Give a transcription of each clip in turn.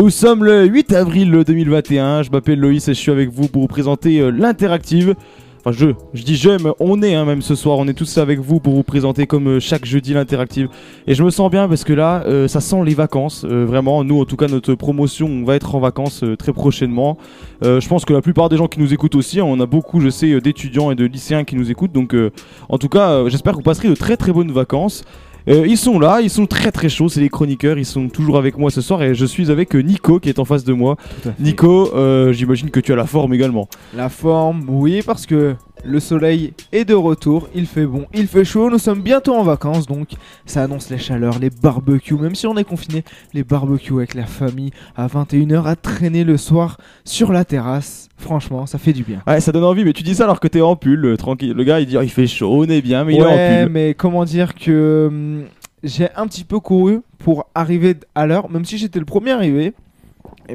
Nous sommes le 8 avril 2021, je m'appelle Loïs et je suis avec vous pour vous présenter euh, l'interactive. Enfin je, je dis je, mais on est hein, même ce soir, on est tous avec vous pour vous présenter comme euh, chaque jeudi l'interactive. Et je me sens bien parce que là, euh, ça sent les vacances, vraiment. Nous en tout cas, notre promotion, on va être en vacances très prochainement. Je pense que la plupart des gens qui nous écoutent aussi, hein, on a beaucoup, je sais, d'étudiants et de lycéens qui nous écoutent. Donc en tout cas, j'espère que vous passerez de très très bonnes vacances. Euh, ils sont là, ils sont très très chauds, c'est les chroniqueurs, ils sont toujours avec moi ce soir et je suis avec euh, Nico qui est en face de moi. Nico, euh, j'imagine que tu as la forme également. La forme, oui, parce que le soleil est de retour, il fait bon, il fait chaud, nous sommes bientôt en vacances, donc ça annonce les chaleurs, les barbecues, même si on est confiné, les barbecues avec la famille à 21h à traîner le soir sur la terrasse. Franchement, ça fait du bien. Ouais, ça donne envie, mais tu dis ça alors que t'es en pull, euh, tranquille. Le gars il dit oh, il fait chaud, on est bien, mais il est en ouais, pull. mais comment dire que hum, j'ai un petit peu couru pour arriver à l'heure, même si j'étais le premier arrivé.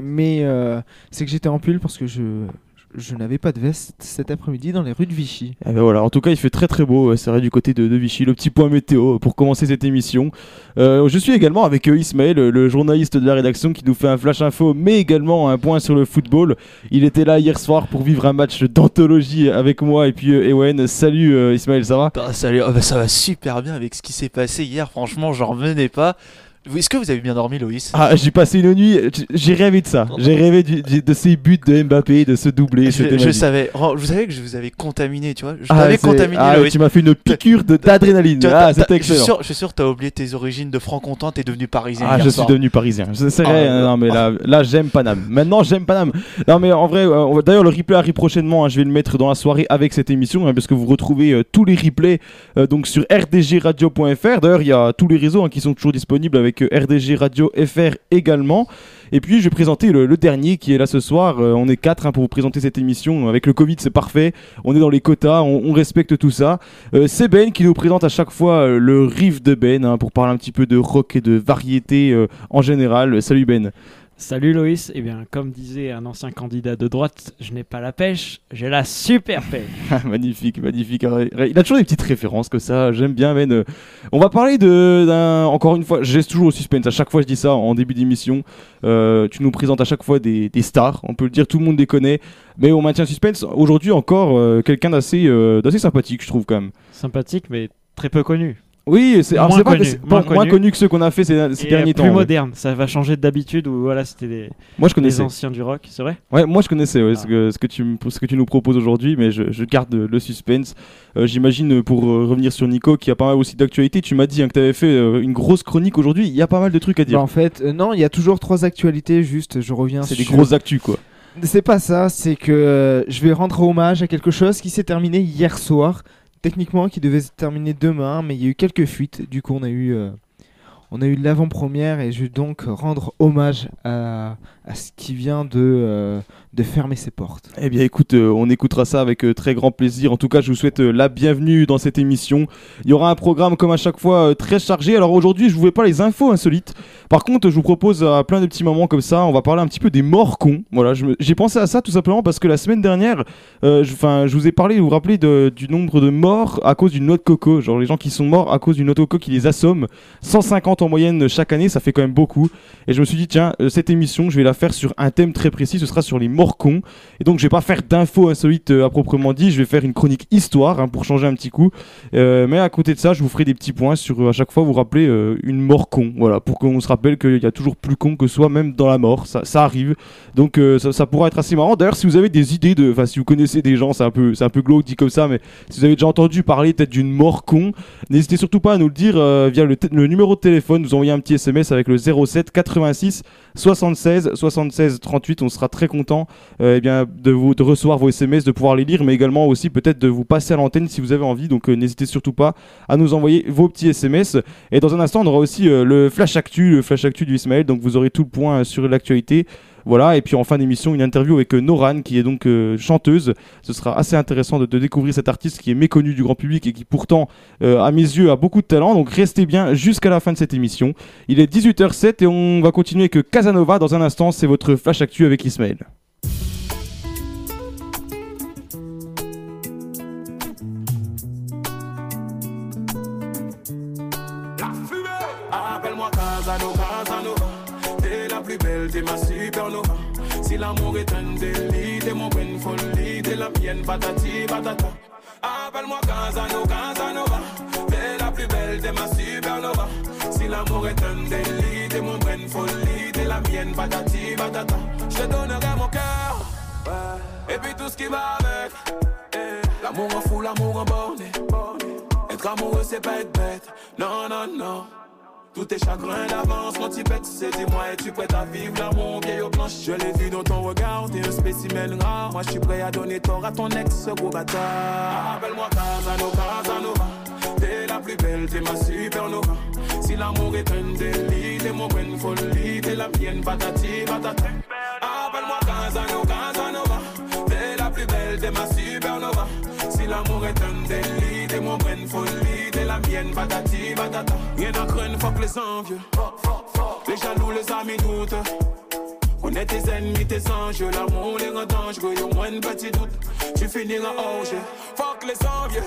Mais euh, c'est que j'étais en pull parce que je, je n'avais pas de veste cet après-midi dans les rues de Vichy. Eh ben voilà, en tout cas, il fait très très beau. C'est vrai du côté de, de Vichy. Le petit point météo pour commencer cette émission. Euh, je suis également avec euh, Ismaël, le journaliste de la rédaction, qui nous fait un flash info, mais également un point sur le football. Il était là hier soir pour vivre un match d'anthologie avec moi et puis euh, Ewen. Salut euh, Ismaël, ça va? Ah, salut, Ah bah, ça va super bien avec ce qui s'est passé hier, franchement, j'en revenais pas. Est-ce que vous avez bien dormi, Loïs Ah, j'ai passé une nuit. J'ai rêvé de ça. J'ai rêvé du- de ces buts de Mbappé, de ce doublé. Je, savais, oh, vous savez que je vous avais contaminé, tu vois. Je Ah, contaminé, ah, Loïs. tu m'as fait une piqûre d'adrénaline. Ah, c'était t'as- Je suis excellent. sûr, je suis sûr que t'as oublié tes origines de franc-comtois, t'es devenu parisien. Ah, je suis devenu parisien. C'est Ah, vrai, hein, non, mais là, là j'aime Paname. Maintenant, j'aime Paname. Non, mais en vrai, euh, d'ailleurs, le replay arrive prochainement. hein, je vais le mettre dans la soirée avec cette émission, hein, parce que vous retrouvez euh, tous les replays euh, donc sur rdgradio.fr. D'ailleurs, il y a tous les réseaux hein, qui sont toujours disponibles avec euh, RDG Radio FR également. Et puis, je vais présenter le, dernier qui est là ce soir. Euh, on est quatre hein, pour vous présenter cette émission. Avec le Covid, c'est parfait. On est dans les quotas, on, respecte tout ça. Euh, c'est Ben qui nous présente à chaque fois euh, le riff de Ben hein, pour parler un petit peu de rock et de variété euh, en général. Salut Ben. Salut Loïs, eh bien comme disait un ancien candidat de droite, je n'ai pas la pêche, j'ai la super pêche. magnifique, magnifique. Il a toujours des petites références comme ça. J'aime bien Ben. Euh, On va parler de d'un encore une fois. Laisse toujours au suspense. À chaque fois, je dis ça en début d'émission. Euh, tu nous présentes à chaque fois des, des stars. On peut le dire, tout le monde les connaît. Mais on maintient le suspense. Aujourd'hui encore, euh, quelqu'un d'assez euh, d'assez sympathique, je trouve quand même. Sympathique mais très peu connu. Oui, c'est Moins que connu, c'est- moins connu. connu que ceux qu'on a fait ces, ces Et, derniers euh, temps. plus ouais. moderne, ça va changer d'habitude où voilà c'était les, Moi, je connaissais. anciens du rock, c'est vrai? Ouais, moi je connaissais ouais, ce, Ah. que, ce, que tu, me- ce que tu nous proposes aujourd'hui, mais je, je garde le suspense. Euh, J'imagine, euh, pour euh, revenir sur Nico, qui a pas mal aussi d'actualité, tu m'as dit hein, que tu avais fait euh, une grosse chronique aujourd'hui, il y a pas mal de trucs à Bah, dire. en fait, euh, non, il y a toujours trois actualités, juste je reviens C'est des grosses actus quoi. C'est pas ça, c'est que euh, je vais rendre hommage à quelque chose qui s'est terminé hier soir, techniquement qui devait se terminer demain, mais il y a eu quelques fuites, du coup on a eu, euh, on a eu l'avant-première et je vais donc rendre hommage à, ce qui vient de, euh, de fermer ses portes. Eh bien écoute, euh, on écoutera ça avec euh, très grand plaisir. En tout cas, je vous souhaite euh, la bienvenue dans cette émission. Il y aura un programme comme à chaque fois très chargé. Alors aujourd'hui, je vous fais pas les infos insolites. Par contre, je vous propose à plein de petits moments comme ça, on va parler un petit peu des morts cons. Voilà, j'ai pensé à ça tout simplement parce que la semaine dernière, je, je vous ai parlé, vous vous rappelez du nombre de morts à cause d'une noix de coco. Genre les gens qui sont morts à cause d'une noix de coco qui les assomme. 150 en moyenne chaque année, ça fait quand même beaucoup. Et je me suis dit, tiens, cette émission, je vais la faire sur un thème très précis, ce sera sur les morts Et donc je vais pas faire d'infos insolites euh, à proprement dit, je vais faire une chronique histoire hein, pour changer un petit coup. Euh, mais à côté de ça, je vous ferai des petits points sur euh, à chaque fois vous rappeler une mort con, voilà, pour qu'on se rappelle qu'il y a toujours plus con que soi, même dans la mort, ça, ça arrive. Donc ça, ça pourra être assez marrant. D'ailleurs, si vous avez des idées de, enfin si vous connaissez des gens, c'est un peu, c'est un peu glauque dit comme ça, mais si vous avez déjà entendu parler peut-être d'une mort con, n'hésitez surtout pas à nous le dire via le, numéro de téléphone, vous envoyez un petit SMS avec le 07 86 76 76 38, on sera très content eh bien, de, vous, recevoir vos SMS, de pouvoir les lire, mais également aussi peut-être de vous passer à l'antenne si vous avez envie. Donc euh, n'hésitez surtout pas à nous envoyer vos petits SMS. Et dans un instant, on aura aussi euh, le flash actu, le flash actu du Ismaël. Donc vous aurez tout le point euh, sur l'actualité. Voilà, et puis en fin d'émission, une interview avec euh, Noran, qui est donc euh, chanteuse. Ce sera assez intéressant de, découvrir cet artiste qui est méconnu du grand public et qui pourtant, euh, à mes yeux, a beaucoup de talent. Donc restez bien jusqu'à la fin de cette émission. Il est 18h07 et on va continuer avec Casanova. Dans un instant, c'est votre flash actu avec Ismaël. Casano T'es ma Si l'amour est un délit, t'es mon bonne folie, t'es la mienne, patati patata. Appelle-moi Casano, Casanova, t'es la plus belle, t'es ma supernova. Si l'amour est un délit, t'es mon bonne folie, t'es la mienne, patati patata. Je donnerai mon cœur, et puis tout ce qui va avec. L'amour en fou, l'amour en borné. Être amoureux, c'est pas être bête. Non, non, non. Tous tes chagrins d'avance, quand tu pètes, c'est dis-moi, es-tu prête à vivre l'amour vieille aux planches Je l'ai vu dans ton regard, t'es un spécimen rare. Moi, je suis prêt à donner tort à ton ex, gros bâtard. Appelle-moi Casano, Casanova. T'es la plus belle, t'es ma supernova. Si l'amour est un délit, t'es mon bonne folie, t'es la mienne, patati, patata. Appelle-moi Casano, Casanova. T'es la plus belle, t'es ma supernova. Si l'amour est un délit, t'es mon bonne folie, t'es la mienne, patati, patata. Rien à craindre, fuck les envieux. Les jaloux, les amis doutent. Connais tes ennemis, tes anges, l'amour les rend dangereux, y'a moins de petits doutes. Tu finiras jeu. Fuck les envieux.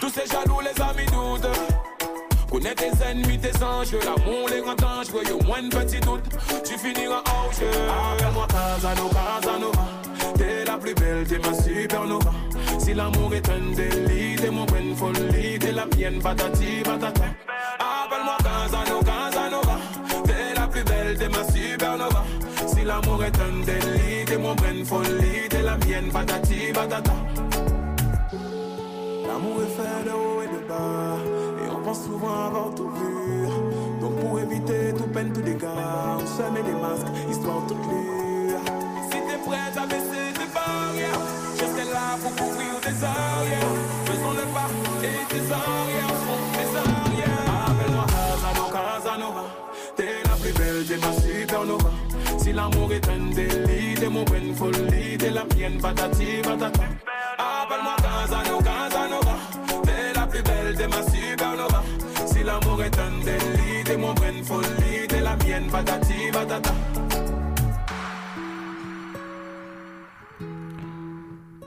Tous ces jaloux, les amis doutent. Connais tes ennemis, tes anges, l'amour les rend dangereux, y'a moins de petits doutes. Tu finiras hors jeu. Appelle-moi Casano, Casanova. T'es la plus belle, t'es ma supernova. Si l'amour est un délit, t'es mon bonne folie, t'es la mienne, patati, patata. Appelle-moi Casano, Casanova. T'es la plus belle, t'es ma supernova. Si l'amour est un délit, t'es mon bonne folie, t'es la mienne, patati, patata. L'amour est fait de haut et de bas, et on pense souvent avoir tout vu. Donc pour éviter toute peine, tout dégât, on se met des masques, histoire toute lire. Si t'es prête à baisser tes barrières, serai là pour couvrir le pas et tes arrières. Appelle-moi Casano, Casanova, t'es la plus belle, t'es ma supernova. Si l'amour est un délit, t'es mon bonne folie, t'es la mienne, patati, patata. Appelle-moi Casano, Casanova, t'es la plus belle, t'es ma supernova. Si l'amour est un délit, t'es mon bonne folie, t'es la mienne, patati, patata.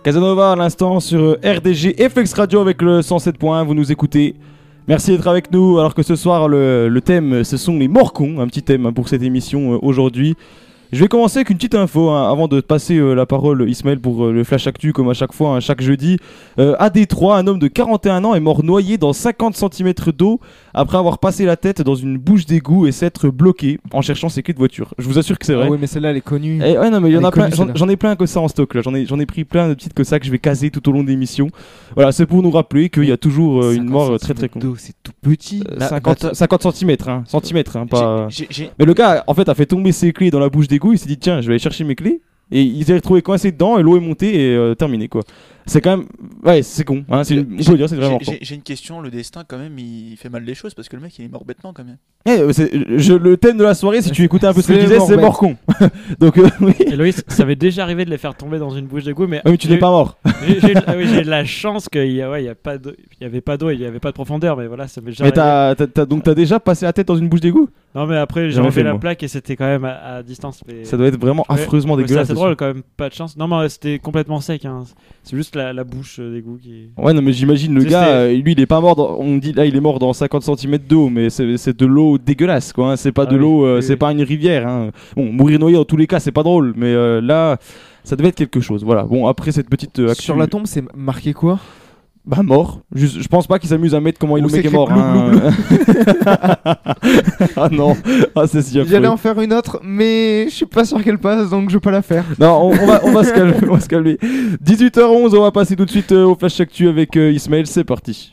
Casanova à l'instant sur euh, RDG FX Radio avec le 107.1, vous nous écoutez. Merci d'être avec nous alors que ce soir le, thème ce sont les morcons, un petit thème hein, pour cette émission euh, aujourd'hui. Je vais commencer avec une petite info hein, avant de passer euh, la parole Ismaël pour le flash actu comme à chaque fois, hein, chaque jeudi. À Détroit, un homme de 41 ans est mort noyé dans 50 cm d'eau après avoir passé la tête dans une bouche d'égout et s'être bloqué en cherchant ses clés de voiture. Je vous assure que c'est vrai. Ah oui, mais celle-là, elle est connue. Eh ouais, non, mais il y en Elle a est plein. connue, J'en ai plein que ça en stock là. J'en ai, j'en ai pris plein de petites que ça que je vais caser tout au long de l'émission. Voilà, c'est pour nous rappeler qu'il y a toujours euh, une 50 mort euh, très très con. C'est tout petit. Euh, Bah, 50, bah, 50 cm, hein, centimètres, hein, pas. Mais le gars, en fait, a fait tomber ses clés dans la bouche d'égout. Il s'est dit, tiens, je vais aller chercher mes clés. Et il s'est retrouvé coincé dedans et l'eau est montée et euh, terminé quoi. C'est quand même. Ouais, c'est con. Hein, c'est une... On peut le dire, c'est vraiment J'ai- con. j'ai- J'ai une question, le destin quand même, il fait mal des choses parce que le mec il est mort bêtement quand même. Eh, euh, c'est- je- le thème de la soirée, si tu écoutais un peu ce que je C'est disais, mort c'est mort con. Donc, euh, oui. Et Loïs, ça m'est déjà arrivé de les faire tomber dans une bouche d'égout, mais, Ah, mais tu n'es pas mort. j'ai- j'ai ah oui, j'ai de la chance qu'il y, a- ouais, il y, a pas d'eau- il y avait pas d'eau, il y avait pas de profondeur, mais voilà, ça m'est déjà Mais arrivé. t'as, t'as- t'as- donc t'as déjà passé la tête dans une bouche d'égout Non, mais après, j'ai Jamais fait, enlevé la moi. plaque et c'était quand même à, à distance. Mais... Ça doit être vraiment affreusement C'est dégueulasse. assez drôle quand même, pas de chance. Non, mais c'était complètement sec. hein. C'est juste la, la bouche euh, d'égout qui. Ouais, non, mais j'imagine le gars, euh, lui, il est pas mort. Dans, on dit là, il est mort dans 50 cm d'eau, mais c'est, de l'eau dégueulasse, quoi. hein. C'est pas Ah de oui, l'eau, euh, oui, c'est oui. pas une rivière. hein. Bon, mourir noyé dans tous les cas, c'est pas drôle, mais euh, là, ça devait être quelque chose. Voilà. Bon, après cette petite euh, actu- Sur la tombe, c'est marqué quoi? Bah mort. Juste, je pense pas qu'il s'amuse à mettre comment il Ou le mec est mort. hein. ah non, ah c'est si affreux. J'allais en faire une autre, mais je suis pas sûr qu'elle passe, donc je vais pas la faire. Non, on, on va, on va se calmer, on va se calmer. 18h11, on va passer tout de suite euh, au flash actu avec euh, Ismaël. C'est parti.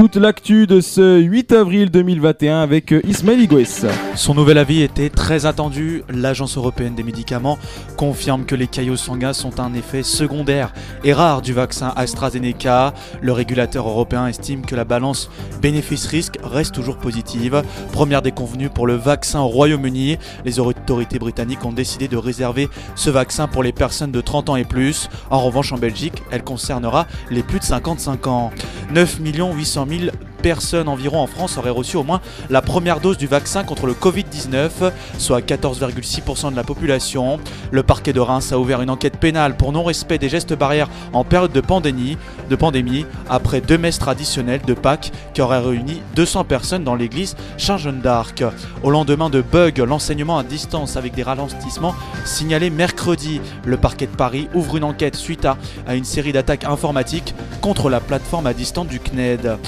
Toute l'actu de ce 8 avril 2021 avec euh, Ismaël Igoues. Son nouvel avis était très attendu. L'Agence européenne des médicaments confirme que les caillots sanguins sont un effet secondaire et rare du vaccin AstraZeneca. Le régulateur européen estime que la balance bénéfice-risque reste toujours positive. Première déconvenue pour le vaccin au Royaume-Uni. Les autorités britanniques ont décidé de réserver ce vaccin pour les personnes de 30 ans et plus. En revanche, en Belgique, elle concernera les plus de 55 ans. 9 800 000 000 personnes environ en France auraient reçu au moins la première dose du vaccin contre le Covid-19, soit 14,6% de la population. Le parquet de Reims a ouvert une enquête pénale pour non-respect des gestes barrières en période de pandémie, de pandémie après deux messes traditionnelles de Pâques qui auraient réuni 200 personnes dans l'église Saint-Jean d'Arc. Au lendemain de bug, l'enseignement à distance avec des ralentissements signalés mercredi. Le parquet de Paris ouvre une enquête suite à une série d'attaques informatiques contre la plateforme à distance du CNED.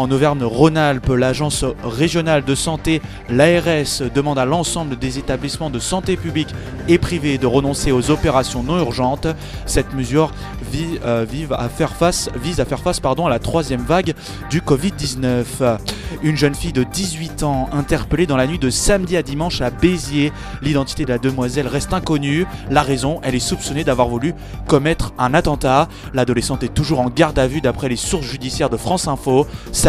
En Auvergne-Rhône-Alpes, l'agence régionale de santé, l'ARS, demande à l'ensemble des établissements de santé publique et privés de renoncer aux opérations non urgentes. Cette mesure vi- euh, à faire face, vise à faire face pardon, à la troisième vague du Covid-19. Une jeune fille de 18 ans interpellée dans la nuit de samedi à dimanche à Béziers. L'identité de la demoiselle reste inconnue. La raison, elle est soupçonnée d'avoir voulu commettre un attentat. L'adolescente est toujours en garde à vue d'après les sources judiciaires de France Info.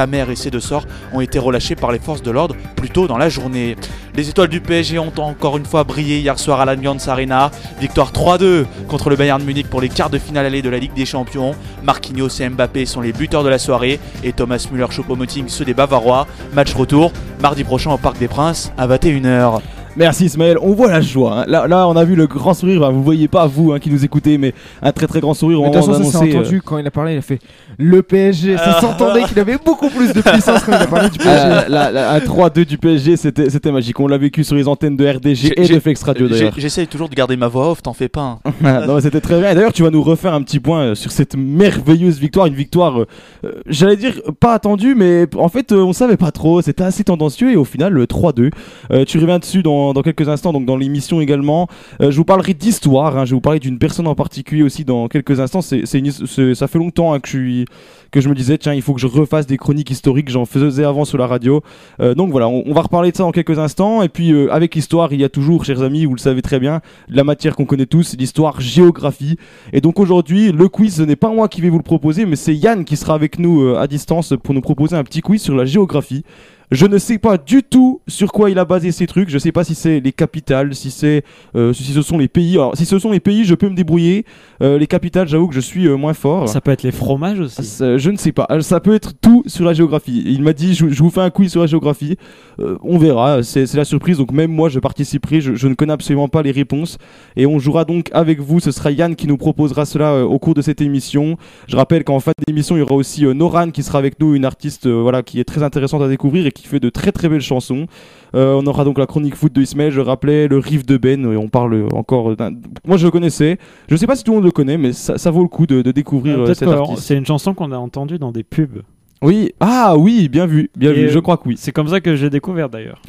Mère et ses deux sorts ont été relâchés par les forces de l'ordre plus tôt dans la journée. Les étoiles du PSG ont encore une fois brillé hier soir à l'Allianz Arena. Victoire 3-2 contre le Bayern Munich pour les quarts de finale allée de la Ligue des Champions. Marquinhos et Mbappé sont les buteurs de la soirée et Thomas Müller Choupo-Moting ceux des Bavarois. Match retour mardi prochain au Parc des Princes à 21h. Merci Ismaël, on voit la joie. hein. Là, là, on a vu le grand sourire. Bah, vous voyez pas vous hein, qui nous écoutez, mais un très très grand sourire au Mais de toute moment façon, ça s'est d'annoncer. euh, entendu quand il a parlé, il a fait le PSG. Ça s'entendait qu'il avait beaucoup plus de puissance quand il a parlé du PSG. euh, la- la- un 3-2 du PSG, c'était c'était magique. On l'a vécu sur les antennes de RDG J'ai- et j'ai- de Flex Radio J'ai- d'ailleurs. J'essaye toujours de garder ma voix off, t'en fais pas. hein. non, mais c'était très bien. Et D'ailleurs, tu vas nous refaire un petit point euh, sur cette merveilleuse victoire. Une victoire, euh, euh, j'allais dire pas attendue, mais en fait, euh, on savait pas trop. C'était assez tendancieux et au final, le 3-2. Euh, tu reviens dessus dans, dans quelques instants, donc dans l'émission également. Euh, je vous parlerai d'histoire. hein. Je vais vous parler d'une personne en particulier aussi dans quelques instants. Ça fait longtemps hein, que je me disais tiens il faut que je refasse des chroniques historiques j'en faisais avant sur la radio Euh, donc voilà on, va reparler de ça dans quelques instants et puis euh, avec l'histoire il y a toujours chers amis vous le savez très bien la matière qu'on connaît tous l'histoire géographie et donc aujourd'hui le quiz ce n'est pas moi qui vais vous le proposer mais c'est Yann qui sera avec nous à distance pour nous proposer un petit quiz sur la géographie je ne sais pas du tout sur quoi il a basé ces trucs. Je sais pas si c'est les capitales, si c'est, euh, si ce sont les pays. Alors, si ce sont les pays, je peux me débrouiller. Euh, les capitales, j'avoue que je suis euh, moins fort. Ça peut être les fromages aussi. Ça, je ne sais pas. Euh, Ça peut être tout sur la géographie. Il m'a dit, je, je vous fais un quiz sur la géographie. Euh, on verra. C'est la surprise. Donc même moi, je participerai. Je, je ne connais absolument pas les réponses. Et on jouera donc avec vous. Ce sera Yann qui nous proposera cela au cours de cette émission. Je rappelle qu'en fin d'émission, il y aura aussi Noran qui sera avec nous, une artiste voilà qui est très intéressante à découvrir et qui fait de très très belles chansons. Euh, on aura donc la chronique foot de Ismaël. Je rappelais le riff de Ben. Et on parle encore. d'un- Moi, je le connaissais. Je sais pas si tout le monde le connaît, mais ça, ça vaut le coup de, de découvrir Euh, euh, cet artiste. c'est une chanson qu'on a entendue dans des pubs. Oui, ah oui, bien vu, bien Et, vu, je crois que oui. C'est comme ça que j'ai découvert d'ailleurs.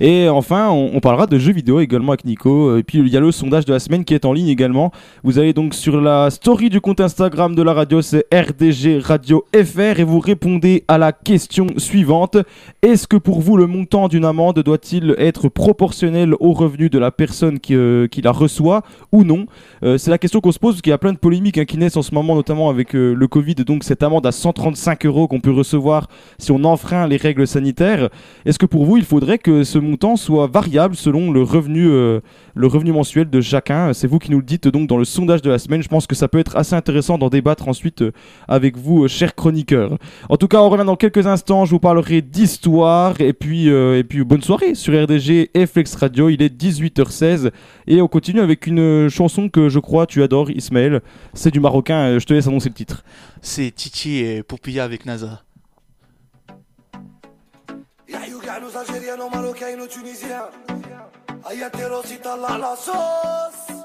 Et enfin, on, parlera de jeux vidéo également avec Nico. Et puis il y a le sondage de la semaine qui est en ligne également. Vous allez donc sur la story du compte Instagram de la radio, c'est RDG Radio FR, et vous répondez à la question suivante. Est-ce que pour vous le montant d'une amende doit-il être proportionnel au revenu de la personne qui, euh, qui la reçoit ou non? Euh, C'est la question qu'on se pose parce qu'il y a plein de polémiques hein, qui naissent en ce moment, notamment avec euh, le Covid. Donc cette amende à 135 euros qu'on peut recevoir si on enfreint les règles sanitaires. Est-ce que pour vous, il faudrait que ce montant soit variable selon le revenu, euh, le revenu mensuel de chacun C'est vous qui nous le dites donc dans le sondage de la semaine. Je pense que ça peut être assez intéressant d'en débattre ensuite euh, avec vous, euh, chers chroniqueurs. En tout cas, on revient dans quelques instants. Je vous parlerai d'histoire et puis et puis bonne soirée sur RDG et Flex Radio. Il est 18h16 et on continue avec une chanson que je crois tu adores, Ismaël. C'est du marocain. Je te laisse annoncer le titre. C'est Titi et Poupilla avec NASA. Y'a nos Algériens, nos Marocains et nos Tunisiens. Ayatelos, la la sauce.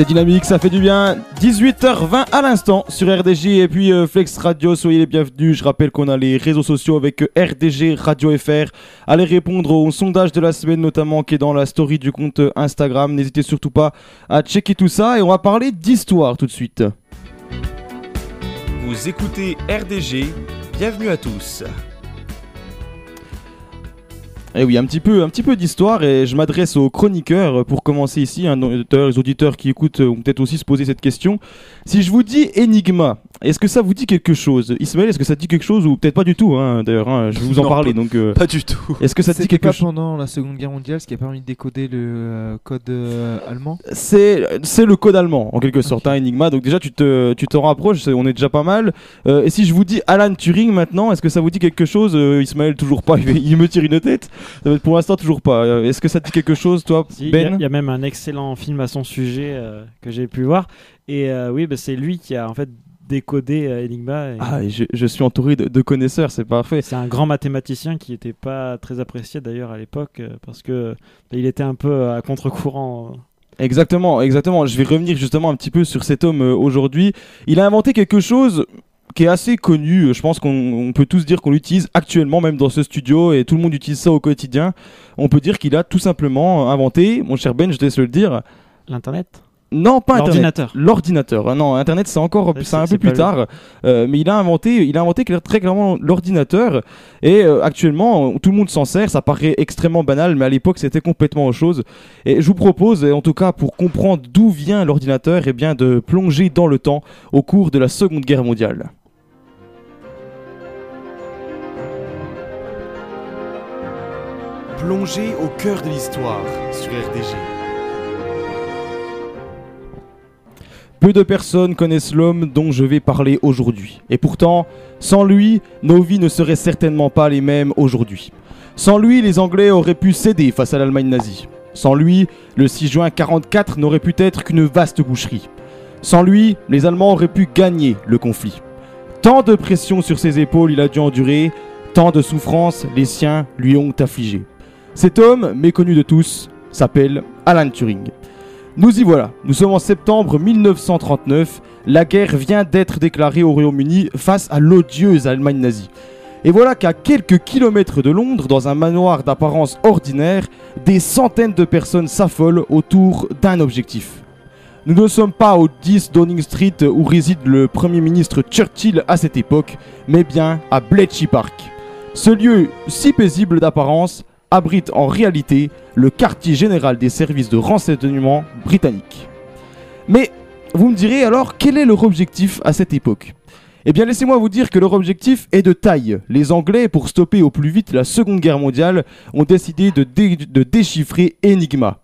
C'est dynamique, ça fait du bien. 18h20 à l'instant sur RDJ et puis euh, Flex Radio, soyez les bienvenus. Je rappelle qu'on a les réseaux sociaux avec euh, RDG Radio FR. Allez répondre au sondage de la semaine notamment qui est dans la story du compte euh, Instagram. N'hésitez surtout pas à checker tout ça et on va parler d'histoire tout de suite. Vous écoutez RDG, bienvenue à tous. Eh oui, un petit peu, un petit peu d'histoire et je m'adresse aux chroniqueurs pour commencer ici, auditeur, les auditeurs qui écoutent vont peut-être aussi se poser cette question. Si je vous dis Enigma, est-ce que ça vous dit quelque chose? Ismaël, est-ce que ça dit quelque chose ou peut-être pas du tout hein, D'ailleurs, hein, je vais vous en Non, parler. pas- Donc, euh, Pas du tout. est-ce que ça te dit C'était quelque pas chose? pendant la Seconde Guerre mondiale, ce qui a permis de décoder le euh, code euh, allemand? C'est c'est le code allemand en quelque sorte, hein, Enigma. Donc déjà tu te tu t'en rapproches, c'est- on est déjà pas mal. Euh, et si je vous dis Alan Turing maintenant, est-ce que ça vous dit quelque chose Euh, Ismaël? Toujours pas, il, il me tire une tête. Pour l'instant toujours pas. Euh, Est-ce que ça te dit quelque chose toi, Si, Il y, a- Ben? il y a même un excellent film à son sujet euh, que j'ai pu voir. Et euh, oui, bah, c'est lui qui a en fait décodé euh, Enigma. et Ah, et je, je suis entouré de, de connaisseurs, c'est parfait. C'est un grand mathématicien qui n'était pas très apprécié d'ailleurs à l'époque euh, parce que bah, il était un peu à contre-courant. Exactement, exactement. Je vais revenir justement un petit peu sur cet homme aujourd'hui. Il a inventé quelque chose qui est assez connu. Je pense qu'on on peut tous dire qu'on l'utilise actuellement, même dans ce studio, et tout le monde utilise ça au quotidien. On peut dire qu'il a tout simplement inventé, mon cher Ben, je te laisse le dire. L'internet Non, pas Internet. L'ordinateur. L'ordinateur. Ah Non, Internet c'est encore c'est un c'est- peu plus tard, Euh, mais il a inventé, il a inventé très clairement l'ordinateur et euh, actuellement tout le monde s'en sert. Ça paraît extrêmement banal, mais à l'époque c'était complètement autre chose. Et je vous propose, en tout cas pour comprendre d'où vient l'ordinateur, et bien de plonger dans le temps au cours de la Seconde Guerre mondiale. Plongez au cœur de l'histoire sur RDG. Peu de personnes connaissent l'homme dont je vais parler aujourd'hui. Et pourtant, sans lui, nos vies ne seraient certainement pas les mêmes aujourd'hui. Sans lui, les Anglais auraient pu céder face à l'Allemagne nazie. Sans lui, le 6 juin 44 n'aurait pu être qu'une vaste boucherie. Sans lui, les Allemands auraient pu gagner le conflit. Tant de pression sur ses épaules il a dû endurer, tant de souffrances les siens lui ont affligé. Cet homme, méconnu de tous, s'appelle Alan Turing. Nous y voilà, nous sommes en septembre 1939, la guerre vient d'être déclarée au Royaume-Uni face à l'odieuse Allemagne nazie. Et voilà qu'à quelques kilomètres de Londres, dans un manoir d'apparence ordinaire, des centaines de personnes s'affolent autour d'un objectif. Nous ne sommes pas au 10 Downing Street où réside le Premier ministre Churchill à cette époque, mais bien à Bletchley Park. Ce lieu si paisible d'apparence abrite en réalité le quartier général des services de renseignement britanniques. Mais vous me direz alors quel est leur objectif à cette époque? Eh bien laissez-moi vous dire que leur objectif est de taille. Les Anglais, pour stopper au plus vite la Seconde Guerre mondiale, ont décidé de, de déchiffrer Enigma.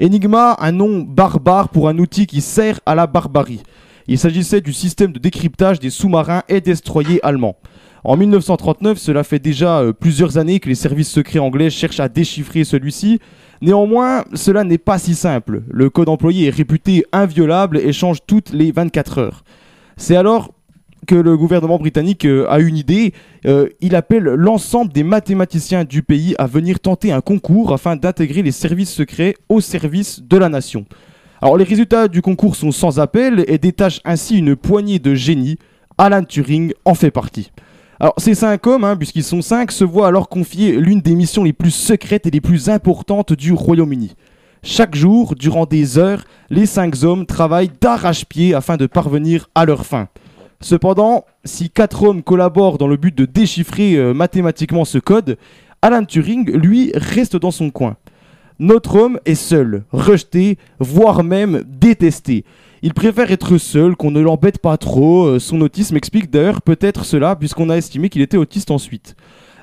Enigma, un nom barbare pour un outil qui sert à la barbarie. Il s'agissait du système de décryptage des sous-marins et destroyers allemands. En 1939, cela fait déjà euh, plusieurs années que les services secrets anglais cherchent à déchiffrer celui-ci. Néanmoins, cela n'est pas si simple. Le code employé est réputé inviolable et change toutes les 24 heures. C'est alors que le gouvernement britannique euh, a une idée. Euh, il appelle l'ensemble des mathématiciens du pays à venir tenter un concours afin d'intégrer les services secrets au service de la nation. Alors les résultats du concours sont sans appel et détachent ainsi une poignée de génies. Alan Turing en fait partie. Alors ces cinq hommes, hein, puisqu'ils sont cinq, se voient alors confier l'une des missions les plus secrètes et les plus importantes du Royaume-Uni. Chaque jour, durant des heures, les cinq hommes travaillent d'arrache-pied afin de parvenir à leur fin. Cependant, si quatre hommes collaborent dans le but de déchiffrer euh, mathématiquement ce code, Alan Turing, lui, reste dans son coin. Notre homme est seul, rejeté, voire même détesté. Il préfère être seul, qu'on ne l'embête pas trop. Euh, Son autisme explique d'ailleurs peut-être cela, puisqu'on a estimé qu'il était autiste ensuite.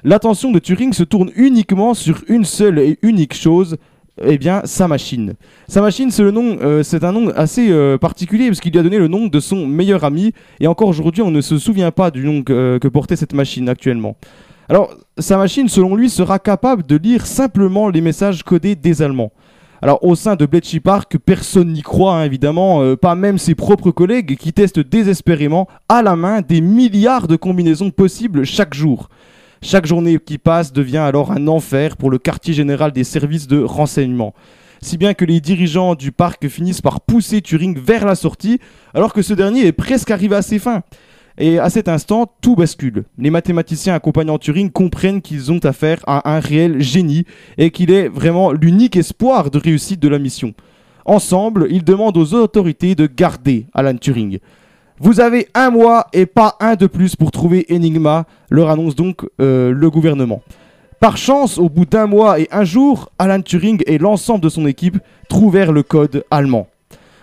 L'attention de Turing se tourne uniquement sur une seule et unique chose, eh bien, sa machine. Sa machine, c'est euh, un nom assez euh, particulier parce qu'il lui a donné le nom de son meilleur ami. Et encore aujourd'hui, on ne se souvient pas du nom que portait cette machine actuellement. Alors, sa machine, selon lui, sera capable de lire simplement les messages codés des Allemands. Alors, au sein de Bletchley Park, personne n'y croit, hein, évidemment, euh, pas même ses propres collègues qui testent désespérément à la main des milliards de combinaisons possibles chaque jour. Chaque journée qui passe devient alors un enfer pour le quartier général des services de renseignement. si bien que les dirigeants du parc finissent par pousser Turing vers la sortie, alors que ce dernier est presque arrivé à ses fins. Et à cet instant, tout bascule. Les mathématiciens accompagnant Turing comprennent qu'ils ont affaire à un réel génie et qu'il est vraiment l'unique espoir de réussite de la mission. Ensemble, ils demandent aux autorités de garder Alan Turing. Vous avez un mois et pas un de plus pour trouver Enigma, leur annonce donc euh, le gouvernement. Par chance, au bout d'un mois et un jour, Alan Turing et l'ensemble de son équipe trouvèrent le code allemand.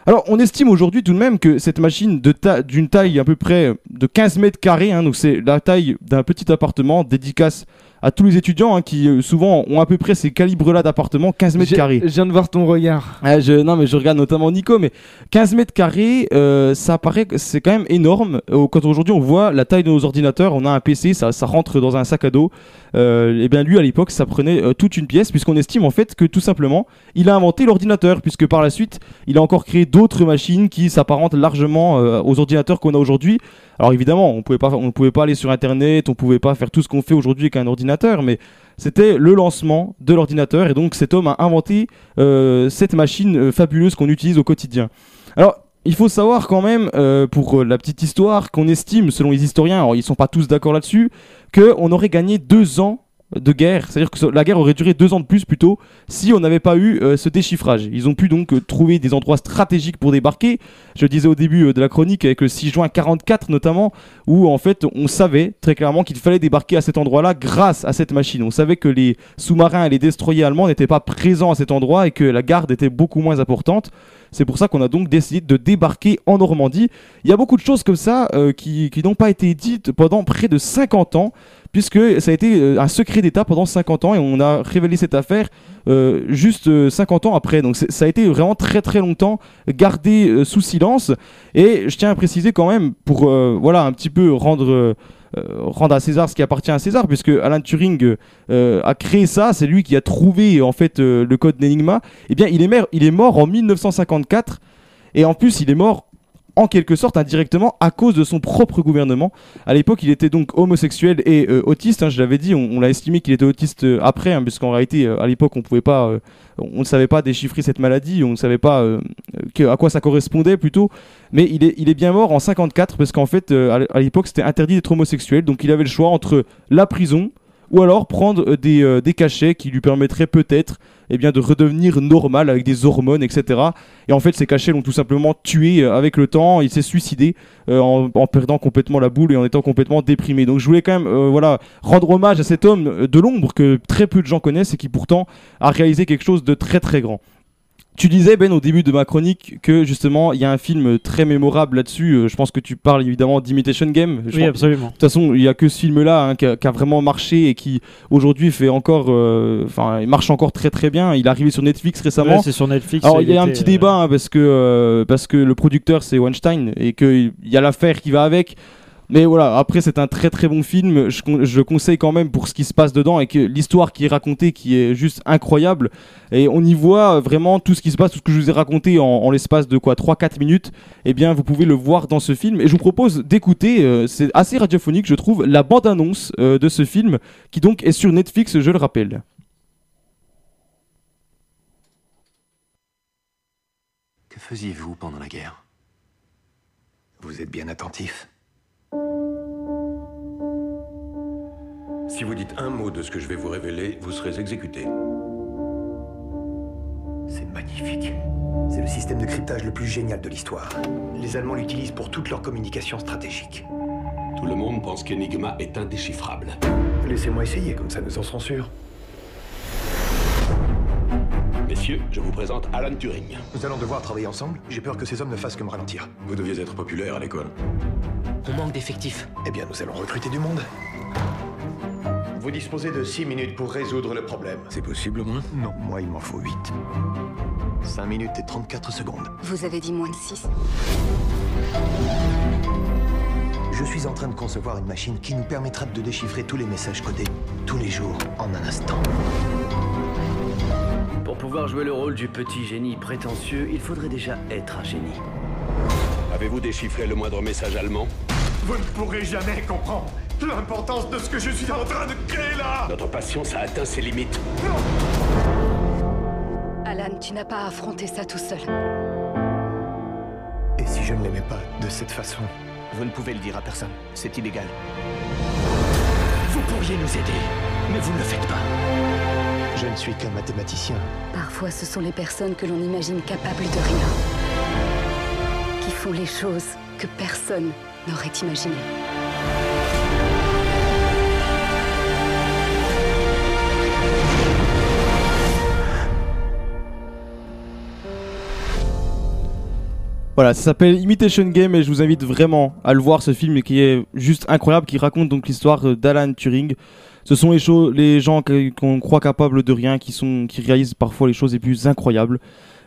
Alors, on estime aujourd'hui tout de même que cette machine d'une taille à peu près de 15 mètres carrés, hein, donc c'est la taille d'un petit appartement, dédicace à tous les étudiants hein, qui euh, souvent ont à peu près ces calibres-là d'appartement, 15 mètres carrés. Je viens de voir ton regard. Ah, je, non mais je regarde notamment Nico, mais 15 mètres carrés, euh, ça paraît que c'est quand même énorme. Euh, Quand aujourd'hui on voit la taille de nos ordinateurs, on a un PC, ça, ça rentre dans un sac à dos. Euh, et bien lui à l'époque ça prenait toute une pièce, puisqu'on estime en fait que tout simplement il a inventé l'ordinateur, puisque par la suite il a encore créé d'autres machines qui s'apparentent largement aux ordinateurs qu'on a aujourd'hui. Alors évidemment on pouvait pas, on ne pouvait pas aller sur internet, on pouvait pas faire tout ce qu'on fait aujourd'hui avec un ordinateur, mais c'était le lancement de l'ordinateur et donc cet homme a inventé euh, cette machine euh, fabuleuse qu'on utilise au quotidien. Alors, il faut savoir quand même, euh, pour la petite histoire, qu'on estime, selon les historiens, alors ils sont pas tous d'accord là-dessus, qu'on aurait gagné deux ans de guerre, c'est-à-dire que la guerre aurait duré deux ans de plus plutôt si on n'avait pas eu euh, ce déchiffrage. Ils ont pu donc euh, trouver des endroits stratégiques pour débarquer. Je le disais au début euh, de la chronique avec le 6 juin 44 notamment, où en fait on savait très clairement qu'il fallait débarquer à cet endroit-là grâce à cette machine. On savait que les sous-marins et les destroyers allemands n'étaient pas présents à cet endroit et que la garde était beaucoup moins importante. C'est pour ça qu'on a donc décidé de débarquer en Normandie. Il y a beaucoup de choses comme ça qui, qui n'ont pas été dites pendant près de 50 ans, puisque ça a été euh, un secret d'État pendant 50 ans et on a révélé cette affaire euh, juste euh, 50 ans après. Donc ça a été vraiment très très longtemps gardé euh, sous silence. Et je tiens à préciser quand même, pour euh, voilà un petit peu rendre... euh, euh, rendre à César ce qui appartient à César, puisque Alan Turing euh, a créé ça, c'est lui qui a trouvé en fait euh, le code d'Enigma. Eh bien, il est, il est mort en 1954, et en plus, il est mort en quelque sorte indirectement à cause de son propre gouvernement. À l'époque, il était donc homosexuel et euh, autiste. hein, je l'avais dit, on, l'a estimé qu'il était autiste euh, après, hein, puisqu'en réalité, euh, à l'époque, on pouvait pas, on ne savait pas déchiffrer cette maladie, on ne savait pas à quoi ça correspondait plutôt. Mais il est, bien mort en 54 parce qu'en fait, à l'époque, c'était interdit d'être homosexuel, donc il avait le choix entre la prison ou alors prendre des cachets qui lui permettraient peut-être eh bien, de redevenir normal avec des hormones, etc. Et en fait, ces cachets l'ont tout simplement tué euh, avec le temps. Il s'est suicidé euh, en, perdant complètement la boule et en étant complètement déprimé. Donc, je voulais quand même euh, voilà, rendre hommage à cet homme de l'ombre que très peu de gens connaissent et qui pourtant a réalisé quelque chose de très très grand. Tu disais, Ben, au début de ma chronique, que justement, il y a un film très mémorable là-dessus. Euh, je pense que tu parles évidemment d'Imitation Game. Je Oui, pense- absolument. de toute façon, il y a que ce film-là hein, qui, a, qui a vraiment marché et qui aujourd'hui fait encore, euh, enfin, il marche encore très très bien. Il est arrivé sur Netflix récemment. Ouais, c'est sur Netflix. Alors il y a un petit euh, débat hein, parce que euh, parce que le producteur c'est Weinstein et qu'il y a l'affaire qui va avec. Mais voilà, après c'est un très très bon film. Je, je conseille quand même pour ce qui se passe dedans et que l'histoire qui est racontée qui est juste incroyable. Et on y voit vraiment tout ce qui se passe, tout ce que je vous ai raconté en, en l'espace de quoi 3-4 minutes. Eh bien vous pouvez le voir dans ce film. Et je vous propose d'écouter, euh, c'est assez radiophonique je trouve, la bande-annonce euh, de ce film qui donc est sur Netflix, je le rappelle. Que faisiez-vous pendant la guerre? Vous êtes bien attentif? Si vous dites un mot de ce que je vais vous révéler, vous serez exécuté. C'est magnifique. C'est le système de cryptage le plus génial de l'histoire. Les Allemands l'utilisent pour toute leur communication stratégique. Tout le monde pense qu'Enigma est indéchiffrable. Laissez-moi essayer, comme ça nous en serons sûrs. Messieurs, je vous présente Alan Turing. Nous allons devoir travailler ensemble. J'ai peur que ces hommes ne fassent que me ralentir. Vous deviez être populaire à l'école. On manque d'effectifs. Eh bien, nous allons recruter du monde. Vous disposez de 6 minutes pour résoudre le problème. C'est possible, moins Non, moi, il m'en faut 8. 5 minutes et 34 secondes. Vous avez dit moins de 6 Je suis en train de concevoir une machine qui nous permettra de déchiffrer tous les messages codés, tous les jours, en un instant. Pour pouvoir jouer le rôle du petit génie prétentieux, il faudrait déjà être un génie. Avez-vous déchiffré le moindre message allemand? Vous ne pourrez jamais comprendre l'importance de ce que je suis en train de créer là Notre patience a atteint ses limites. Alan Tu n'as pas à affronter ça tout seul. Et si je ne l'aimais pas de cette façon? Vous ne pouvez le dire à personne. C'est illégal. Vous pourriez nous aider, mais vous ne le faites pas. Je ne suis qu'un mathématicien. Parfois, ce sont les personnes que l'on imagine capables de rien qui font les choses que personne n'aurait imaginées. Voilà, ça s'appelle Imitation Game et je vous invite vraiment à le voir ce film qui est juste incroyable, qui raconte donc l'histoire euh, d'Alan Turing. Ce sont les, choses, les gens qu'on croit capables de rien qui, sont, qui réalisent parfois les choses les plus incroyables.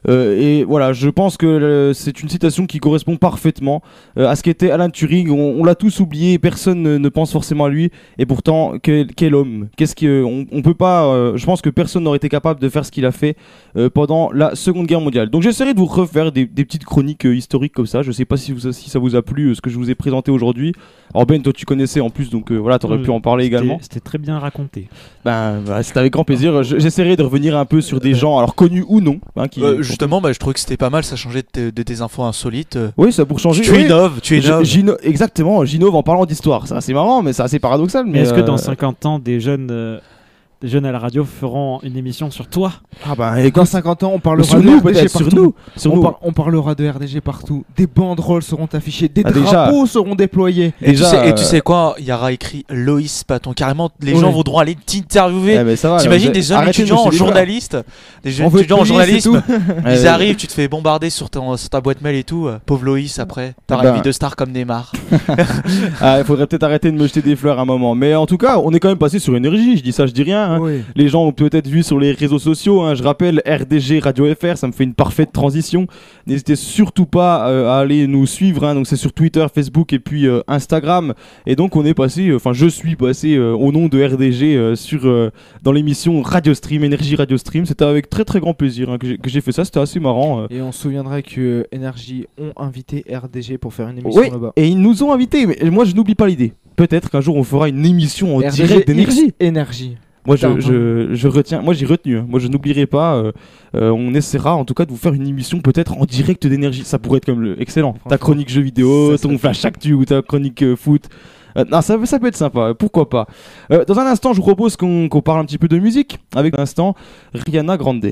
Euh, et voilà, je pense que euh, c'est une citation qui correspond parfaitement euh, à ce qu'était Alan Turing. On, on l'a tous oublié, personne ne, ne pense forcément à lui. Et pourtant, quel, quel homme Qu'est-ce que on, on peut pas euh, Je pense que personne n'aurait été capable de faire ce qu'il a fait euh, pendant la Seconde Guerre mondiale. Donc j'essaierai de vous refaire des, des petites chroniques euh, historiques comme ça. Je sais pas si, vous, si ça vous a plu euh, ce que je vous ai présenté aujourd'hui. Alors Ben, toi tu connaissais en plus, donc euh, voilà, t'aurais pu en parler également. C'était très bien raconté. Ben voilà, c'était avec grand plaisir. Je- J'essaierai de revenir un peu sur des gens, alors connus ou non. hein, qui, Euh, justement, bah, je trouvais que c'était pas mal, ça changeait de, tes- de tes infos insolites. euh. Oui, ça pour changer. Tu oui. innoves, tu innoves. exactement, j'innove en parlant d'histoire. C'est assez marrant, mais c'est assez paradoxal. Mais Mais est-ce que dans euh, 50 ans, des jeunes, euh, jeunes à la radio feront une émission sur toi Ah bah, et Dans 50 ans, on parlera Sur de nous, RDG peut-être, sur partout. nous, sur on, nous. par- on parlera de RDG partout. Des banderoles seront affichées, des Ah, déjà. drapeaux seront déployés. Et, Déjà, tu sais, et tu euh, sais quoi Il y aura écrit Loïs Paton. Carrément, les Ouais. gens voudront aller t'interviewer. Eh ben, T'imagines des jeunes étudiants en jeter des fleurs. journaliste, des jeunes étudiants en journalisme. Ils arrivent, tu te fais bombarder sur, ton, sur ta boîte mail et tout. euh, Pauvre Loïs, après, t'auras Ben. une vie de star comme Neymar. Ah, il faudrait peut-être arrêter de me jeter des fleurs un moment. Mais en tout cas, on est quand même passé sur énergie. Je dis ça, je dis rien. Hein. Oui. Les gens ont peut-être vu sur les réseaux sociaux. hein. Je rappelle RDG Radio FR, ça me fait une parfaite transition. N'hésitez surtout pas euh, à aller nous suivre. hein. Donc c'est sur Twitter, Facebook et puis euh, Instagram. Et donc on est passé, euh, enfin je suis passé au nom de RDG sur dans l'émission Radio Stream, Énergie Radio Stream. C'était avec très très grand plaisir que j'ai- fait ça. C'était assez marrant. Et on se souviendra que Energy ont invité RDG pour faire une émission Oui, là-bas. et ils nous ont invités. Mais moi je n'oublie pas l'idée. Peut-être qu'un jour on fera une émission en direct d'énergie. Énergie. Moi, je, je, je retiens, moi j'ai retenu. hein. Moi, je n'oublierai pas. euh, euh, on essaiera, en tout cas, de vous faire une émission peut-être en direct d'énergie. Ça pourrait être comme le excellent. Ta chronique jeux vidéo, ton flash actu ou ta chronique euh, foot. Euh, non, ça, ça peut être sympa. Pourquoi pas. Euh, dans un instant, je vous propose qu'on qu'on parle un petit peu de musique avec un instant Rihanna Grande.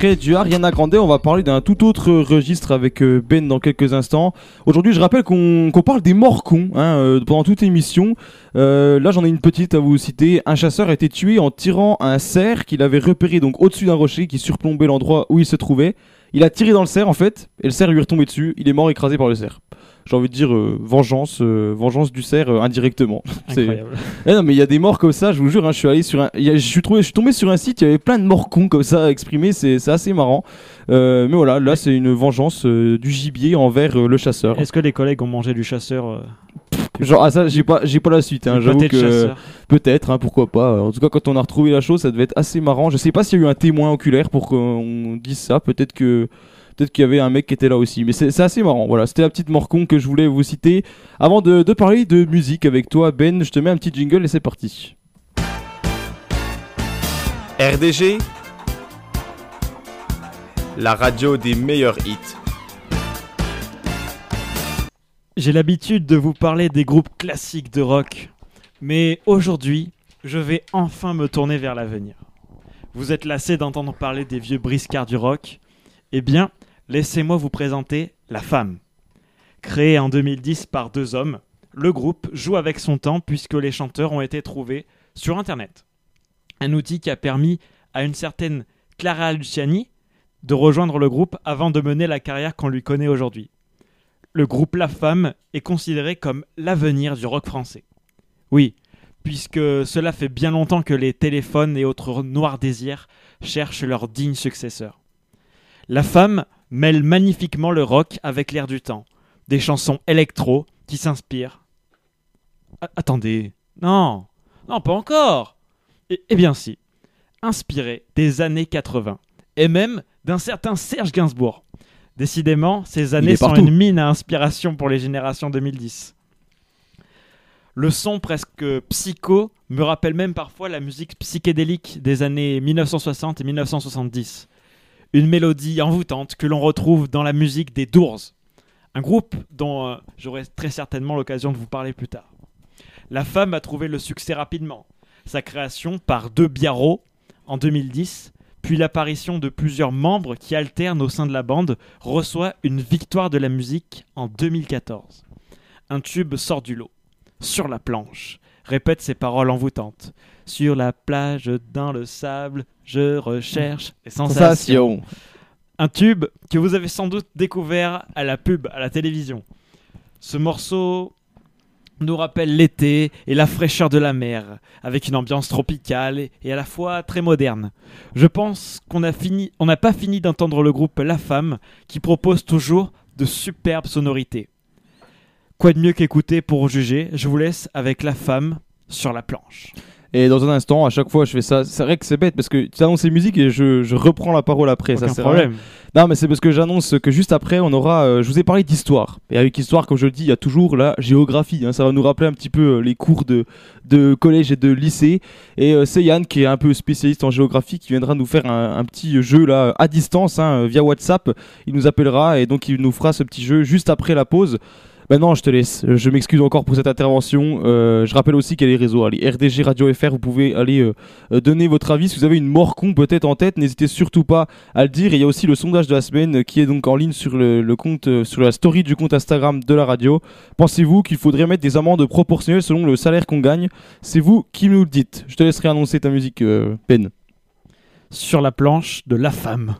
Après du Ariana Grande, on va parler d'un tout autre registre avec euh, Ben dans quelques instants. Aujourd'hui, je rappelle qu'on parle des morts cons hein, euh, pendant toute émission. Euh, là, j'en ai une petite à vous citer. Un chasseur a été tué en tirant un cerf qu'il avait repéré donc au-dessus d'un rocher qui surplombait l'endroit où il se trouvait. Il a tiré dans le cerf en fait, et le cerf lui est retombé dessus. Il est mort écrasé par le cerf. J'ai envie de dire euh, vengeance, euh, vengeance du cerf euh, indirectement. Incroyable. Eh non, mais il y a des morts comme ça, je vous jure. hein, je suis allé sur un, il y a- je suis trouvé, je suis tombé sur un site, il y avait plein de morts cons comme ça exprimés. C'est c'est assez marrant. Mais voilà, là c'est une vengeance du gibier envers le chasseur. Est-ce que les collègues ont mangé du chasseur Genre ah ça j'ai pas j'ai pas la suite hein, j'avoue que peut-être hein, pourquoi pas en tout cas quand on a retrouvé la chose ça devait être assez marrant je sais pas s'il y a eu un témoin oculaire pour qu'on dise ça peut-être que peut-être qu'il y avait un mec qui était là aussi. Mais c'est assez marrant voilà. C'était la petite morcon que je voulais vous citer avant de, de parler de musique avec toi Ben. Je te mets un petit jingle et c'est parti. RDG, la radio des meilleurs hits. J'ai l'habitude de vous parler des groupes classiques de rock, mais aujourd'hui, je vais enfin me tourner vers l'avenir. Vous êtes lassé d'entendre parler des vieux briscards du rock. Eh bien, laissez-moi vous présenter La Femme. Créé en 2010 par deux hommes, le groupe joue avec son temps puisque les chanteurs ont été trouvés sur Internet. Un outil qui a permis à une certaine Clara Luciani de rejoindre le groupe avant de mener la carrière qu'on lui connaît aujourd'hui le groupe La Femme est considéré comme l'avenir du rock français. Oui, puisque cela fait bien longtemps que les téléphones et autres noirs désirs cherchent leur digne successeur. La Femme mêle magnifiquement le rock avec l'air du temps, des chansons électro qui s'inspirent. A- attendez, non, non, pas encore. Eh, eh bien si, inspiré des années 80, et même d'un certain Serge Gainsbourg. Décidément, ces années sont une mine à inspiration pour les générations 2010. Le son presque psycho me rappelle même parfois la musique psychédélique des années 1960 et 1970. Une mélodie envoûtante que l'on retrouve dans la musique des Doors, un groupe dont euh, j'aurai très certainement l'occasion de vous parler plus tard. La femme a trouvé le succès rapidement. Sa création par deux biarros en 2010, puis l'apparition de plusieurs membres qui alternent au sein de la bande, reçoit une victoire de la musique en 2014. Un tube sort du lot. Sur la planche, répète ses paroles envoûtantes. Sur la plage, dans le sable, je recherche les sensations. Sensation. Un tube que vous avez sans doute découvert à la pub, à la télévision. Ce morceau nous rappelle l'été et la fraîcheur de la mer, avec une ambiance tropicale et, et à la fois très moderne. Je pense qu'on a fini, on n'a pas fini d'entendre le groupe La Femme, qui propose toujours de superbes sonorités. Quoi de mieux qu'écouter pour juger Je vous laisse avec La Femme sur la planche. Et dans un instant, à chaque fois, je fais ça. C'est vrai que c'est bête parce que tu annonces les musiques et je, je reprends la parole après. ça sert problème. rien. Non, mais c'est parce que j'annonce que juste après, on aura. euh, je vous ai parlé d'histoire. Et avec histoire, comme je le dis, il y a toujours la géographie. hein. ça va nous rappeler un petit peu euh, les cours de, de collège et de lycée. Et euh, c'est Yann qui est un peu spécialiste en géographie qui viendra nous faire un, un petit jeu là à distance hein, via WhatsApp. Il nous appellera et donc il nous fera ce petit jeu juste après la pause. Maintenant, je te laisse. Je m'excuse encore pour cette intervention. Euh, je rappelle aussi qu'il y a les réseaux. Allez, RDG Radio FR, vous pouvez aller euh, euh, donner votre avis. Si vous avez une mort con peut-être en tête, n'hésitez surtout pas à le dire. Et il y a aussi le sondage de la semaine qui est donc en ligne sur le, compte, sur la story du compte Instagram de la radio. Pensez-vous qu'il faudrait mettre des amendes proportionnelles selon le salaire qu'on gagne? C'est vous qui nous le dites. Je te laisserai annoncer ta musique, Ben. Sur la planche de La Femme.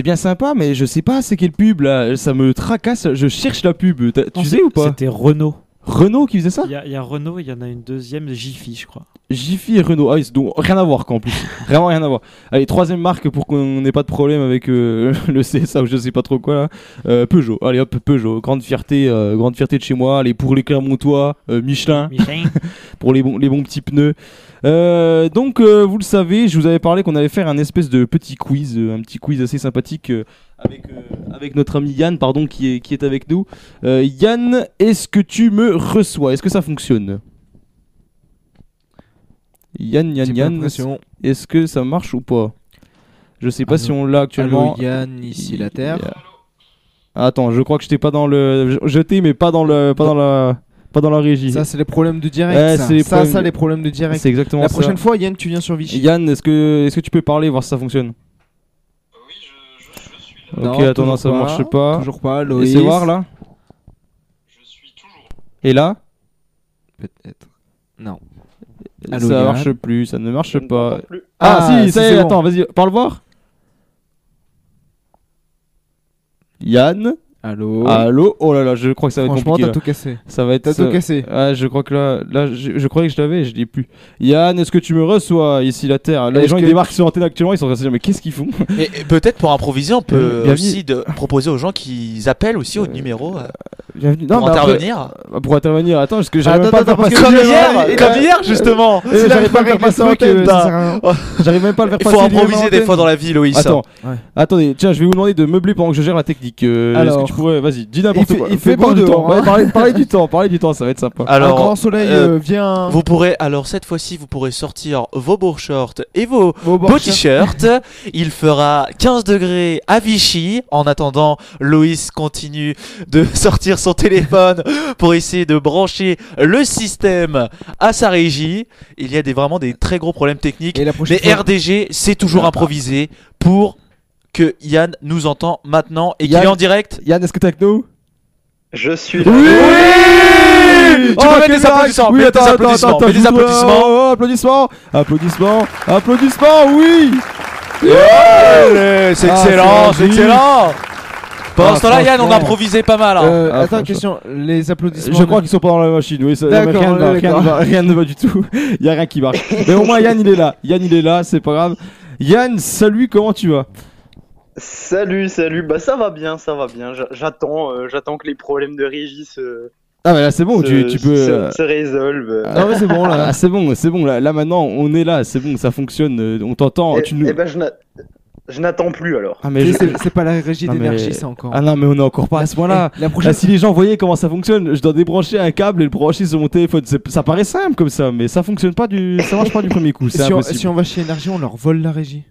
C'est bien sympa, mais je sais pas c'est quelle pub là. Ça me tracasse. Je cherche la pub. T'as- Tu sais ou pas? C'était Renault. Renault qui faisait ça? Il y, a- il y a Renault, il y en a une deuxième, Jiffy, je crois. Jiffy et Renault. Ah, oui, c'est donc rien à voir quoi en plus. Vraiment rien à voir. Allez, troisième marque pour qu'on n'ait pas de problème avec euh, le CSA ou je sais pas trop quoi là. Euh, Peugeot. Allez hop, Peugeot. Grande fierté, euh, grande fierté de chez moi. Allez, pour les Clermontois, euh, Michelin. Michelin. pour les bons, les bons petits pneus. Euh, donc, euh, vous le savez, je vous avais parlé qu'on allait faire un espèce de petit quiz, euh, un petit quiz assez sympathique avec, avec notre ami Yann, pardon, qui est, qui est avec nous. Yann, est-ce que tu me reçois? Est-ce que ça fonctionne? Yann, Yann, Yann, est-ce que ça marche ou pas? Je sais pas si on l'a actuellement. Allô, Yann, ici la Terre. Attends, je crois que je t'ai pas dans le. Je t'ai, mais pas dans le. Pas dans la. Pas dans la régie. Ça, c'est les problèmes de direct. Ouais, ça, c'est les ça, problèmes ça, les problèmes de direct. C'est exactement La ça. prochaine fois, Yann, tu viens sur Vichy. Yann, est-ce que, est-ce que tu peux parler, voir si ça fonctionne? Non, Ok, attends, non, toujours ça pas. marche pas. Toujours pas, Loïs. voir là? Et là? Peut-être. Non. Ça Yann marche plus, ça ne marche pas. plus. Ah, Ah, si, ça y c'est est, bon. attends, vas-y, parle voir. Yann? Allô Allô Oh là là, je crois que ça va être Franchement, compliqué. t'as tout cassé. Ça va être. T'as tout ça- cassé. Ah, je crois que là, là je, je croyais que je l'avais, je l'ai plus. Yann, est-ce que tu me reçois ici la Terre? Là, les gens ils que- débarquent sur antenne actuellement, ils sont en train de se dire mais qu'est-ce qu'ils font? Et et peut-être pour improviser, on peut Bienvenue. aussi de proposer aux gens qui appellent aussi au numéro euh, Bienvenue. pour mais après- intervenir. Pour intervenir, attends, parce que j'arrive même pas à faire passer. comme hier, comme hier, justement. J'arrive pas à le faire passer euh. J'arrive même pas à le faire Il passer. faut libre en improviser des fois dans la vie, Loïs. Attends, attendez, tiens, je vais vous demander de meubler pendant que je gère la technique. Euh, Alors. Pourrais, vas-y, dis n'importe Il fait- quoi. il fait pas beau dehors, Ouais, hein. parlez, parlez du temps, parlez du temps, ça va être sympa. Alors, Un grand soleil euh, euh, vient. Vous pourrez alors cette fois-ci vous pourrez sortir vos beaux shorts et vos, Vos beaux t-shirts. Il fera 15 degrés à Vichy. En attendant, Loïs continue de sortir son téléphone pour essayer de brancher le système à sa régie. Il y a des, vraiment des très gros problèmes techniques. Et la prochaine Mais fois- RDG, c'est toujours improvisé pour que Yann nous entend maintenant et qu'il est en direct. Yann, est-ce que t'es avec nous? Je suis Oui Tu peux mettre quel des applaudissements, Oui, des attends, attends, applaudissements, attends, mets des joue- applaudissements. Oh, oh, applaudissements, applaudissements, applaudissements, oui. Ouais, c'est Ah, excellent, c'est c'est excellent. Pendant Ah, ce temps-là, Yann, on franchement. improvisait pas mal. hein. Euh, Ah, attends, question. Les applaudissements. Je crois qu'ils sont pas dans la machine, oui, ça, D'accord, rien, ne va, ouais, rien, ne d'accord. va, rien ne va du tout. Il y a rien qui marche. Mais au moins Yann il est là. Yann il est là, c'est pas grave. Yann, salut, comment tu vas? Salut, salut. Bah ça va bien, ça va bien. J'a- J'attends, euh, j'attends que les problèmes de régie se, Ah bah là c'est bon, se, tu, tu peux. se, euh, se résolvent. Ah ouais, c'est bon là. C'est bon, c'est bon là. Là maintenant, on est là, c'est bon, ça fonctionne. euh, On t'entend. et, tu nous. et ben je n'a- je n'attends plus alors. Ah mais C'est- je- C'est c'est pas la régie Non, mais- d'énergie, ça encore. Ah non, mais on est encore pas à ce point-là. Eh, la prochaine Là, si les gens voyaient comment ça fonctionne, je dois débrancher un câble et le brancher sur mon téléphone. C'est- Ça paraît simple comme ça, mais ça fonctionne pas du, ça marche pas du premier coup. C'est si, on, impossible. si on va chez Énergie, on leur vole la régie.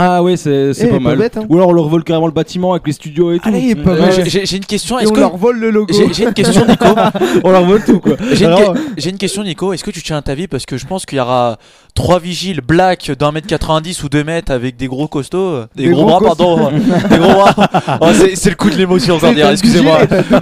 Ah ouais, c'est c'est Eh, pas pas mal. bête, hein. Ou alors on leur vole carrément le bâtiment avec les studios et tout. Allez, pas Euh, mal. j'ai- J'ai j'ai une question. Et Est-ce on que leur vole le logo. j'ai j'ai une question, Nico on leur vole tout quoi. J'ai une, Alors, que- j'ai une question, Nico. Est-ce que tu tiens à ta vie? Parce que je pense qu'il y aura trois vigiles black d'un mètre 90 ou deux mètres avec des gros costauds, euh, des, Des gros, gros bras, pardon, des gros bras. Oh, c'est c'est le coup de l'émotion encore dire. Excusez-moi.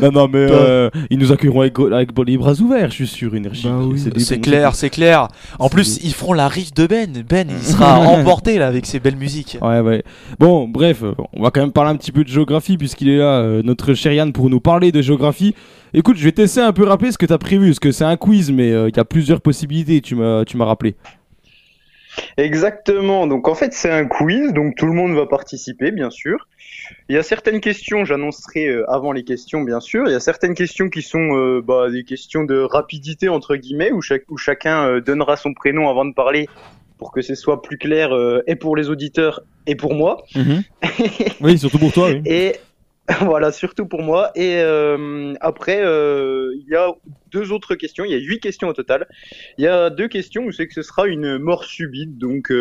non, non, mais euh, ils nous accueilleront avec, avec les bras ouverts, je suis sûr, énergie. Bah oui. des C'est bons- clair, c'est clair. En plus, ils feront la riff de Ben. Ben, il sera emporté là avec ses belles musiques. Ouais, ouais. Bon, bref, on va quand même parler un petit peu de géographie puisqu'il est là, euh, notre cher Yann, pour nous parler de géographie. Écoute, je vais t'essayer un peu rappeler ce que t'as prévu, parce que c'est un quiz, mais euh, il y a plusieurs possibilités, tu m'as tu m'as rappelé. Exactement. Donc en fait c'est un quiz, donc tout le monde va participer bien sûr. Il y a certaines questions, j'annoncerai euh, avant les questions bien sûr. Il y a certaines questions qui sont euh, bah, des questions de rapidité entre guillemets, où, chaque, où chacun euh, donnera son prénom avant de parler pour que ce soit plus clair euh, et pour les auditeurs et pour moi. Oui, surtout pour toi, oui. Et voilà, surtout pour moi. Et euh, après, euh, il y a deux autres questions. Il y a huit questions au total. Il y a deux questions où c'est que ce sera une mort subite. Donc,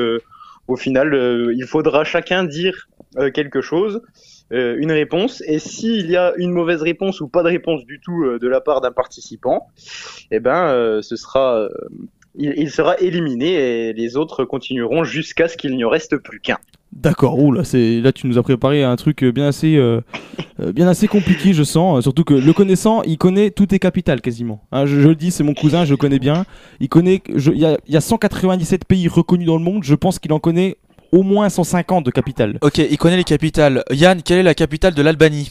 au final, il faudra chacun dire quelque chose, une réponse. Et s'il y a une mauvaise réponse ou pas de réponse du tout de la part d'un participant, eh ben, ce sera, il, il sera éliminé et les autres continueront jusqu'à ce qu'il n'y en reste plus qu'un. D'accord, ouh là, c'est là tu nous as préparé un truc bien assez, euh, euh, bien assez compliqué, je sens. euh, Surtout que le connaissant, il connaît toutes les capitales quasiment. Hein, je, je le dis, c'est mon cousin, je le connais bien. Il connaît, il y y a 197 pays reconnus dans le monde. Je pense qu'il en connaît au moins 150 de capitales. Ok, il connaît les capitales. Yann, quelle est la capitale de l'Albanie?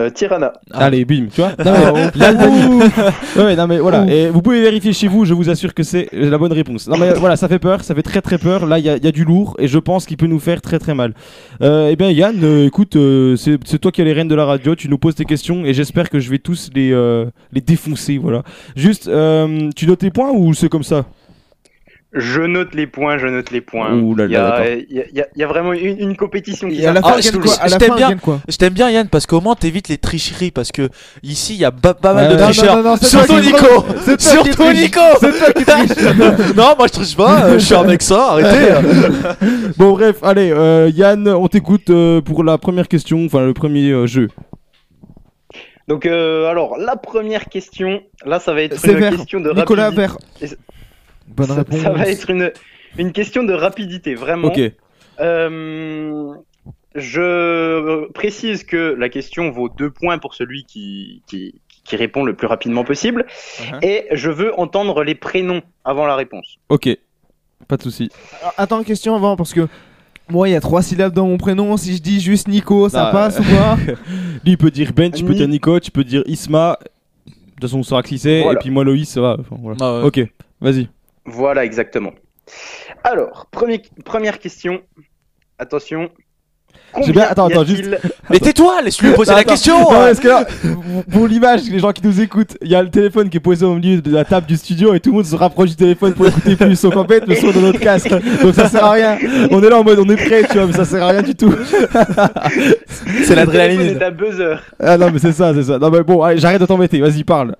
Euh, Tirana. Allez, bim, tu vois. Non, Ah, mais, l'Albanie- Ouais, non, mais voilà. Et vous pouvez vérifier chez vous, je vous assure que c'est la bonne réponse. Non, mais voilà, ça fait peur, ça fait très très peur. Là, il y, a- il y a du lourd et je pense qu'il peut nous faire très très mal. Euh, eh bien, Yann, euh, écoute, euh, c'est c'est toi qui as les rênes de la radio, tu nous poses tes questions et j'espère que je vais tous les, euh, les défoncer. Voilà. Juste, euh, tu notes tes points ou c'est comme ça? Je note les points, je note les points. Ouh là il, y là, a, d'accord. il y a- il y a- il y a vraiment une, une compétition qui à la fin, je gagne quoi À je la t'aime fin, bien, gagne quoi je t'aime bien Yann parce qu'au moins t'évites les tricheries parce que ici il y a ba- pas mal de. Non, tricheurs. non, Surtout Nico. triche. C'est toi qui Surtout. Nico. C'est toi qui triche. non, moi je triche pas. euh, je suis un mec ça. Arrêtez. Bon, bref, allez, euh, Yann, on t'écoute euh, pour la première question, enfin le premier euh, jeu. Donc, euh, alors, la première question, là, ça va être une vert. question de Nicolas rapidité. Vert. Ça- Bonne ça, réponse. ça va être une, une question de rapidité, vraiment. Ok. Euh, je précise que la question vaut deux points pour celui qui, qui, qui répond le plus rapidement possible. Uh-huh. Et je veux entendre les prénoms avant la réponse. Ok. Pas de souci. Alors, Attends, question avant parce que moi il y a trois syllabes dans mon prénom. Si je dis juste Nico, ça Ah, passe euh, ou pas? Lui, il peut dire Ben, tu peux Ni- dire Nico, tu peux dire Isma. De toute façon, on saura qui c'est. Voilà. Et puis moi, Loïs, ça va. Enfin, voilà. Ah ouais. Ok, vas-y. Voilà, exactement. Alors, premier- première question. Attention. J'ai bien- attends, attends, a-t-il- Mais tais-toi, laisse-lui poser la question. non, hein. parce que là, pour- l'image, les gens qui nous écoutent, il y a le téléphone qui est posé au milieu de la table du studio et tout le monde se rapproche du téléphone pour écouter plus. Sauf en fait, le son de notre casque. Donc ça sert à rien. On est là en mode on est prêt, tu vois, mais ça sert à rien du tout. C'est l'adrénaline. est à buzzer. Ah non, mais c'est ça, c'est ça. Non, mais bon, allez, j'arrête de t'embêter. Vas-y, parle.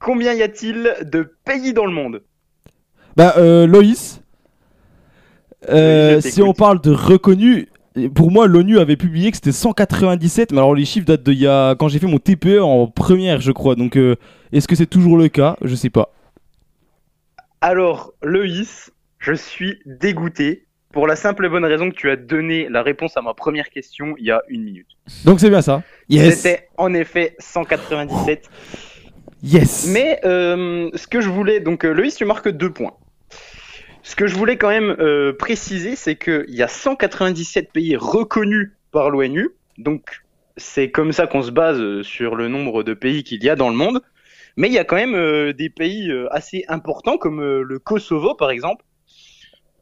Combien y a-t-il de pays dans le monde? Bah, euh, Loïs, euh, si on parle de reconnu, pour moi, l'ONU avait publié que c'était 197, mais alors les chiffres datent de y a, quand j'ai fait mon TPE en première, je crois. Donc, euh, est-ce que c'est toujours le cas? Je sais pas. Alors, Loïs, je suis dégoûté pour la simple et bonne raison que tu as donné la réponse à ma première question il y a une minute. Donc, c'est bien ça. Yes. C'était en effet 197. Yes. Mais euh, ce que je voulais, donc euh, Loïs, tu marques deux points. Ce que je voulais quand même euh, préciser, c'est qu'il y a 197 pays reconnus par l'ONU. Donc, c'est comme ça qu'on se base euh, sur le nombre de pays qu'il y a dans le monde. Mais il y a quand même euh, des pays euh, assez importants comme le Kosovo, par exemple,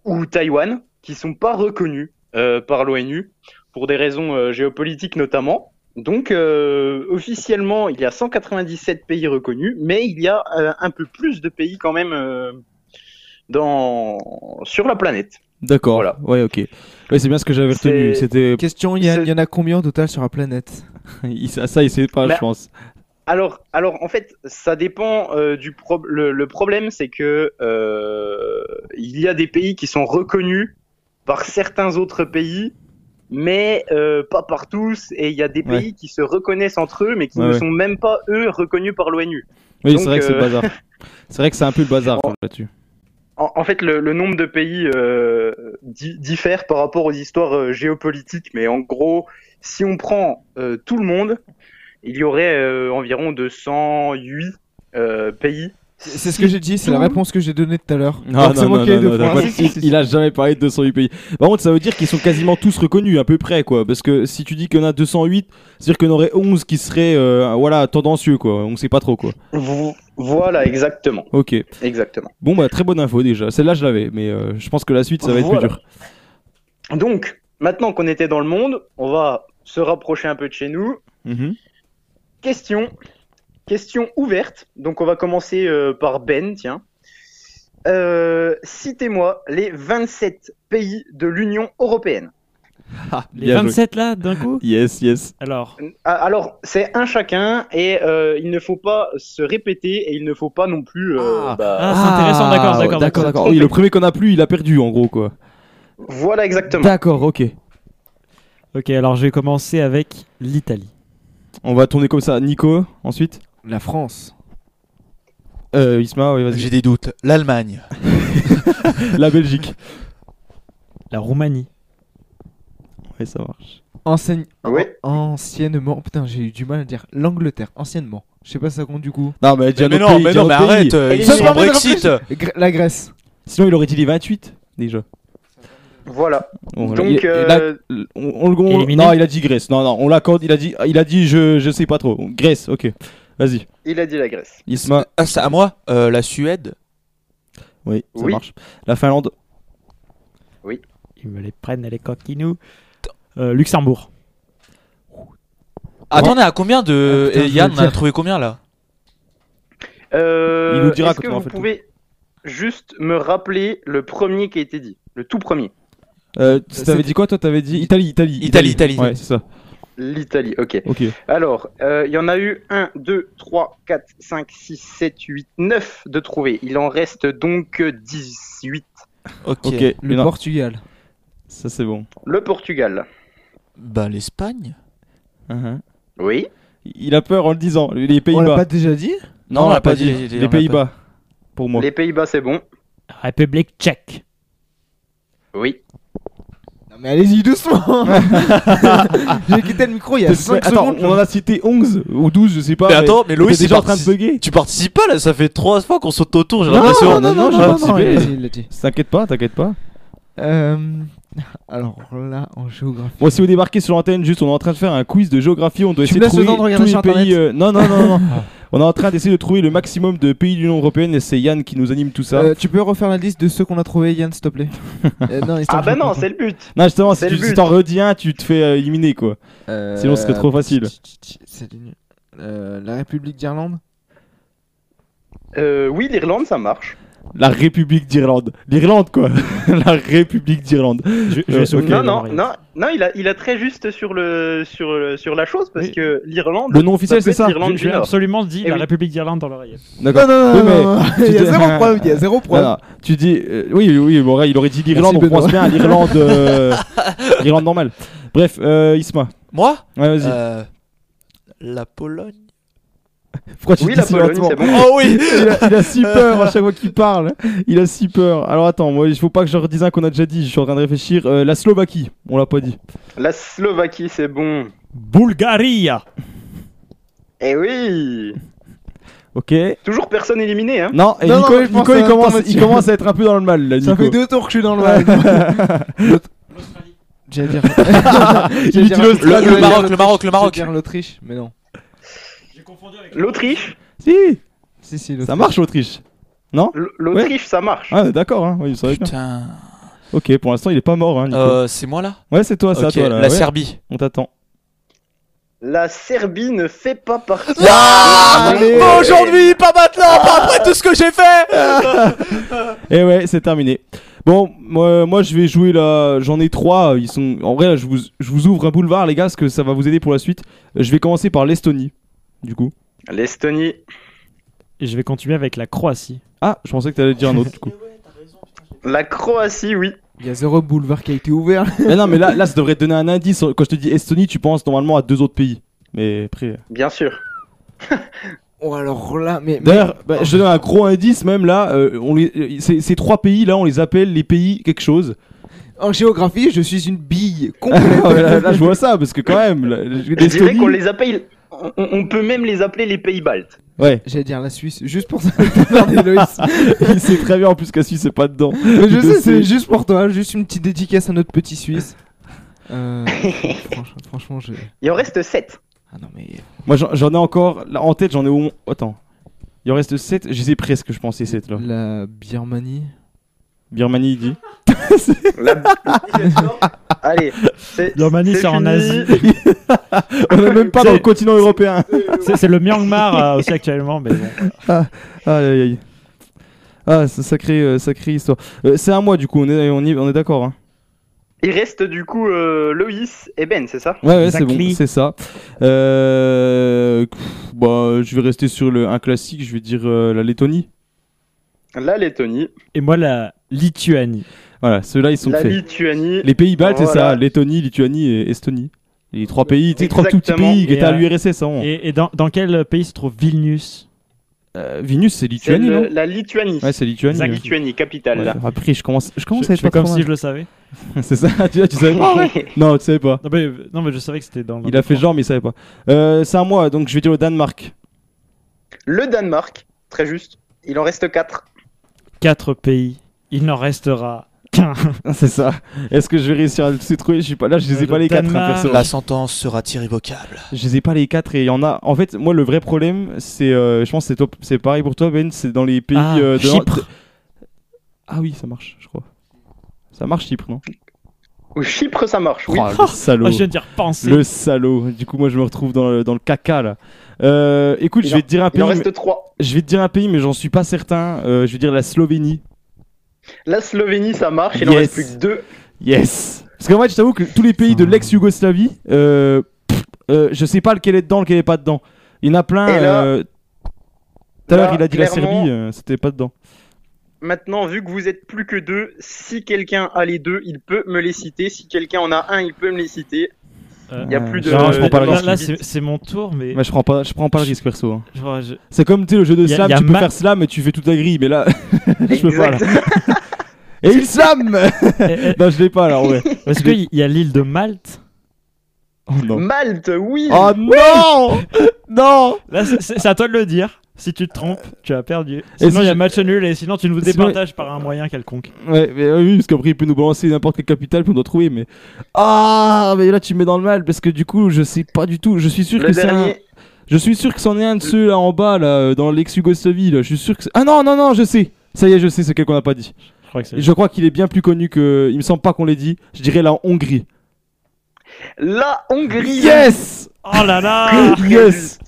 ou Taïwan, qui sont pas reconnus par l'ONU pour des raisons géopolitiques notamment. Donc, euh, officiellement, il y a 197 pays reconnus, mais il y a euh, un peu plus de pays quand même euh, dans... sur la planète. D'accord. Voilà. Ouais, ok. Ouais, c'est bien ce que j'avais retenu. C'était. Question il y en a combien au total sur la planète? Ça, ça, il sait pas, Bah, je pense. Alors, alors, en fait, ça dépend euh, du pro- le, le problème, c'est que euh, il y a des pays qui sont reconnus par certains autres pays, mais euh, pas par tous, et il y a des Ouais. pays qui se reconnaissent entre eux, mais qui Ouais, ne ouais. sont même pas eux reconnus par l'ONU. Oui, c'est vrai que c'est le euh, bazar. C'est vrai que c'est un peu le bazar là-dessus. En, en fait, le, le nombre de pays euh, di- diffère par rapport aux histoires géopolitiques, mais en gros, si on prend tout le monde, il y aurait environ 208 euh, pays. C'est ce que j'ai dit, c'est la réponse que j'ai donnée tout à l'heure. Non, non, moi non, qui ai non, il a jamais parlé de 208 pays. Par contre, ça veut dire qu'ils sont quasiment tous reconnus, à peu près, quoi. Parce que si tu dis qu'il y en a 208, c'est-à-dire qu'il y en aurait 11 qui seraient, euh, voilà, tendancieux, quoi. On sait pas trop, quoi. Vo- Voilà, exactement. Ok. Exactement. Bon, bah, très bonne info déjà. Celle-là, je l'avais, mais euh, je pense que la suite, ça va être Voilà. plus dur. Donc, maintenant qu'on était dans le monde, on va se rapprocher un peu de chez nous. Mhm. Question, question ouverte. Donc, on va commencer euh, par Ben, tiens. Euh, Citez-moi les 27 pays de l'Union européenne. Les Bien joué. 27 là, d'un coup? Yes, yes. Alors, Ah, Alors, c'est un chacun et euh, il ne faut pas se répéter et il ne faut pas non plus. euh, bah, Ah, c'est intéressant, d'accord, Ah, d'accord, d'accord, d'accord. d'accord. Oui, le premier qu'on a plus, il a perdu, en gros, quoi. Voilà, exactement. D'accord, ok. ok, alors je vais commencer avec l'Italie. On va tourner comme ça. Nico, ensuite? La France. Euh, Isma, oui, vas-y. J'ai des doutes. L'Allemagne. La Belgique. La Roumanie. Ouais, ça marche. Enseigne... Oui. an- Anciennement. Putain, j'ai eu du mal à dire. L'Angleterre, anciennement. Je sais pas si ça compte du coup. Non, mais, déjà Mais notre non, pays, mais déjà non, mais notre pays. arrête, euh, ils Ça sont me en permet de Brexit. Gr- La Grèce. Sinon, il aurait dit les 28 déjà. Voilà. Bon, Donc, il- euh, on, on le on- Éliminé Non, il a dit Grèce. Non, non, on l'accorde. Il a dit, il a dit, je, je sais pas trop. Grèce, ok. Vas-y. Il a dit la Grèce. Isma. Ah, c'est à moi Euh, La Suède Oui, ça Oui. marche. La Finlande. Ils me les prennent, les coquinous. Euh, Luxembourg. Attendez, à combien de. Ah, putain, et je Yann, on a le dire. trouvé combien là? Euh, Il nous dira Est-ce quand que on aura vous fait le pouvez juste me rappeler le premier qui a été dit? Le tout premier. Euh, tu C'est- t'avais dit quoi toi T'avais dit Italie, Italie. Italie, Italie. Ouais, c'est ça. L'Italie, ok. Ok. Alors, euh, il y en a eu 1, 2, 3, 4, 5, 6, 7, 8, 9 de trouver. Il en reste donc 18. Ok. Ok. Le non, Portugal. Ça c'est bon. Le Portugal. Bah, l'Espagne Uh-huh. Oui. Il a peur en le disant. Les On l'a Pays-Bas. pas déjà dit Non, on l'a pas dit. on Les Pays-Bas. Pour moi. Les Pays-Bas, c'est bon. République tchèque. Oui. Mais allez-y doucement J'ai quitté le micro il y a Mais 5 Attends, secondes. on en a cité 11 ou 12, je sais pas. Mais attends, mais Loïs, déjà en train de bugger. Tu participes pas là, ça fait trois fois qu'on saute autour, j'ai l'impression. non, non, non, j'ai non, non. T'inquiète pas, t'inquiète pas. Euh, alors là, en géographie. Bon, si vous débarquez sur l'antenne, juste, on est en train de faire un quiz de géographie. On doit Tu essayer de trouver tous les pays. Euh, Non, non, non, non. on est en train d'essayer de trouver le maximum de pays de l'Union européenne. Et c'est Yann qui nous anime tout ça. Euh, tu peux refaire la liste de ceux qu'on a trouvé, Yann, s'il te plaît Euh, non, Ah bah non, c'est le but. Non, justement, si c'est tu le si but. t'en redis un, tu te fais euh, éliminer quoi. Euh, Sinon, ce serait trop facile. euh, la République d'Irlande? Euh, oui, l'Irlande, ça marche. La République d'Irlande. L'Irlande quoi. la République d'Irlande. Je, je Euh, vais sauver ok. non, non, non, non, il a, il a très juste sur le, sur, le- sur la chose parce Oui. que l'Irlande. Le nom officiel, c'est ça l'Irlande Je, du je absolument dit la oui. République d'Irlande dans l'oreillette. D'accord. Non, non, Oui, non, mais non, non, tu il y a zéro preuve, il y a zéro preuve. Non, non, tu dis. euh, oui, oui, bon, il aurait dit l'Irlande, on pense bien à l'Irlande. euh, L'Irlande normale. Bref, euh, Isma. Moi Ouais, vas-y. Euh, La Pologne Pourquoi tu Oui, dis la si Pologne, bon. Oh oui il, a, il a si peur à chaque fois qu'il parle. Il a si peur. Alors attends, moi il faut pas que je redise un qu'on a déjà dit. Je suis en train de réfléchir. Euh, la Slovaquie, on l'a pas dit. La Slovaquie, c'est bon. Bulgarie Eh oui Ok. Toujours personne éliminé, hein Non, et Non, Nico, non, il, commence, il à être un peu dans le mal là. Ça Nico. fait deux tours que je suis dans le mal. J'allais dire. Dire- l'Australie. j'allais Le dire Maroc, le Maroc, le J'allais Maroc. dire l'Autriche, mais non. L'Autriche Si, Si, si, l'Autriche. ça marche l'Autriche. Non L'Autriche, ça marche. Ah, d'accord, hein. oui, ça. Putain. Ok, pour l'instant, il est pas mort, hein, Nico. Euh, c'est moi là? Ouais, c'est toi, c'est toi là. La ouais. Serbie. On t'attend. La Serbie ne fait pas partie. Ah. Pas aujourd'hui, pas maintenant, pas après tout ce que j'ai fait Et ouais, c'est terminé. Bon, moi, moi je vais jouer là. J'en ai trois. Ils sont. En vrai, là, je vous, je vous ouvre un boulevard, les gars, parce que ça va vous aider pour la suite. Je vais commencer par l'Estonie, du coup. L'Estonie. Et je vais continuer avec la Croatie. Ah, je pensais que t'allais dire un autre, du coup. La Croatie, oui. Il y a zéro boulevard qui a été ouvert. mais non, mais là, là, ça devrait te donner un indice. Quand je te dis Estonie, tu penses normalement à deux autres pays. Mais après. Bien sûr. Oh, alors là, mais. D'ailleurs, bah, je te donne un gros indice, même là. euh, on les, euh, ces, ces trois pays là, on les appelle les pays quelque chose. En géographie, je suis une bille complète. Ouais, là, là, je vois ça, parce que quand même. la- Je dirais l'Estonie- qu'on les appelle. On, on peut même les appeler les pays baltes. Ouais, J'allais dire la Suisse, juste pour ça. Il sait très bien en plus qu'à Suisse c'est pas dedans. Mais je sais, c'est juste pour toi, juste une petite dédicace à notre petit Suisse. Euh, franchement, franchement, je. Il en reste 7. Ah non, mais. Moi j'en ai encore. Là, en tête, j'en ai au moins. Attends. Il en reste 7. Je sais presque, je pensais 7 là. La Birmanie. Birmanie, il dit. La- Allez. c'est- Birmanie, c'est en fini. Asie. On est même pas dans le continent européen. C'est le Myanmar euh, aussi actuellement, mais bon. Ah, aïe aïe aïe. Ah, c'est sacré, euh, sacrée histoire. Euh, c'est à moi du coup, on est, on y- on est d'accord. Hein. Il reste du coup euh, Loïs et Ben, c'est ça? Ouais, ouais, c'est bon, c'est ça. Euh, pff, bah, je vais rester sur le, un classique, je vais dire euh, la Lettonie. La Lettonie. Et moi, la Lituanie. Voilà, ceux-là ils sont La faits. Lituanie. Les pays baltes, c'est ça Lettonie, Lituanie et Estonie. Les trois pays, tu sais, trois tout petits pays qui Et, étaient à euh, l'URSS avant. Et, et dans, dans quel pays se trouve Vilnius? Euh, Vilnius, c'est Lituanie, le- non? la Lituanie. Ouais, c'est Lituanie. La ouais. Lituanie, capitale. Ouais, là. Après, je commence, je commence Je- à être pas comme si je le savais. c'est ça, tu, tu savais pas Non, tu savais pas. Non mais, non, mais je savais que c'était dans. Il a fait genre, mais il savait pas. Euh, c'est à moi, donc je vais dire le Danemark. Le Danemark, très juste. Il en reste 4. 4 pays. Il n'en restera qu'un. c'est ça. Est-ce que je vais réussir à le trouver Je suis pas là, je les ai Le pas les 4 Danemark. perso. La sentence sera irrévocable. Je les ai pas les 4 et il y en a. En fait, moi, le vrai problème, c'est. euh, je pense que c'est pareil pour toi, Ben. C'est dans les pays. Ah, euh, de- Chypre. de- Ah oui, ça marche, je crois. Ça marche, Chypre, non? Ou Chypre, ça marche, oui. Oh, le salaud. Ah, je viens d'y repenser. Le salaud. Du coup, moi, je me retrouve dans le, dans le caca là. Euh, écoute, Il je vais en- te dire un il en pays. reste mais- trois. Je vais te dire un pays, mais j'en suis pas certain. Euh, je vais dire la Slovénie. La Slovénie, ça marche. Il en Yes. reste plus que 2. Yes. Parce qu'en fait, je t'avoue que tous les pays de l'ex-Yougoslavie, euh, euh, je sais pas lequel est dedans, lequel est pas dedans. Il y en a plein. Euh, Tout à l'heure, il a dit la Serbie, euh, c'était pas dedans. Maintenant, vu que vous êtes plus que deux, si quelqu'un a les deux, il peut me les citer. Si quelqu'un en a un, il peut me les citer. Il y a plus de. non, je prends pas le là, risque. là, c'est c'est mon tour, mais. Mais je prends pas, je prends pas le risque perso. hein. Je C'est comme tu le jeu de slam, tu peux ma- faire slam et tu fais toute la grille, mais là, je peux pas. Là. Et il slam Non, je l'ai pas là, ouais. Est-ce qu'il y a l'île de Malte Oh non. Malte, oui. Oh non Non Là, c'est- à toi de le dire. Si tu te trompes, tu as perdu. Sinon, si il y a je- match nul et sinon, tu nous Sinon- départages par un moyen quelconque. Ouais, mais euh, oui, parce qu'après il peut nous balancer n'importe quelle capitale pour nous trouver, mais. Ah, mais là tu me mets dans le mal parce que du coup, je sais pas du tout. Je suis sûr Le que c'est un. dernier. Je suis sûr que c'en est un de ceux là en bas, là, euh, dans l'ex-Yougoslavie, là. Je suis sûr que c'est- Ah non, non, non, je sais Ça y est, je sais, c'est quel qu'on n'a pas dit. Je crois que c'est. Et je crois qu'il est bien plus connu que. Il me semble pas qu'on l'ait dit. Je dirais la Hongrie. La Hongrie. Yes Oh là là Yes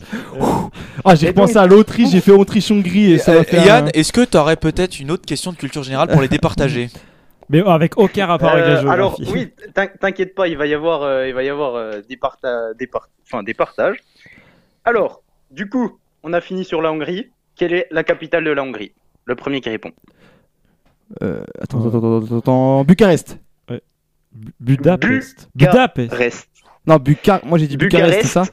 Ah, j'ai repensé donc- à l'Autriche, j'ai fait Autriche-Hongrie et ça m'a fait. Yann, un- est-ce que tu aurais peut-être une autre question de culture générale pour les départager Mais avec aucun rapport avec la Euh, alors géographie. oui, t'in- t'inquiète pas, il va y avoir, euh, il va y avoir euh, des, parta- des, par- enfin, des partages. Alors, du coup, on a fini sur la Hongrie. Quelle est la capitale de la Hongrie? Le premier qui répond. Euh, attends, attends, attends, attends, attends. Bucarest Bu- Budapest. Bucarest. Budapest. Non, Bucar. Moi j'ai dit Bucarest, c'est ça?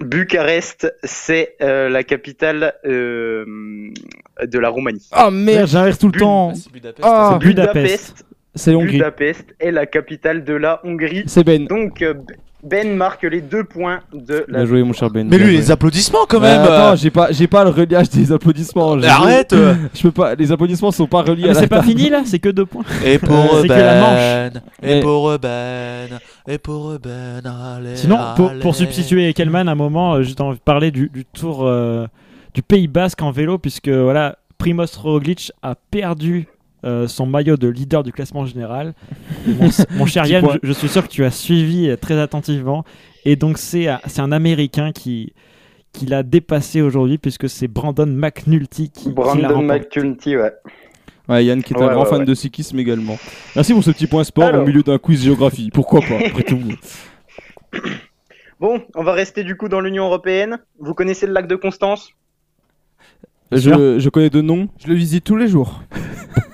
Bucarest, c'est euh, la capitale euh, de la Roumanie. Oh merde, j'inverse tout le Bu- temps C'est Budapest. Ah, C'est Budapest. C'est Hongrie. Budapest est la capitale de la Hongrie. C'est Ben. Donc euh, Ben marque les deux points de la. Bien joué, mon cher Ben. Mais lui, les applaudissements quand même attends, euh. j'ai pas, j'ai pas le reliage des applaudissements. j'ai- Arrête, euh. Je peux pas. Les applaudissements sont pas reliés Ah, à mais c'est pas table. fini là, c'est que deux points. Et pour C'est que la manche. Ben, et Et- pour Ben, et pour Ben, allez, Sinon, pour, allez. pour substituer Kelman, à un moment, euh, j'ai envie de parler du, du tour euh, du Pays Basque en vélo, puisque voilà, Primoz Roglic a perdu euh, son maillot de leader du classement général. Mon, mon cher Yann, je, je suis sûr que tu as suivi euh, très attentivement. Et donc, c'est c'est un Américain qui, qui l'a dépassé aujourd'hui, puisque c'est Brandon McNulty qui, Brandon. McNulty, ouais. Ouais, Yann qui est un Ouais, grand ouais, fan ouais. de cyclisme également. Merci pour ce petit point sport Alors. au milieu d'un quiz géographie. Pourquoi pas, après tout. Bon, on va rester du coup dans l'Union Européenne. Vous connaissez le lac de Constance? Je, je connais deux noms. Je le visite tous les jours.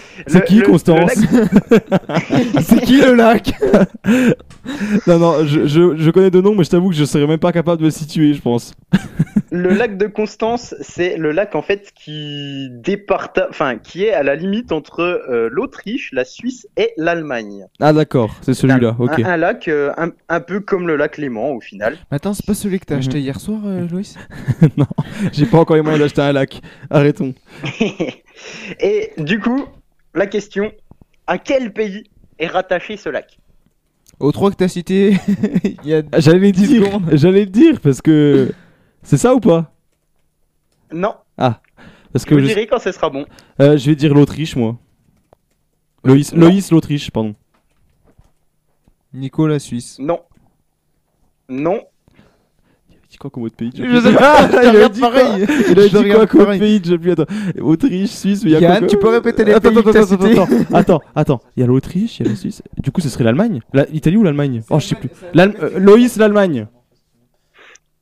C'est le- qui, le- Constance le C'est qui le lac Non, non, je, je, je connais deux noms, mais je t'avoue que je serais même pas capable de me situer, je pense. Le lac de Constance, c'est le lac en fait qui départa... enfin qui est à la limite entre euh, l'Autriche, la Suisse et l'Allemagne. Ah, d'accord, c'est celui-là, ok. Un, un lac euh, un, un peu comme le lac Léman au final. Mais attends, c'est pas celui que t'as acheté Mhm. hier soir, euh, Loïs non, j'ai pas encore les moyens d'acheter un lac. Arrêtons. et du coup, la question à quel pays est rattaché ce lac? Aux trois que t'as cités, il y a. Ah, J'allais le 10 dire, secondes. j'allais le dire parce que. C'est ça ou pas? Non, Ah, parce je que vous je, dirai quand ce sera bon. euh, je vais dire l'Autriche, moi. Loïs. Loïs l'Autriche, pardon. Nico, la Suisse. Non. Non. Comme autre pays Je sais pas, il a dit quoi pareil. Il a dit quoi pareil. pays Je plus, attends. Autriche, Suisse, mais il y a quoi tu peux répéter les attends, pays attends, que t'as attends, cités attends, attends, attends. Il y a l'Autriche, il y a la Suisse. Du coup, ce serait l'Allemagne La- L'Italie ou l'Allemagne Oh, je sais plus. Euh, Loïs, l'Allemagne.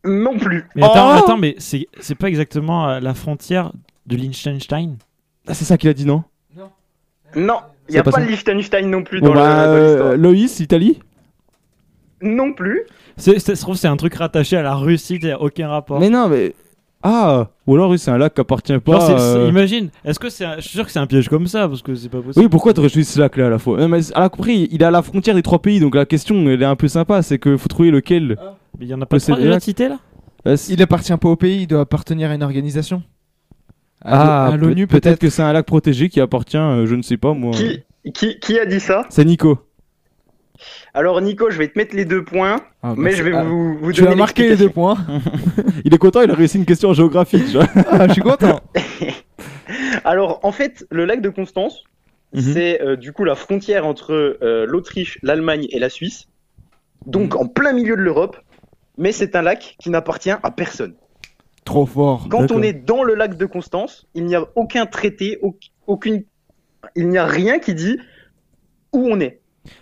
Non plus. Mais attends, Oh attends, mais c'est c'est pas exactement euh, la frontière du Liechtenstein? Ah, c'est ça qu'il a dit, non? Non. Il n'y a pas le Liechtenstein non plus dans le- bah, euh, l'histoire. Loïs, Italie? Non plus. C'est- Ça se trouve, c'est un truc rattaché à la Russie, qui a aucun rapport. Mais non, mais. Ah Ou alors, oui, c'est un lac qui appartient pas. Genre, c'est- c'est- euh, Imagine, est-ce que c'est un- Je suis sûr que c'est un piège comme ça parce que c'est pas possible. Oui, pourquoi t'aurais choisi ce lac-là à la fois? Non, mais à la- Après, il est à la frontière des trois pays, donc la question, elle est un peu sympa. C'est qu'il faut trouver lequel. Mais il y en a pas trois déjà cités là? Euh, Il appartient pas au pays, il doit appartenir à une organisation. À Ah, à l'ONU peut- peut-être. que c'est un lac protégé qui appartient, euh, je ne sais pas moi. Qui, qui, qui a dit ça? C'est Nico. Alors Nico, je vais te mettre les deux points, Ah, bah, mais je vais ah, vous, vous Tu donner vas marquer les deux points. Il est content, il a réussi une question en géographie. tu vois. Ah, je suis content. Alors, en fait, le lac de Constance, Mhm. c'est euh, du coup la frontière entre euh, l'Autriche, l'Allemagne et la Suisse, donc Mhm. en plein milieu de l'Europe, mais c'est un lac qui n'appartient à personne. Trop fort. Quand D'accord. on est dans le lac de Constance, il n'y a aucun traité, au- aucune, il n'y a rien qui dit où on est.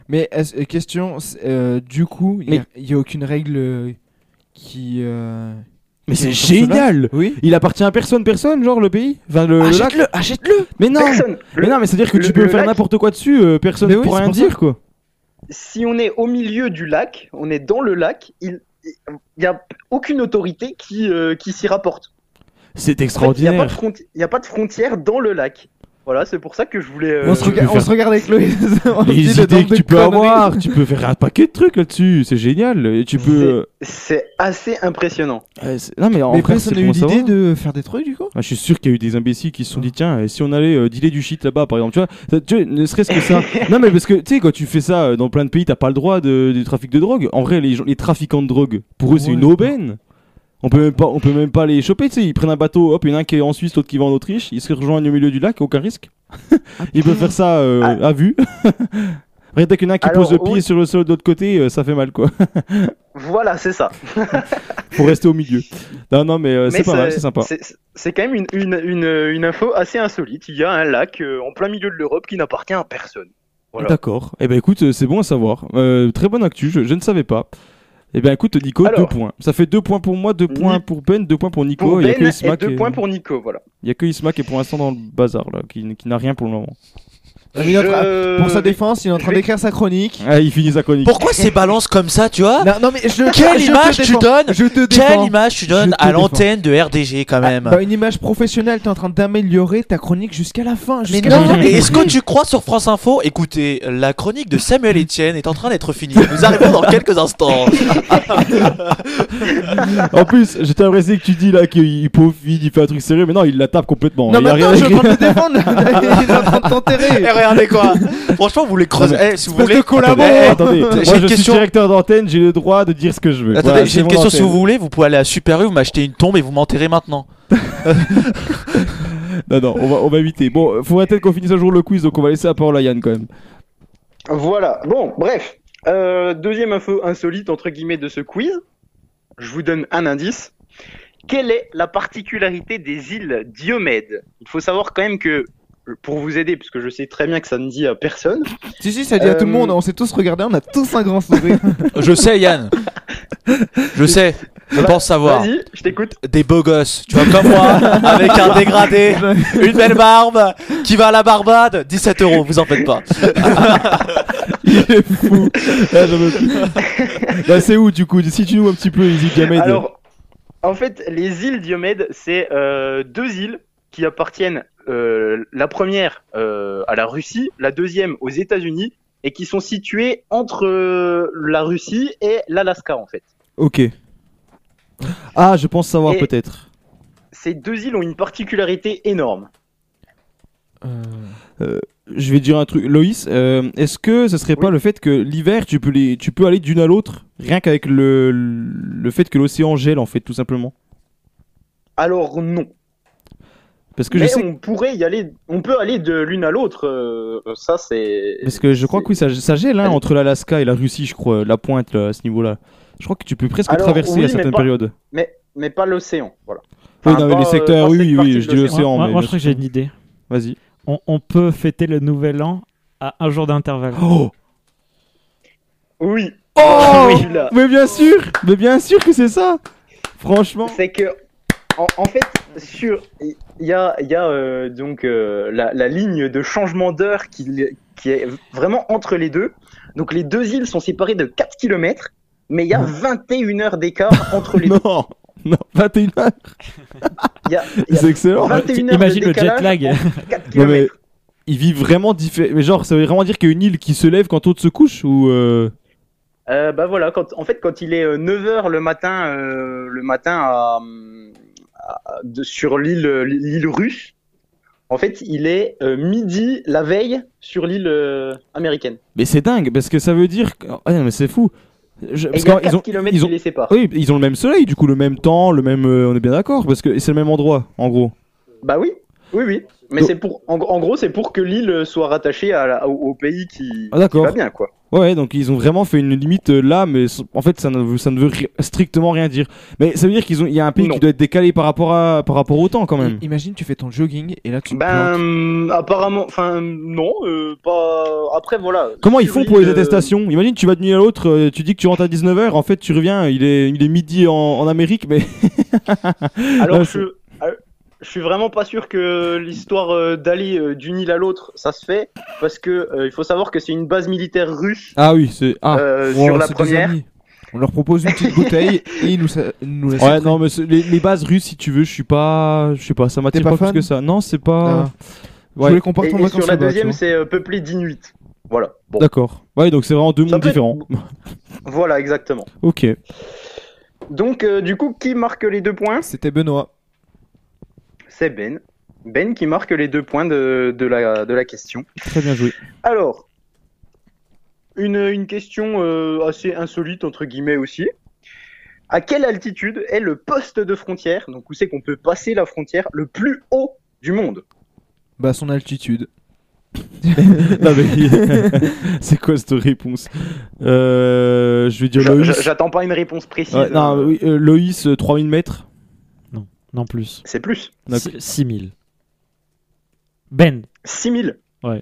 Mais euh, question, euh, du coup, il Mais- n'y a, aucune règle euh, qui. euh, Mais c'est génial Oui. Il appartient à personne, personne, genre le pays Enfin, le, Achète-le, achète-le Mais non Personne. Mais Le- non, mais c'est-à-dire que le- tu peux faire lac- n'importe quoi dessus, euh, personne ne oui, pourra rien pour ça. dire, quoi. Si on est au milieu du lac, on est dans le lac, il n'y a aucune autorité qui, euh, qui s'y rapporte. C'est En fait, Il n'y a, extraordinaire. a pas de frontière dans le lac. Voilà, c'est pour ça que je voulais. euh, on, se tu rega- peux on se regarde avec Loïs. on se dit Les le idées que tu peux avoir, tu peux faire un paquet de trucs là-dessus, c'est génial. Et tu peux. C'est assez impressionnant. euh, c'est- non, mais en personne c'est n'a eu l'idée de faire des trucs du coup Ah, je suis sûr qu'il y a eu des imbéciles qui se sont dit tiens et si on allait euh, dealer du shit là-bas par exemple tu vois, ça- tu vois, ne serait-ce que ça non mais parce que tu sais quand tu fais ça euh, dans plein de pays t'as pas le droit de, du trafic de drogue en vrai les, les trafiquants de drogue pour eux c'est Ouais. une aubaine on peut même pas on peut même pas les choper tu sais ils prennent un bateau hop il y en a un qui est en Suisse l'autre qui va en Autriche ils se rejoignent au milieu du lac aucun risque ils peuvent faire ça euh, à vue Après, dès qu'il y en a un qui Alors, pose le pied oui. sur le sol de l'autre côté euh, ça fait mal quoi Voilà, c'est ça. faut rester au milieu non non mais euh, c'est pas mal c'est sympa c'est- quand même une, une, une, une info assez insolite. Il y a un lac en plein milieu de l'Europe qui n'appartient à personne. Voilà. D'accord. Eh ben écoute, c'est bon à savoir. Très bonne actu, je, je ne savais pas. Eh ben écoute, Nico, Alors. deux points. Ça fait deux points pour moi, deux points pour Ben, deux points pour Nico. Pour Il y a que et Isma deux qui est- points pour Nico, voilà. Il y a que Isma qui est pour l'instant dans le bazar là, qui, qui n'a rien pour le moment. Je- Pour sa défense, il est en train d'écrire sa chronique. Ah, il finit sa chronique. Pourquoi ces balances comme ça, tu vois Non, non, mais je, Quelle je te image tu donnes Je te Quelle image tu donnes à l'antenne de RDG quand même Bah, une image professionnelle, t'es en train d'améliorer ta chronique jusqu'à la fin. Mais non, mais est-ce que tu crois sur France Info Écoutez, la chronique de Samuel Etienne est en train d'être finie. Nous arrivons dans quelques instants. en plus, j'étais impressionné que tu dis là qu'il peaufine, il fait un truc sérieux, mais non, il la tape complètement. Non, mais attends, rien je suis en train de défendre. il est en train de t'enterrer. Regardez quoi Franchement, vous voulez creuser. Eh, si vous voulez. collabo. Attendez, moi je suis directeur d'antenne, j'ai le droit de dire ce que je veux. Attendez, Voilà, j'ai une question. Si vous voulez, vous pouvez aller à Super U, vous m'acheter une tombe et vous m'enterrer maintenant. Non, non, on va, on va éviter. Bon, faudrait peut-être qu'on finisse un jour le quiz, donc on va laisser la parole à Yann quand même. Voilà. Bon, bref. Euh, deuxième info insolite, entre guillemets, de ce quiz. Je vous donne un indice. Quelle est la particularité des îles Diomède? Il faut savoir quand même que, pour vous aider, parce que je sais très bien que ça ne dit à personne. Si, si, ça dit à tout le Euh, monde. On s'est tous regardé, on a tous un grand sourire. Je sais, Yann. Je sais. Je pense savoir. Vas-y, je t'écoute. Des beaux gosses, tu vois, comme moi, avec un dégradé, une belle barbe, qui va à la Barbade, 17 euros, vous en faites pas. Il est fou. Ah, plus. Bah, c'est où du coup? Situe-nous un petit peu, Easy Diamède. Alors, en fait, les îles Diomède, c'est euh, deux îles qui appartiennent, euh, la première euh, à la Russie, la deuxième aux États-Unis, et qui sont situées entre euh, la Russie et l'Alaska, en fait. Ok. Ah, je pense savoir Et- peut-être. Ces deux îles ont une particularité énorme. Je vais dire un truc. Loïs, euh, est-ce que ce serait pas le fait que l'hiver, tu peux, les, tu peux aller d'une à l'autre, rien qu'avec le, le fait que l'océan gèle, en fait, tout simplement? Alors non. Parce que Mais je sais. on pourrait y aller, on peut aller de l'une à l'autre. euh, ça, c'est. Parce que je crois que oui, ça, ça gèle hein, entre l'Alaska et la Russie, je crois, la pointe là, à ce niveau-là. Je crois que tu peux presque Alors, traverser oui, à mais certaines pas- périodes. Mais, mais pas l'océan, voilà. Oui, non, mais les euh, secteurs, oui, oui, je dis l'océan. Moi, mais moi, bien je crois que sûr. j'ai une idée. Vas-y. On, on peut fêter le nouvel an à un jour d'intervalle. Oh Oui. Oh Oui. Mais bien sûr Mais bien sûr que c'est ça Franchement. C'est que, en, en fait, sur, il y a, il y a euh, donc euh, la, la ligne de changement d'heure qui, qui est vraiment entre les deux. Donc les deux îles sont séparées de 4 km, mais il y a 21 heures d'écart entre les deux. Non Non, 21h. Il y a, il y a C'est excellent. 21 heures Imagine de le jet lag. entre 4 Non, mais kilomètres. ils vivent vraiment différent. Mais genre, ça veut vraiment dire qu'il y a une île qui se lève quand l'autre se couche ou euh, Euh, bah voilà, quand, en fait, quand il est 9h le matin, euh, le matin à- de- sur l'île l'île russe, en fait, il est euh, midi la veille sur l'île euh, américaine. Mais c'est dingue parce que ça veut dire. que- Ah non, mais c'est fou. Je- parce il y a 4 ont- km ils ont- qui les séparent. Oui, ils ont le même soleil, du coup, le même temps, le même. euh, on est bien d'accord parce que c'est le même endroit, en gros. Bah oui, oui, oui. Mais Donc- c'est pour, en, en gros, c'est pour que l'île soit rattachée à la- au, au pays qui, Ah, qui va bien, quoi. Ouais, donc ils ont vraiment fait une limite euh, là, mais s- en fait ça ne veut, ça ne veut ri- strictement rien dire. Mais ça veut dire qu'ils ont, il y a un pays Non. qui doit être décalé par rapport à, par rapport au temps quand même. I- Imagine, tu fais ton jogging et là tu. Ben, apparemment, enfin, non, euh, pas. Après, voilà. Comment ils font pour les euh, attestations? Imagine tu vas d'une île à l'autre, euh, tu dis que tu rentres à 19h, en fait tu reviens, il est, il est midi en, en Amérique, mais. Alors, je, je suis vraiment pas sûr que l'histoire euh, d'aller euh, d'une île à l'autre, ça se fait, parce que euh, il faut savoir que c'est une base militaire russe. Ah oui, c'est. Ah. Euh, sur la première. On leur propose une petite bouteille et ils nous, laissent. Ouais, non, mais les, les bases russes, si tu veux, je suis pas. Je sais pas, ça m'attire pas, pas plus que ça. Non, c'est pas. Ah. Je voulais qu'on parte Et, en et sur la deuxième, c'est euh, peuplé d'Inuits. Voilà. Bon. D'accord. Ouais, donc c'est vraiment deux Ça mondes être- différents. Voilà, exactement. ok. Donc, euh, du coup, qui marque les deux points? C'était Benoît. C'est Ben. Ben qui marque les deux points de, de, la, de la question. Très bien joué. Alors, une, une question euh, assez insolite, entre guillemets aussi. À quelle altitude est le poste de frontière, donc où c'est qu'on peut passer la frontière, le plus haut du monde? Bah, son altitude. c'est quoi cette réponse? Euh, Je vais dire Je- Loïs. je- J'attends pas une réponse précise. Ouais, non, euh, oui, euh, Loïs, euh, 3000 mètres. Non plus. C'est plus. D'accord. 6000. Ben. 6000 Ouais.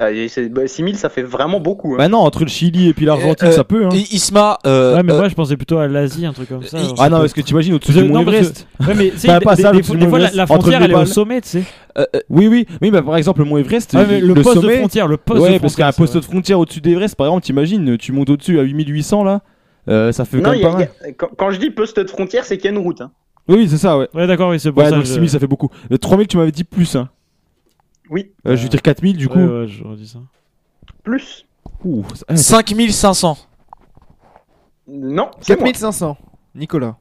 Ah, et c'est- bah, 6000, ça fait vraiment beaucoup. hein. Bah non, entre le Chili et puis l'Argentine, Euh, ça peut. Hein. I- Isma, euh, ouais, mais euh, moi je pensais plutôt à l'Asie, un truc comme ça. alors Ah non, peut- parce que tu imagines au-dessus du Mont non, mais- Everest. Ouais, mais sais, Bah, pas des- ça, des des fois, la- la frontière, le elle est au sommet, tu sais. euh, euh, Oui, oui, oui, bah par exemple, le Mont Everest, Ouais, mais le poste de frontière, le poste ouais, de parce qu'il y a un frontière, poste de frontière au-dessus d'Everest, par exemple, t'imagines, tu montes au-dessus à 8800 là, euh, ça fait Non, quand même pas mal. quand, quand je dis poste de frontière, c'est qu'il y a une route. Oui, oui, c'est ça, ouais. Ouais, d'accord, oui, c'est pour Ouais, ça. donc je- 6000 ça fait beaucoup. Le 3000, tu m'avais dit plus, hein. Oui. Euh, je vais dire 4000 du coup. Ouais, ouais, j'aurais dit ça. Plus. Ouh, ça- ah, 5500. Non, c'est moi. 4500. Nicolas.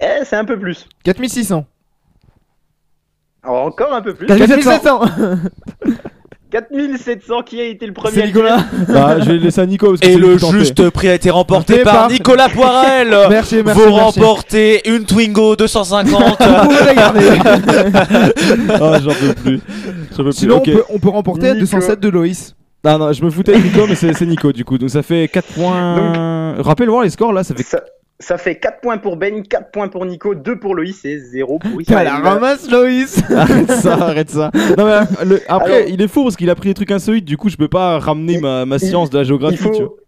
Eh, c'est un peu plus. 4600. Alors, encore un peu plus. 4700. 4700 qui a été le premier C'est Nicolas. Bah, je vais laisser à Nico parce que Et le juste prix a été remporté par par- Nicolas Poirel. Merci, merci, Vous merci. remportez une Twingo 250. Vous pouvez la garder. Ah, j'en peux plus. J'en peux plus. Sinon, on, peut, on peut remporter à Nico. 207 de Loïs. Non, non, je me foutais de Nico, mais c'est Nico du coup. Donc ça fait 4 points. Rappelle voir les scores là, ça fait. Ça, ça fait 4 points pour Ben, 4 points pour Nico, 2 pour Loïs et 0 pour Ismaël. la ramasse, Loïs. arrête ça, arrête ça. Non, mais euh, le- après, Alors- il est faux parce qu'il a pris des trucs insolites, du coup, je peux pas ramener Il- ma, ma il- science de la Il géographie, tu vois. faut,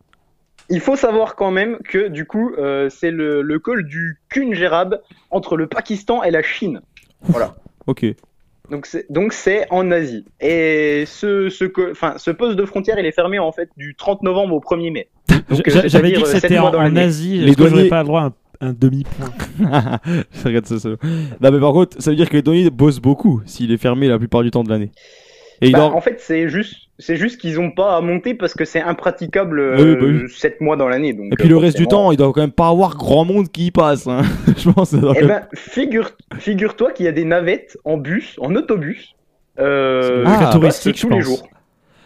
il faut savoir quand même que du coup, euh, c'est le, le col du Kunjerab entre le Pakistan et la Chine. Voilà. Ok. Donc c'est donc c'est en Asie. Et ce ce enfin ce poste de frontière, il est fermé en fait du 30 novembre au 1er mai. Euh, J'avais dit que euh, c'était en. Asie, Les j'aurais douaniers- pas le droit à un, un demi-point Regarde ça, ça. Non, mais par contre, ça veut dire que les douaniers bossent beaucoup s'il est fermé la plupart du temps de l'année. Et Bah, dort. En fait, c'est juste c'est juste qu'ils ont pas à monter parce que c'est impraticable Oui, euh, bah oui. 7 mois dans l'année. Et puis euh, le reste du temps, il doit quand même pas avoir grand monde qui y passe. Hein. je pense. que ça doit Eh même- ben, figure, figure-toi qu'il y a des navettes en bus, en autobus. Euh, Ah, touristique, je tous les jours.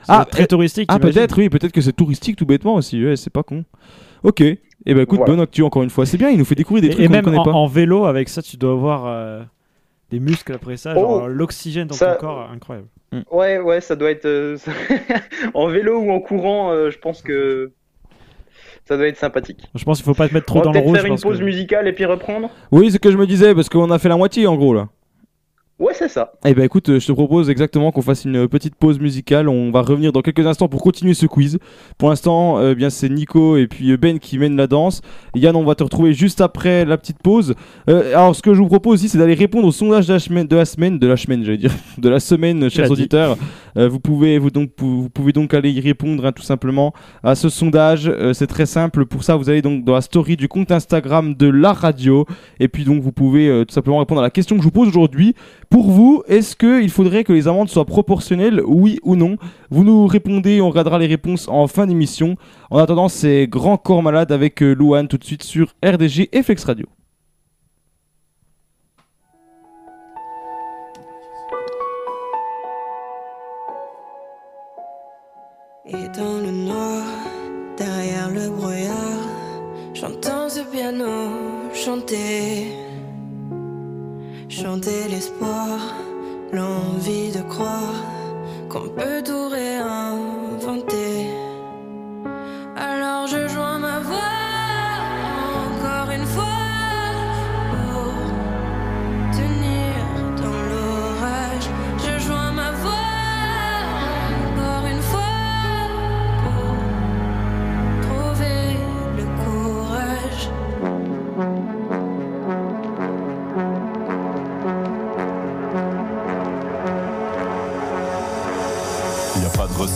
Ah, très touristique. Ah, peut-être, oui, peut-être que c'est touristique tout bêtement aussi. Ouais, c'est pas con. Ok. Et ben écoute, Voilà. bonne actu encore une fois. C'est bien, il nous fait découvrir des Et, trucs et qu'on ne même connaît en, pas. en vélo, avec ça, tu dois avoir euh, des muscles après ça, genre Oh, l'oxygène dans ça- ton corps, incroyable. Ouais, ouais, ça doit être euh, en vélo ou en courant. euh, je pense que ça doit être sympathique. Je pense qu'il faut pas te mettre trop On dans le rouge. faire une que- pause musicale et puis reprendre. Oui, c'est ce que je me disais, parce qu'on a fait la moitié en gros là. Ouais, c'est ça. Eh ben écoute, euh, je te propose exactement qu'on fasse une petite pause musicale. On va revenir dans quelques instants pour continuer ce quiz. Pour l'instant, euh, eh bien c'est Nico et puis euh, Ben qui mènent la danse. Yann, on va te retrouver juste après la petite pause. Euh, alors, ce que je vous propose aussi, c'est d'aller répondre au sondage de la semaine, de la semaine, de la semaine, j'allais dire, de la semaine, chers dit. auditeurs. Euh, vous pouvez vous donc vous pouvez donc aller y répondre hein, tout simplement à ce sondage. Euh, c'est très simple. Pour ça, vous allez donc dans la story du compte Instagram de la radio et puis donc vous pouvez euh, tout simplement répondre à la question que je vous pose aujourd'hui. Pour vous, est-ce qu'il faudrait que les amendes soient proportionnelles, oui ou non? Vous nous répondez, on regardera les réponses en fin d'émission. En attendant, c'est Grand Corps Malade avec euh, Louane tout de suite sur RDG FX Radio. Et dans le noir, derrière le brouillard, j'entends ce piano chanter. Chanter l'espoir, l'envie de croire qu'on peut tout réinventer. Alors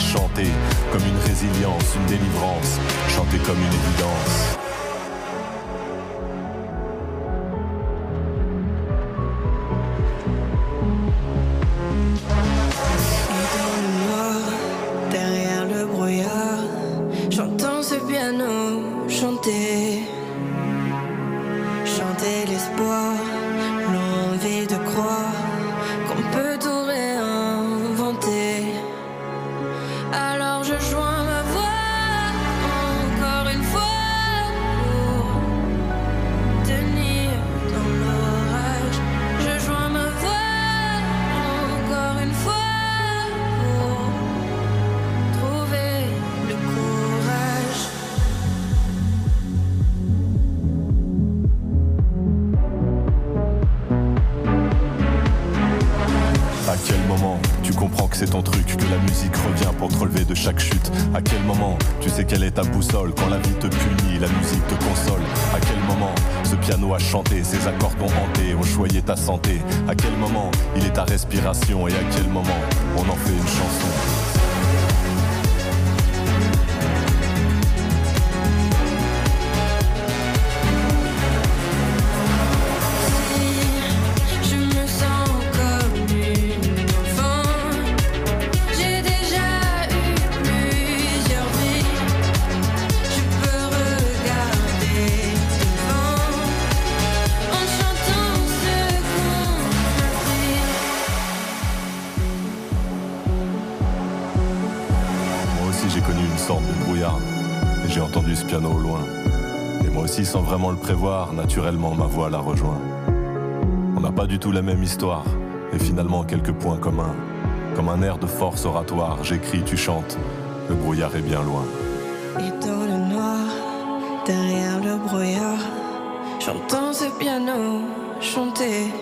chanter comme une résilience, une délivrance, chanter comme une évidence. Naturellement ma voix la rejoint. On n'a pas du tout la même histoire et finalement quelques points communs. Comme un air de force oratoire, j'écris, tu chantes, le brouillard est bien loin. Et dans le noir, derrière le brouillard, j'entends ce piano chanter.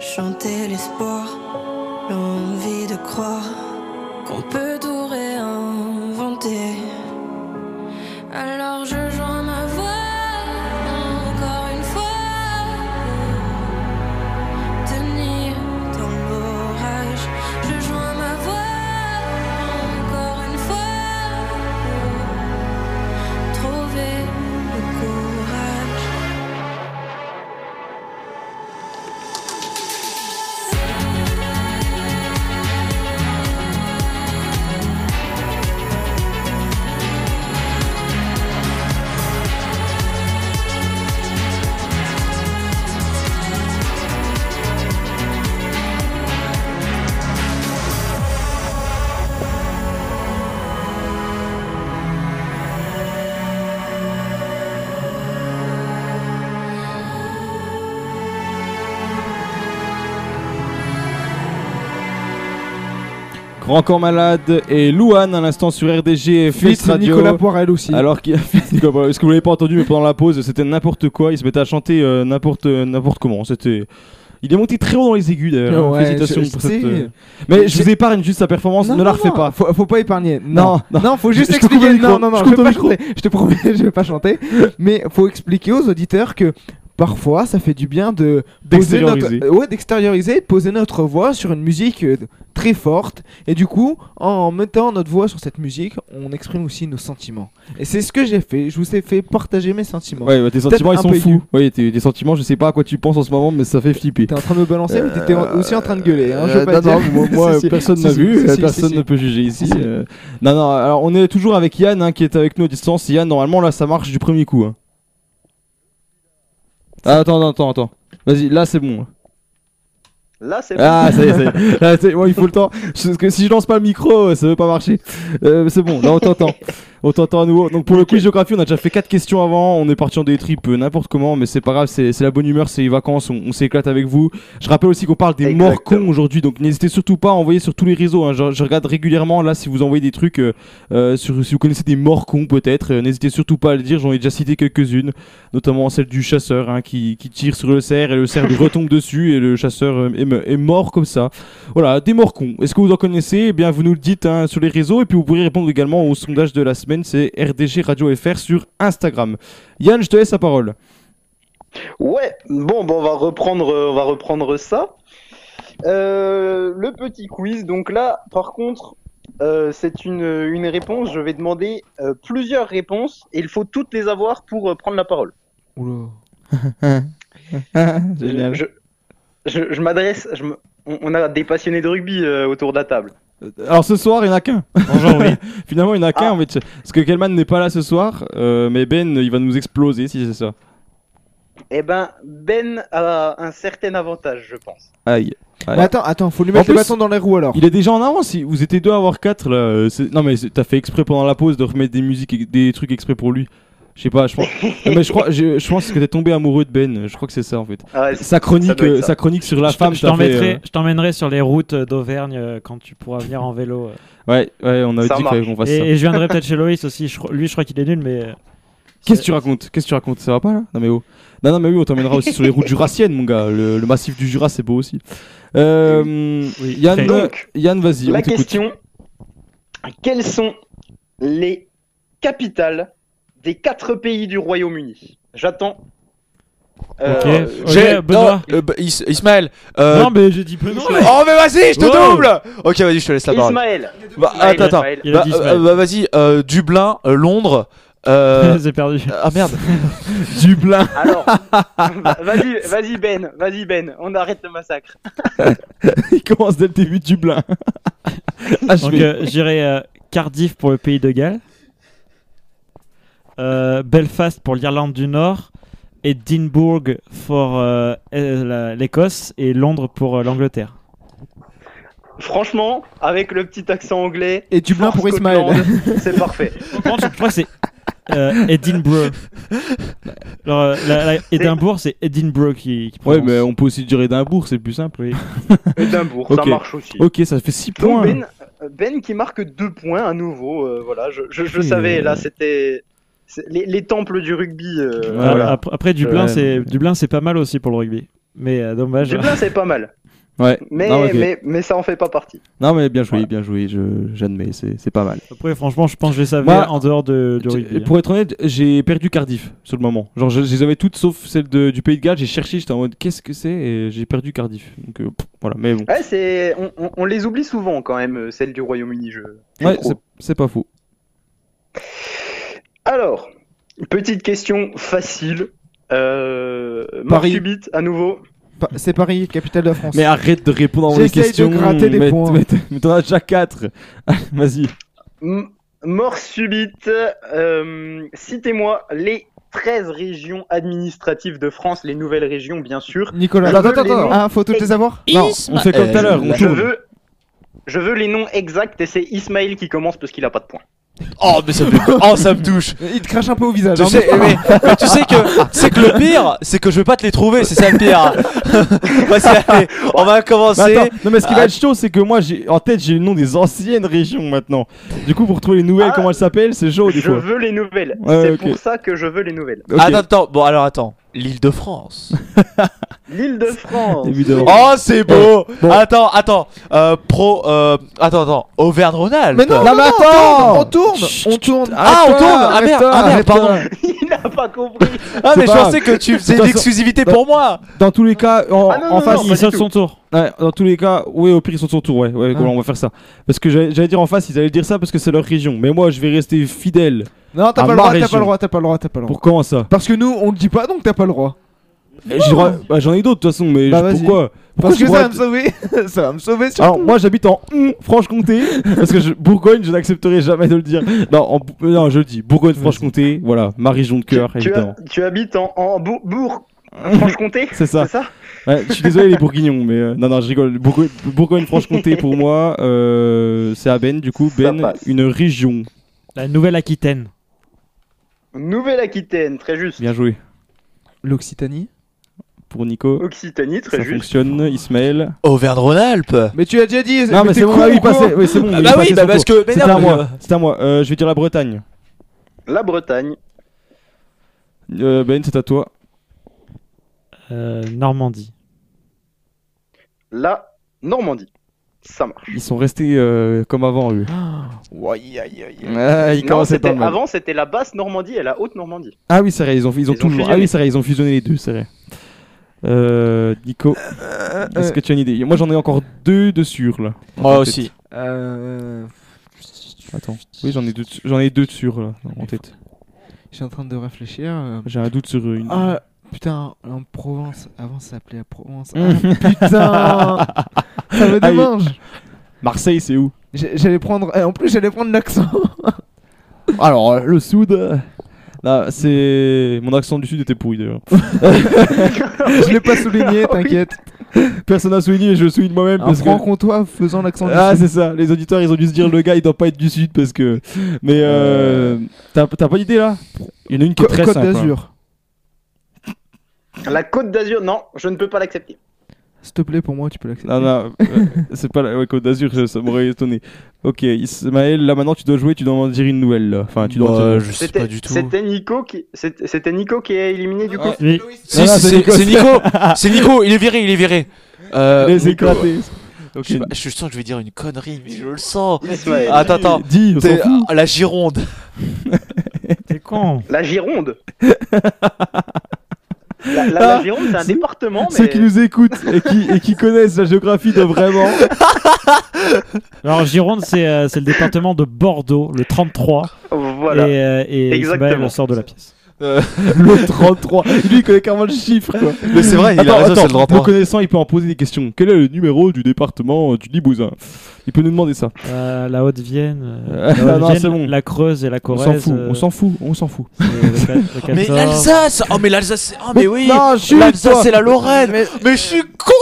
Chanter l'espoir, Encore Malade et Louane à l'instant sur RDG Fit Flex Radio. Nicolas Poirel aussi. Alors qu'il Nicolas Poirel. Est-ce que vous l'avez pas entendu mais pendant la pause c'était n'importe quoi. Il se mettait à chanter euh, n'importe n'importe comment. C'était. Il est monté très haut dans les aigus d'ailleurs. Ouais, Félicitations pour cette. euh, Mais je vous épargne juste sa performance. Non, ne la refais non, pas. Faut, faut pas épargner. Non, Non, faut juste Je expliquer. Non, non, non, Je je, vais pas chanter. Je te promets, je vais pas chanter. Mais faut expliquer aux auditeurs que parfois ça fait du bien de notre- D'extérioriser. ouais, d'extérioriser, de poser notre voix sur une musique euh, très forte. Et du coup, en mettant notre voix sur cette musique, on exprime aussi nos sentiments. Et c'est ce que j'ai fait. Je vous ai fait partager mes sentiments. Ouais, bah, tes sentiments ils sont fous. Ouais, tes, sentiments, je sais pas à quoi tu penses en ce moment, mais ça fait flipper. T'es en train de me balancer, mais t'étais Euh, aussi en train de gueuler. Hein, je veux euh, pas non, dire. non, moi, Si, personne Si, n'a si, vu, personne ne peut juger ici. Euh. Non, non, alors on est toujours avec Yann hein, qui est avec nous à distance. Yann, normalement là ça marche du premier coup. hein. Ah, attends, attends, attends. Vas-y, là c'est bon. Là, c'est Ah, ça y est, ça y est. Là, c'est- bon, il faut le temps. Parce que si je lance pas le micro, ça veut pas marcher. Euh, c'est bon, là on t'entend. On t'entend à nouveau. Donc pour le quiz géographie, on a déjà fait 4 questions avant. On est parti en des tripes euh, n'importe comment, mais c'est pas grave, c'est c'est la bonne humeur, c'est les vacances, on, on s'éclate avec vous. Je rappelle aussi qu'on parle des morts cons aujourd'hui, donc n'hésitez surtout pas à envoyer sur tous les réseaux. hein. Je, je regarde régulièrement là si vous envoyez des trucs, euh, euh, sur, si vous connaissez des morts cons peut-être, euh, n'hésitez surtout pas à le dire. J'en ai déjà cité quelques-unes, notamment celle du chasseur hein, qui, qui tire sur le cerf et le cerf lui retombe dessus et le chasseur euh, est, me- est mort comme ça. Voilà, des morts cons. Est-ce que vous en connaissez? Eh bien, vous nous le dites hein, sur les réseaux et puis vous pourrez répondre également au sondage de la semaine, c'est RDG Radio FR sur Instagram. Yann, je te laisse la parole. Ouais, bon, bon, on va reprendre, on va reprendre ça. Euh, le petit quiz. Donc là, par contre, euh, c'est une, une réponse. Je vais demander euh, plusieurs réponses et il faut toutes les avoir pour euh, prendre la parole. Génial. Je, je, je m'adresse. je me- on, on a des passionnés de rugby euh, autour de la table. Alors ce soir, il n'y en a qu'un. Bonjour, oui. Finalement, il n'y en a Ah. qu'un en fait. Parce que Kelman n'est pas là ce soir, euh, mais Ben, il va nous exploser si c'est ça. Eh ben, Ben a un certain avantage, je pense. Aïe. Aïe. Mais attends, attends, faut lui En mettre le plus, bâton dans les roues alors. Il est déjà en avance. si Vous étiez deux à avoir quatre là. euh, Non mais t'as fait exprès pendant la pause de remettre des musiques, et des trucs exprès pour lui. Je sais pas, je pense. Mais je crois, je, je pense que t'es tombé amoureux de Ben. Je crois que c'est ça en fait. Ah ouais, sa chronique, euh, ça. sa chronique sur la Je femme. je t'emmènerai euh, je t'emmènerai sur les routes d'Auvergne euh, quand tu pourras venir en vélo. Ouais, ouais, on a Ça dit qu'on fasse Et, ça. et je viendrai peut-être chez Loïs aussi. je lui, je crois qu'il est nul, mais. Qu'est-ce que tu racontes? Qu'est-ce que tu racontes? Ça va pas là? Non mais oh. Non non mais oui, on t'emmènera aussi sur les routes jurassiennes, mon gars. Le, le massif du Jura, c'est beau aussi. Euh, Yann, Donc, Yann, vas-y. La on question quelles sont les capitales des quatre pays du Royaume-Uni J'attends. Euh, Ok. euh, J'ai. Benoît. non, euh, bah, Is- Ismaël. euh, Non, mais j'ai dit Benoît. Oh, mais vas-y, je te double Ok, vas-y, je te laisse la parole. Ismaël. Bah, Ismaël, attends, attends. Bah, euh, bah, vas-y, euh, Dublin, euh, Londres. euh, J'ai perdu. Ah merde. Dublin. Alors, vas-y, vas-y Ben, vas-y Ben, on arrête le massacre. Il commence dès le début de Dublin. Ah, euh, j'irai euh, Cardiff pour le pays de Galles. Euh, Belfast pour l'Irlande du Nord. Edinburgh pour euh, euh, l'Écosse. Et Londres pour euh, l'Angleterre. Franchement, avec le petit accent anglais. Et Dublin pour Ismaël. Scotland, C'est parfait. Je crois que c'est euh, Edinburgh. Alors, euh, la- la- Édimbourg, c'est Edinburgh qui, qui Ouais, mais on peut aussi dire Édimbourg, c'est plus simple. Oui. Édimbourg, Ok. ça marche aussi. Ok, ça fait 6 Donc points. Ben, Ben qui marque deux points à nouveau. euh, voilà, je, je, je savais. Là, c'était les, les temples du rugby. euh, Ouais, voilà. voilà. Après, après, Dublin, Ouais. c'est Dublin, c'est pas mal aussi pour le rugby. Mais euh, dommage. Dublin, c'est pas mal. Ouais. Mais, non, ok. mais, mais ça en fait pas partie. Non, mais bien joué, bien joué. je- J'admets, c'est c'est pas mal. Après, franchement, je pense que je les savais Moi, en dehors de, du rugby. hein. Pour être honnête, j'ai perdu Cardiff sur le moment. Genre, je, je les avais toutes sauf celle de- du Pays de Galles. J'ai cherché, j'étais en mode qu'est-ce que c'est et j'ai perdu Cardiff. Donc euh, pff, voilà, mais bon. Ouais, on, on- on les oublie souvent quand même, celles du Royaume-Uni. Je, je Ouais, c'est pas faux. Alors, petite question facile. Euh, mort Paris. subite à nouveau. Pa- C'est Paris, capitale de France. Mais arrête de répondre à mes J'essaye de questions. gratter des mais, points. mais- mais t'en as déjà 4 Vas-y. M- mort subite. euh, Citez-moi les 13 régions administratives de France, les nouvelles régions bien sûr. Nicolas. Attends, attends, attends. Ah, faut toutes les avoir Non, on fait comme tout à l'heure. On Je tourne. veux, je veux les noms exacts et c'est Ismaël qui commence parce qu'il a pas de points. Oh, mais ça me, oh, ça me touche. Il te crache un peu au visage. Tu hein, sais, mais- tu sais que, sais que le pire, c'est que je vais pas te les trouver, c'est ça le pire. Allez, on va commencer. Mais attends, non mais ce qui va Ah, être chaud, c'est que moi j'ai en tête j'ai le nom des anciennes régions maintenant. Du coup pour trouver les nouvelles, Ah, comment elles s'appellent, c'est chaud des Je fois. veux les nouvelles. Ouais, c'est pour ça que je veux les nouvelles. Attends, attends, bon alors attends. L'île de France. L'île de France. Évidemment. Oh, c'est beau. Bon. Attends, attends. Euh, pro, euh, attends, attends. Auvergne-Rhône-Alpes. Mais non, Non, non, mais attends on tourne, on tourne. Ah, on tourne. Ah merde, ah merde, pardon. Il a pas compris. Ah, mais je pensais que tu faisais De toute une façon- exclusivité Bah- pour moi. Dans tous les cas, en, Ah, non, en non, face, non, Il saute son tour. Ouais, dans tous les cas, oui, au pire ils sont de son tour, ouais, ouais, Ah. on va faire ça. Parce que j'allais dire en face, ils allaient dire ça parce que c'est leur région. Mais moi, je vais rester fidèle. Non, t'as pas le droit, t'as pas le droit, t'as pas le droit, t'as pas le droit. Pour comment ça? Parce que nous, on le dit pas, donc t'as pas le droit. J'ai droit- bah, J'en ai d'autres de toute façon, mais Bah, pourquoi? Pourquoi Parce que ça va me sauver. ça va me sauver surtout. Alors moi j'habite en Franche-Comté parce que je- Bourgogne je n'accepterai jamais de le dire. Non, en non je le dis Bourgogne-Franche-Comté, voilà ma région de cœur Tu, évidemment. tu habites en, en Bourg, Franche-Comté? C'est ça. C'est ça? Ouais, je suis désolé les Bourguignons, mais euh, non non je rigole. Bourgogne- Bourgogne-Franche-Comté pour moi, euh, c'est à Ben du coup Ben une région. La Nouvelle-Aquitaine. Nouvelle-Aquitaine, très juste. Bien joué L'Occitanie. pour Nico. Occitanie, très Ça juste. fonctionne. Ismaël. Auvergne-Rhône-Alpes. Mais tu as déjà dit. Non mais c'est bon, ah oui, oui, c'est bon. Ah bah oui, bah parce tour. que- non, à moi. C'était à moi. Euh, je vais dire la Bretagne. La Bretagne. Euh, ben c'est à toi. Euh, Normandie. La Normandie. Ça marche. Ils sont restés euh, comme avant eux. Aïe, aïe, aïe. Ah, ils Non, c'était- avant c'était la basse Normandie et la haute Normandie. Ah oui, c'est vrai, ils ont, ils ont Ils ont toujours. ah fusionné. oui, c'est vrai, ils ont fusionné les deux, c'est vrai. Euh, Nico, est-ce que tu as une idée? Moi, j'en ai encore deux de sûrs là. Moi aussi. Euh. Attends. Oui, j'en ai deux. de- J'en ai deux de sûrs là en tête. Je suis en train de réfléchir. J'ai un doute sur une. Ah putain, en Provence. Avant ça s'appelait la Provence. Mm. Ah, putain Ça me démange. Marseille, c'est où? J'allais prendre. eh, En plus, j'allais prendre l'accent. Alors, euh, le Sud. euh, Là, c'est. Mon accent du Sud était pourri d'ailleurs. Je l'ai pas souligné, t'inquiète. Personne n'a souligné, je le souligne moi-même parce que. franc-comtois faisant l'accent du Ah, c'est ça. Les auditeurs, ils ont dû se dire le gars, il doit pas être du Sud parce que. Mais euh. T'as t'as pas d'idée là? Il y en a une qui est très Côte simple. hein. d'Azur. La Côte d'Azur, non, je ne peux pas l'accepter. S'il te plaît, pour moi, tu peux l'accepter. Non, non, euh, c'est pas la ouais, Côte d'Azur, ça, ça m'aurait étonné. Ok, Ismaël, là maintenant tu dois jouer, tu dois en dire une nouvelle là. Enfin, tu dois. en Bah, dire- je sais pas du tout. c'était Nico qui c'était Nico qui est éliminé du coup. Oui. Si, non, si, c'est Nico. c'est Nico. C'est Nico. Il est viré, il est viré. Euh, Les Nico-. Ok. Je, sens que je vais dire une connerie, mais je le sens. Ismaël. Attends, attends. Dis, la Gironde. T'es con. La Gironde. La, la- Ah, la Gironde, c'est un ceux- département, mais Ceux qui nous écoutent et qui, et qui connaissent la géographie doivent vraiment. Alors Gironde, c'est euh, c'est le département de Bordeaux, le 33. voilà. Et, euh, et Exactement. Ismaël sort de la pièce. Euh, le 33. Lui, il connaît carrément le chiffre quoi. Mais c'est vrai, il a raison, attends, c'est le 33. Le connaissant, il peut en poser des questions. Quel est le numéro du département du Limousin? Il peut nous demander ça. Euh, la Haute-Vienne, euh, la, non, bon. Creuse et la On Corrèze. s'en fout, euh, on s'en fout, on s'en fout. le ca- le Mais 14. l'Alsace Oh, mais l'Alsace, c'est- oh, mais oui L'Alsace, c'est la Lorraine Mais- Mais je suis con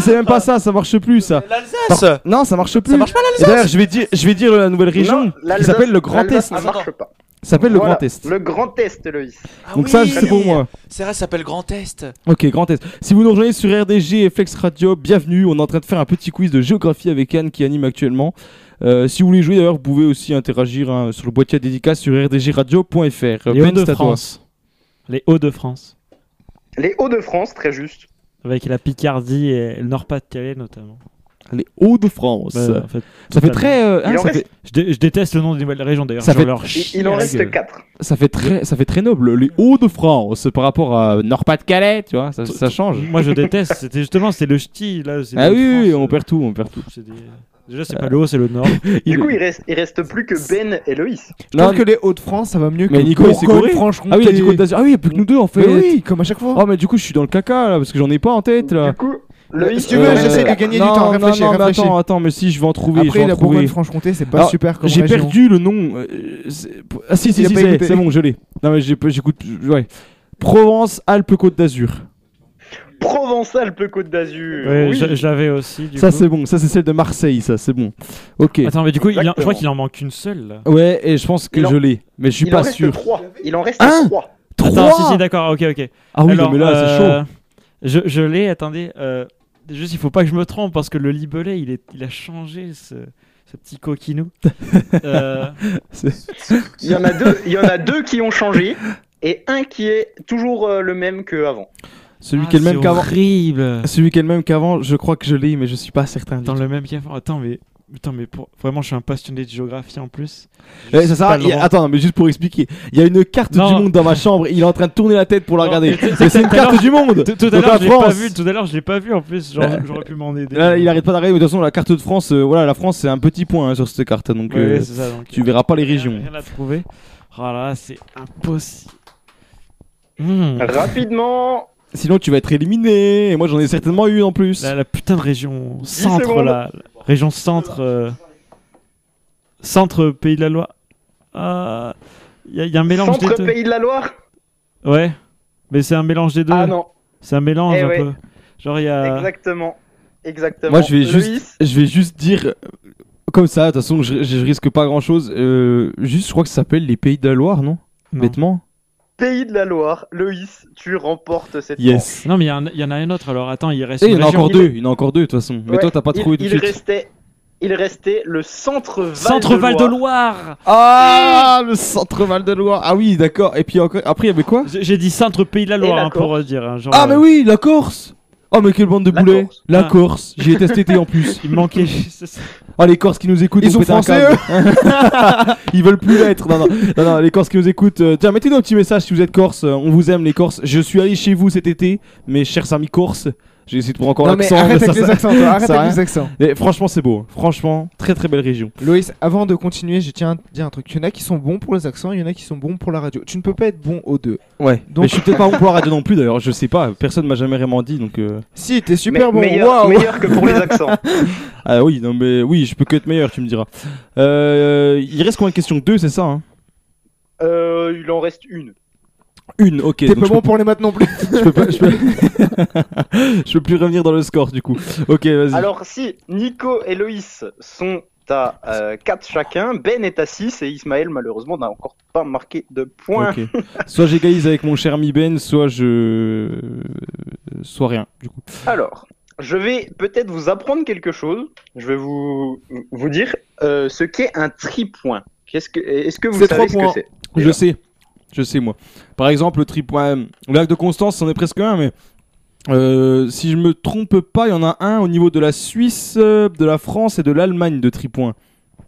c'est même pas ça, ça marche plus ça. L'Alsace Non, ça marche plus. Ça marche pas Et D'ailleurs, je vais dire, je vais dire la nouvelle région Non, qui l'Alsace- s'appelle le Grand l'Alsace, Est. Ça marche pas. Ça s'appelle le Voilà, Grand Est. Le Grand Est, Loïs. Ah Donc oui, ça, c'est pour moi. C'est vrai, ça s'appelle Grand Est. Ok, Grand Est. Si vous nous rejoignez sur RDG et Flex Radio, bienvenue. On est en train de faire un petit quiz de géographie avec Anne qui anime actuellement. Euh, si vous voulez jouer, d'ailleurs, vous pouvez aussi interagir hein, sur le boîtier à dédicace sur rdgradio.fr. Les Ben. Hauts-de-France. Les Hauts-de-France. Les Hauts-de-France, très juste. Avec la Picardie et le Nord-Pas-de-Calais notamment. Les Hauts-de-France. Ouais, en fait, ça fait très. euh, hein, Il en ça, reste- fait, Je, dé- je déteste le nom des nouvelles régions d'ailleurs. Ça fait- leur Il, en reste gueule. 4. ça fait très, ça fait très noble. Les Hauts-de-France par rapport à Nord-Pas-de-Calais, tu vois, ça, ça change. Moi je déteste. C'était justement c'est le ch'ti là. Ah oui, oui, Hauts-de-France, on euh, perd tout, on perd tout. des- Déjà c'est pas le haut, c'est le nord. Du coup, il reste, il reste plus que Ben et Loïs. Je trouve que les Hauts-de-France, ça va mieux que Mais Nico, il s'est Bourgogne, gouré. Franche-Comté. Ah oui, il a dit Côte d'Azur. Ah oui, il n'y a plus que nous deux en fait. Mais oui, comme à chaque fois. Oh, mais du coup, je suis dans le caca là parce que j'en ai pas en tête là. Du coup, Si tu veux, Euh, j'essaie de gagner du non, temps. Réfléchis, non, non, mais réfléchis. attends, attends, mais si je vais en trouver. je vais Après, en la trouver. Bourgogne-Franche-Comté, c'est pas Alors, super comme J'ai perdu le nom. euh, c'est- ah si, si, si, pas c'est c'est bon, je l'ai. Non, mais j'ai- j'écoute. Ouais. Provence, Alpes, Côte d'Azur. Provence-Alpes-Côte d'Azur. Ouais, oui. je, je l'avais aussi. Du Ça c'est bon, ça c'est celle de Marseille, ça c'est bon. Ok. Attends, mais du coup, il en- je crois qu'il en manque une seule. Là. Ouais, et je pense que en- je l'ai, mais je suis Il en pas reste sûr. 3. Il en reste Hein 3. Attends, Trois si, si, d'accord, ok, ok. Ah oui, Alors, non, mais là c'est euh, chaud. Je, je l'ai, attendez. euh, juste, il faut pas que je me trompe parce que le libellé, il, est, il a changé ce, ce petit coquinou. Euh, Il y en a deux, il y en a deux qui ont changé et un qui est toujours euh, le même qu'avant. Celui ah, qui est le même c'est qu'avant. horrible. Celui qui est le même qu'avant, je crois que je l'ai, mais je suis pas certain. Dans le même qu'avant. Attends, mais. Attends, mais pour... vraiment, je suis un passionné de géographie en plus. Je ça sert à- a-. Attends, mais juste pour expliquer, il y a une carte Non. du monde dans ma chambre. Il est en train de tourner la tête pour la regarder. c'est une carte du monde. Tout, à l'heure, je l'ai pas vu. Tout à l'heure, je l'ai pas vu en plus. Genre, J'aurais pu m'en aider. Là, il arrête pas d'arriver. Mais de toute façon, la carte de France, euh, voilà, la France, c'est un petit point hein, sur cette carte. Donc, Ouais, euh, ça, donc, tu verras pas les régions. Rien à trouver. Oh là là, c'est impossible. Rapidement, Sinon, tu vas être éliminé. Et moi, j'en ai certainement eu en plus. La, la putain de région centre là. Région centre. euh, Centre Pays de la Loire. Ah. Il y, a- y a un mélange des centre deux. Pays de la Loire. Ouais. Mais c'est un mélange des deux. Ah non, C'est un mélange Eh un ouais. peu. Genre, il y a. exactement. Exactement. Moi, je vais juste, je vais juste dire, euh, comme ça. De toute façon, je, je risque pas grand chose. juste, je crois que ça s'appelle les Pays de la Loire, non, Non. Bêtement. Pays de la Loire. Loïs, tu remportes cette Yes. Non, mais il y, en a- il y en a un autre alors. Attends, il reste. Et il y une en a région. encore deux. Il y en a encore deux de toute façon. Mais Ouais, toi, t'as pas il- trouvé tout de il suite. restait, il restait le centre Val Centre de Val de Loire. Ah, le centre Val de Loire. Ah oui, d'accord. Et puis encore, après, il y avait quoi? J'ai j'ai dit Centre Pays de la Loire la hein, pour Corse. euh, dire. hein, genre, Ah, euh, mais oui, la Corse. Oh, mais quelle bande de La boulets. Corse. La Ah. Corse. J'y étais cet été en plus. Il me manquait. c'est ça. Oh, les Corses qui nous écoutent, Ils on sont pète un français, câble. Ils veulent plus l'être. Non, non, non, non, les Corses qui nous écoutent. euh, tiens, mettez-nous un petit message si vous êtes Corse. euh, On vous aime, les Corses. Je suis allé chez vous cet été, mes chers amis Corses. J'ai essayé de prendre encore l'accent. arrête ça, avec les accents, toi, arrête avec les accents. Mais franchement, c'est beau. Franchement, très très belle région. Loïs, avant de continuer, je tiens à dire un truc. Il y en a qui sont bons pour les accents, il y en a qui sont bons pour la radio. Tu ne peux pas être bon aux deux. Ouais. Donc- Mais je suis peut-être pas bon pour la radio non plus d'ailleurs. Je sais pas. Personne m'a jamais vraiment dit. Donc. euh, Si, t'es super Mais- bon. meilleur, Waouh. meilleur que pour les accents. Ah oui, non mais oui, je peux que être meilleur, tu me diras. Euh, il reste combien de questions Deux, c'est ça hein? Euh, il en reste une. Une, ok. T'es pas bon pour les maths non plus. je peux pas, je peux... je peux plus revenir dans le score du coup. Ok, vas-y. Alors si Nico et Loïs sont à 4 chacun, Ben est à 6 et Ismaël malheureusement n'a encore pas marqué de points. Soit j'égalise avec mon cher ami Ben, soit je. Soit rien, du coup. Alors, je vais peut-être vous apprendre quelque chose. Je vais vous, vous dire euh, ce qu'est un tripoint. Qu'est-ce que, est-ce que vous savez ce que c'est? Je sais. Je sais, moi. Par exemple, le tripoint. Le lac de Constance, c'en est presque un, mais. euh, si je me trompe pas, il y en a un au niveau de la Suisse, euh, de la France et de l'Allemagne de tripoint.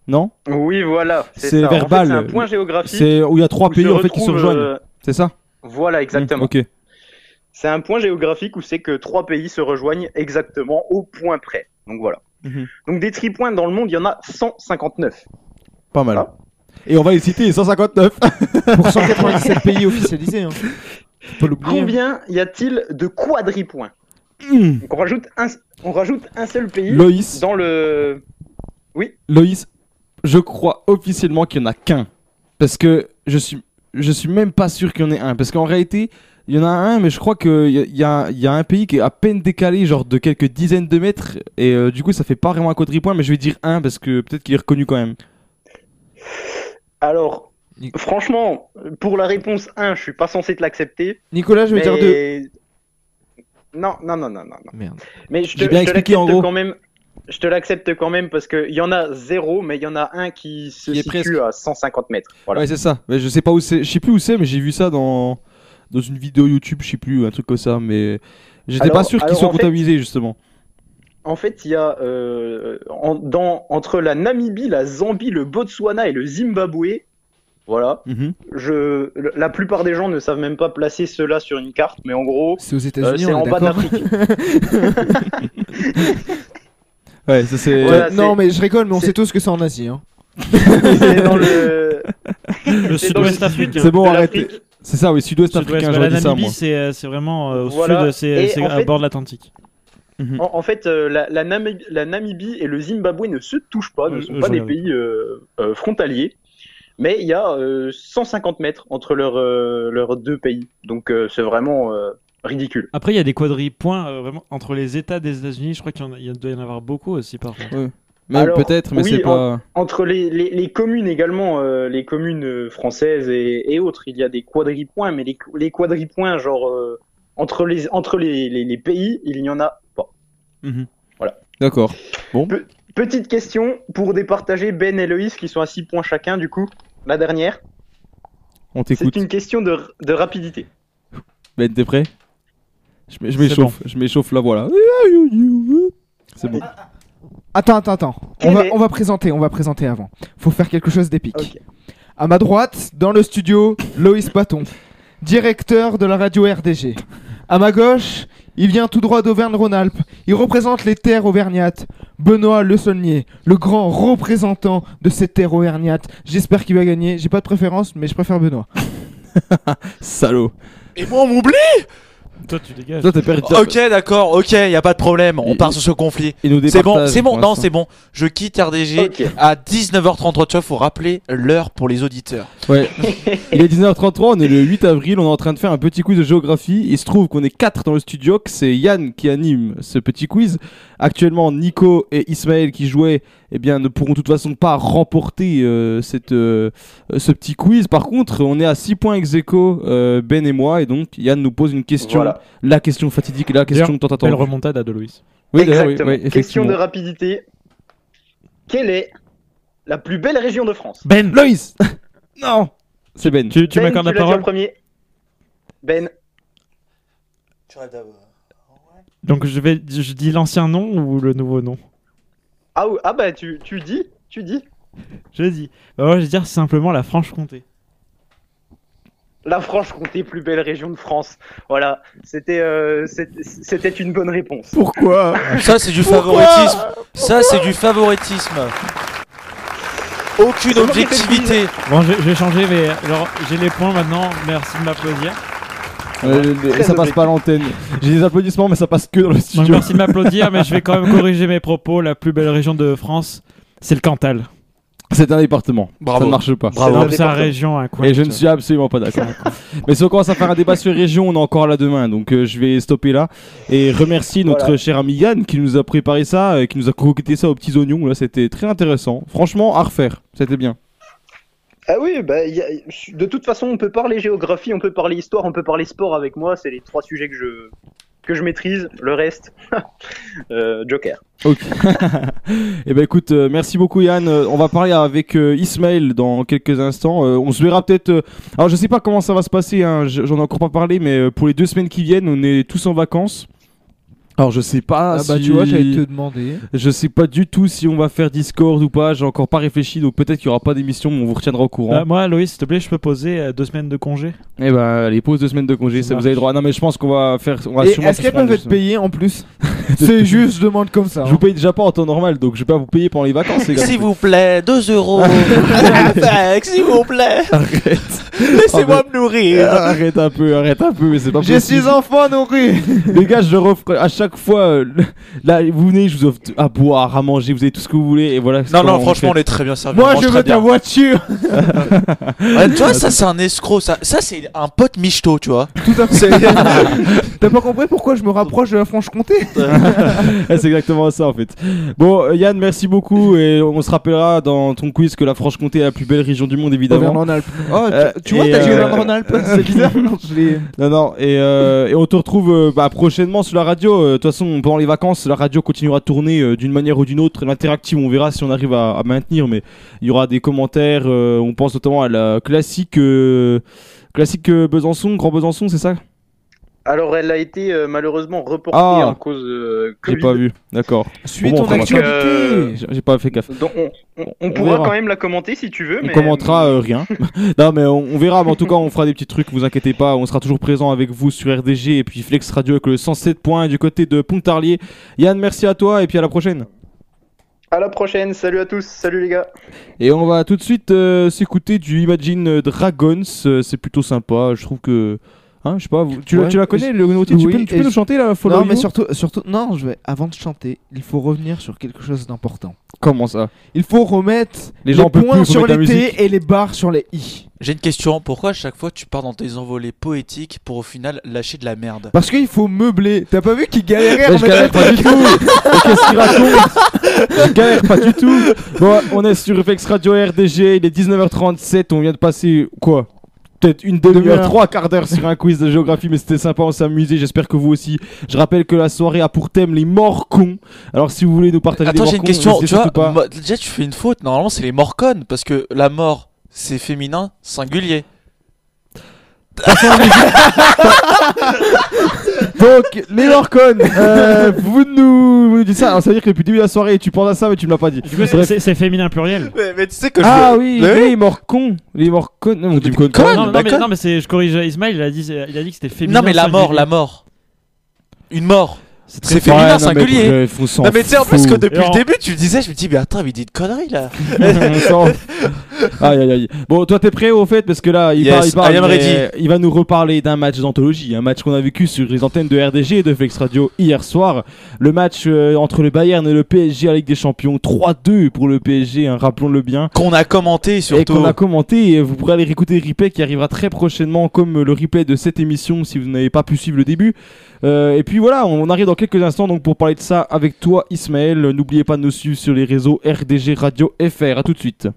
Non? Oui, voilà. C'est ça. En fait, verbal. c'est un point géographique. C'est où il y a trois pays en fait qui se rejoignent. euh, C'est ça? Voilà, exactement. Mmh, ok. C'est un point géographique où c'est que trois pays se rejoignent exactement au point près. Donc voilà. Mhm. Donc des tripoints dans le monde, il y en a 159. Pas mal. Ah. Et on va les citer 159. Pour 197 pays officialisés. Hein. Faut pas l'oublier. Combien y a-t-il de quadripoints Hmm. Donc on rajoute un, on rajoute un seul pays Loïs. dans le. Oui. Loïs, je crois officiellement qu'il n'y en a qu'un. Parce que je suis, je suis même pas sûr qu'il y en ait un. Parce qu'en réalité, il y en a un, mais je crois qu'il y, a- il y a, il y a un pays qui est à peine décalé, genre de quelques dizaines de mètres. Et euh, du coup, ça fait pas vraiment un quadripoint, mais je vais dire un parce que peut-être qu'il est reconnu quand même. Alors, franchement, pour la réponse 1, je suis pas censé te l'accepter. Nicolas, je vais dire mais- Non, non, non, non, non. Merde. Mais je te, J'ai bien je te expliqué, en l'accepte gros. quand même. Je te l'accepte quand même parce qu'il y en a zéro, mais il y en a un qui se situe presque. à 150 mètres. Voilà. Ouais, c'est ça. Mais je sais pas où c'est, je sais plus où c'est, mais j'ai vu ça dans, dans une vidéo YouTube, je sais plus, un truc comme ça. Mais j'étais pas sûr qu'il soit fait- comptabilisé justement. En fait, il y a euh, en- dans, entre la Namibie, la Zambie, le Botswana et le Zimbabwe. Voilà. Mhm. Je, la plupart des gens ne savent même pas placer cela sur une carte, mais en gros, C'est aux euh, États-Unis, c'est on en bas l'Afrique. Ouais, ça c'est. Voilà, Euh, non, mais je rigole, mais on sait tous que c'est en Asie. Hein. c'est dans le. Sud-ouest sud africain. C'est bon, arrêtez. C'est ça, oui, sud-ouest africain, bah, la Namibie, c'est euh, vraiment euh, au Voilà. sud, c'est à fait- bord de l'Atlantique. Mhm. En, en fait, euh, la, la Namibie, la Namibie et le Zimbabwe ne se touchent pas, ne sont pas des pays euh, euh, frontaliers, mais il y a euh, 150 mètres entre leurs euh, deux pays. Donc euh, c'est vraiment euh, ridicule. Après, il y a des quadripoints euh, vraiment entre les États des États-Unis. Je crois qu'il y en a- il y a- doit y en avoir beaucoup aussi, par contre. Ouais. Peut-être, mais oui, c'est pas. en- entre les, les, les communes également, euh, les communes françaises et, et autres, il y a des quadripoints, mais les, les quadripoints, genre euh, entre les entre les, les, les pays, il n'y en a pas. Voilà. D'accord. Bon. Pe- petite question pour départager Ben et Loïs qui sont à 6 points chacun, du coup. La dernière. On C'est t'écoute. une question de, de rapidité. Ben, t'es prêt? Je m'é- je C'est m'échauffe. Je m'échauffe la voilà. C'est bon. Attends, attends, attends. On Quel va, est- on va présenter, on va présenter avant. Faut faire quelque chose d'épique. À ma droite, dans le studio, Loïs Paton, directeur de la radio RDG. À ma gauche, il vient tout droit d'Auvergne-Rhône-Alpes. Il représente les terres auvergnates. Benoît Le Saulnier, le grand représentant de ces terres auvergnates. J'espère qu'il va gagner. J'ai pas de préférence, mais je préfère Benoît. Salaud. Et moi, on m'oublie Toi, tu dégages. Toi, t'es perdu. Ok, d'accord, ok, y a pas de problème, on part sur ce conflit. il nous C'est bon, départage c'est bon, pour non, l'instant. c'est bon. Je quitte RDG à 19h33, tu vois, faut rappeler l'heure pour les auditeurs. Ouais. Il est 19h33, on est le 8 avril, on est en train de faire un petit quiz de géographie. Il se trouve qu'on est 4 dans le studio, que c'est Yann qui anime ce petit quiz. Actuellement, Nico et Ismaël qui jouaient, eh bien, ne pourront de toute façon pas remporter euh, cette, euh, ce petit quiz. Par contre, on est à 6 points ex aequo, euh, Ben et moi, et donc Yann nous pose une question, Voilà. la question fatidique, la question tant Belle attendue. remontada de Loïs. Oui, d'ailleurs, oui, question de rapidité. Quelle est la plus belle région de France? Ben Loïs Non C'est Ben. Tu, tu Ben, m'accordes la l'as dit en parole premier. Ben. Donc, je, vais, je dis l'ancien nom ou le nouveau nom? Ah, ou- ah bah tu, tu dis, tu dis. Je dis. Bah, moi, je vais dire simplement la Franche-Comté. La Franche-Comté, plus belle région de France. Voilà, c'était euh, c'était- une bonne réponse. Pourquoi? Ça, c'est du Pourquoi? favoritisme. Ça, c'est du favoritisme. Aucune objectivité. Bon, je, je vais changer, mais alors, j'ai les points maintenant. Merci de m'applaudir. Euh, Très ça passe pas à l'antenne. J'ai des applaudissements, mais ça passe que dans le Donc, studio. merci de m'applaudir, mais je vais quand même corriger mes propos. La plus belle région de France, c'est le Cantal. C'est un département. Bravo. Ça ne marche pas. C'est dans sa région, un coin. Et je ne suis absolument pas d'accord. Mais si on commence à faire un débat sur les régions, on est encore là demain. Donc euh, je vais stopper là. Et remercier notre Voilà. cher ami Yann qui nous a préparé ça, euh, qui nous a croqueté ça aux petits oignons. Là, c'était très intéressant. Franchement, à refaire. C'était bien. Ah oui, bah, de toute façon, on peut parler géographie, on peut parler histoire, on peut parler sport avec moi. C'est les trois sujets que je, que je maîtrise. Le reste, euh, Joker. Ok. Et ben écoute, euh, merci beaucoup Yann. Euh, on va parler avec euh, Ismaël dans quelques instants. On se verra peut-être. Alors je sais pas comment ça va se passer. hein, J'en ai encore pas parlé, mais pour les deux semaines qui viennent, on est tous en vacances. Alors je sais pas. Ah bah si- tu vois, j'allais te demander. Je sais pas du tout si on va faire Discord ou pas. J'ai encore pas réfléchi, donc peut-être qu'il y aura pas d'émission, mais on vous retiendra au courant. Euh, moi, Loïs, s'il te plaît, je peux poser euh, deux semaines de congé Et ben les pauses deux semaines de congé, ça, Ça vous avez marche. droit. Non mais je pense qu'on va faire. On va Et est-ce qu'elles peuvent être payées en plus C'est juste, je demande comme ça. Je vous paye déjà pas en temps normal, donc je vais pas vous payer pendant les vacances. les gars. S'il vous plaît, 2 euros. S'il vous plaît. Arrête. Laissez-moi me nourrir. Arrête un peu, arrête un peu, mais c'est pas J'ai possible. six enfants nourris Les gars, je leur offre à chaque fois. euh, là, vous venez, je vous offre à boire, à manger, vous avez tout ce que vous voulez. Et voilà. c'est Non, comment non, on franchement, on fait. est très bien servi. Moi, on mange je très veux ta bien. voiture Ouais, tu vois, ça, c'est un escroc. Ça, ça c'est un pote michto, tu vois. Tout à fait. T'as pas compris pourquoi je me rapproche de la Franche-Comté? C'est exactement ça en fait. Bon, euh, Yann, merci beaucoup. Et on se rappellera dans ton quiz que la Franche-Comté est la plus belle région du monde, évidemment. Auvergne-Rhône-Alpes. Oh, tu- Euh, tu vois, et, t'as euh, Auvergne-Rhône-Alpes, c'est bizarre. Non, Non, et, euh, et on te retrouve euh, bah, prochainement sur la radio. Euh, De toute façon, pendant les vacances, la radio continuera de tourner euh, d'une manière ou d'une autre. L'interactive, on verra si on arrive à, à maintenir, mais il y aura des commentaires. euh, on pense notamment à la classique, euh, classique Besançon, Grand Besançon, c'est ça? Alors, elle a été euh, malheureusement reportée Ah. en cause euh, J'ai Covid. pas vu, d'accord. Suis Bon, ton on fera- actualité. Euh, J'ai j'ai pas fait gaffe. Donc, on, on- on On pourra verra. quand même la commenter si tu veux. On mais... commentera euh, rien. non, mais on, on verra. Mais en tout cas, on fera des petits trucs. Vous inquiétez pas. On sera toujours présent avec vous sur RDG et puis Flex Radio avec le 107 points du côté de Pontarlier. Yann, merci à toi et puis à la prochaine. À la prochaine. Salut à tous. Salut les gars. Et on va tout de suite euh, s'écouter du Imagine Dragons. Euh, c'est plutôt sympa. Je trouve que Hein, je sais pas, vous- tu, la- Ouais, tu la connais, je- le nouveau titre Tu peux, tu peux nous chanter la Follow Non, mais You surtout, surtout, non, je vais, avant de chanter, il faut revenir sur quelque chose d'important. Comment ça? Il faut remettre Les gens points sur les. T et les barres sur les I. J'ai une question. Pourquoi à chaque fois tu pars dans tes envolées poétiques pour au final lâcher de la merde? Parce qu'il faut meubler. T'as pas vu qu'il galérait à remettre pas du tout Qu'est-ce qu'il raconte? Je galère pas du tout Bon, on est sur FX Radio RDG, il est 19h37, on vient de passer quoi? Peut-être une demi-heure, trois quarts d'heure sur un quiz de géographie, mais c'était sympa, on s'est amusé, j'espère que vous aussi. Je rappelle que la soirée a pour thème les morts cons. Alors si vous voulez nous partager Attends, des j'ai morts une cons, question. Tu vois, pas. déjà tu fais une faute. Normalement, c'est les morconnes parce que la mort, c'est féminin singulier. Donc, les Morcon, euh, vous, nous, vous nous dites ça. Alors, ça veut dire que depuis le début de la soirée, tu penses à ça, mais tu me l'as pas dit. Du coup, c'est- Bref. c'est c'est féminin pluriel. Mais, mais tu sais que Ah je... oui, Mais les Morcon. Les Morcon. Non, on dit con. non, non, mais, non, mais c'est, je corrige Ismail, il a dit, il a dit que c'était féminin. Non, mais la mort, la mort. Une mort. C'est très féminin Ouais, non, mais singulier. Non mais tu sais en plus que depuis Et le début tu le disais je me dis mais attends mais il dit une connerie là aïe aïe aïe. Bon, toi t'es prêt au fait? Parce que là il, Yes, parle, il, parle, I am mais ready. il va nous reparler d'un match d'anthologie, un match qu'on a vécu sur les antennes de RDG et de Flex Radio hier soir. Le match euh, entre le Bayern et le PSG à Ligue des Champions, 3-2 pour le PSG, hein, rappelons-le bien. qu'on a commenté Et surtout qu'on a commenté, et vous pourrez aller réécouter le replay qui arrivera très prochainement, comme le replay de cette émission si vous n'avez pas pu suivre le début. Euh, et puis voilà, on arrive dans quelques instants donc pour parler de ça avec toi, Ismaël. N'oubliez pas de nous suivre sur les réseaux RDG Radio FR. À tout de suite.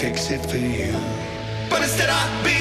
Fix it for you. But instead I'll be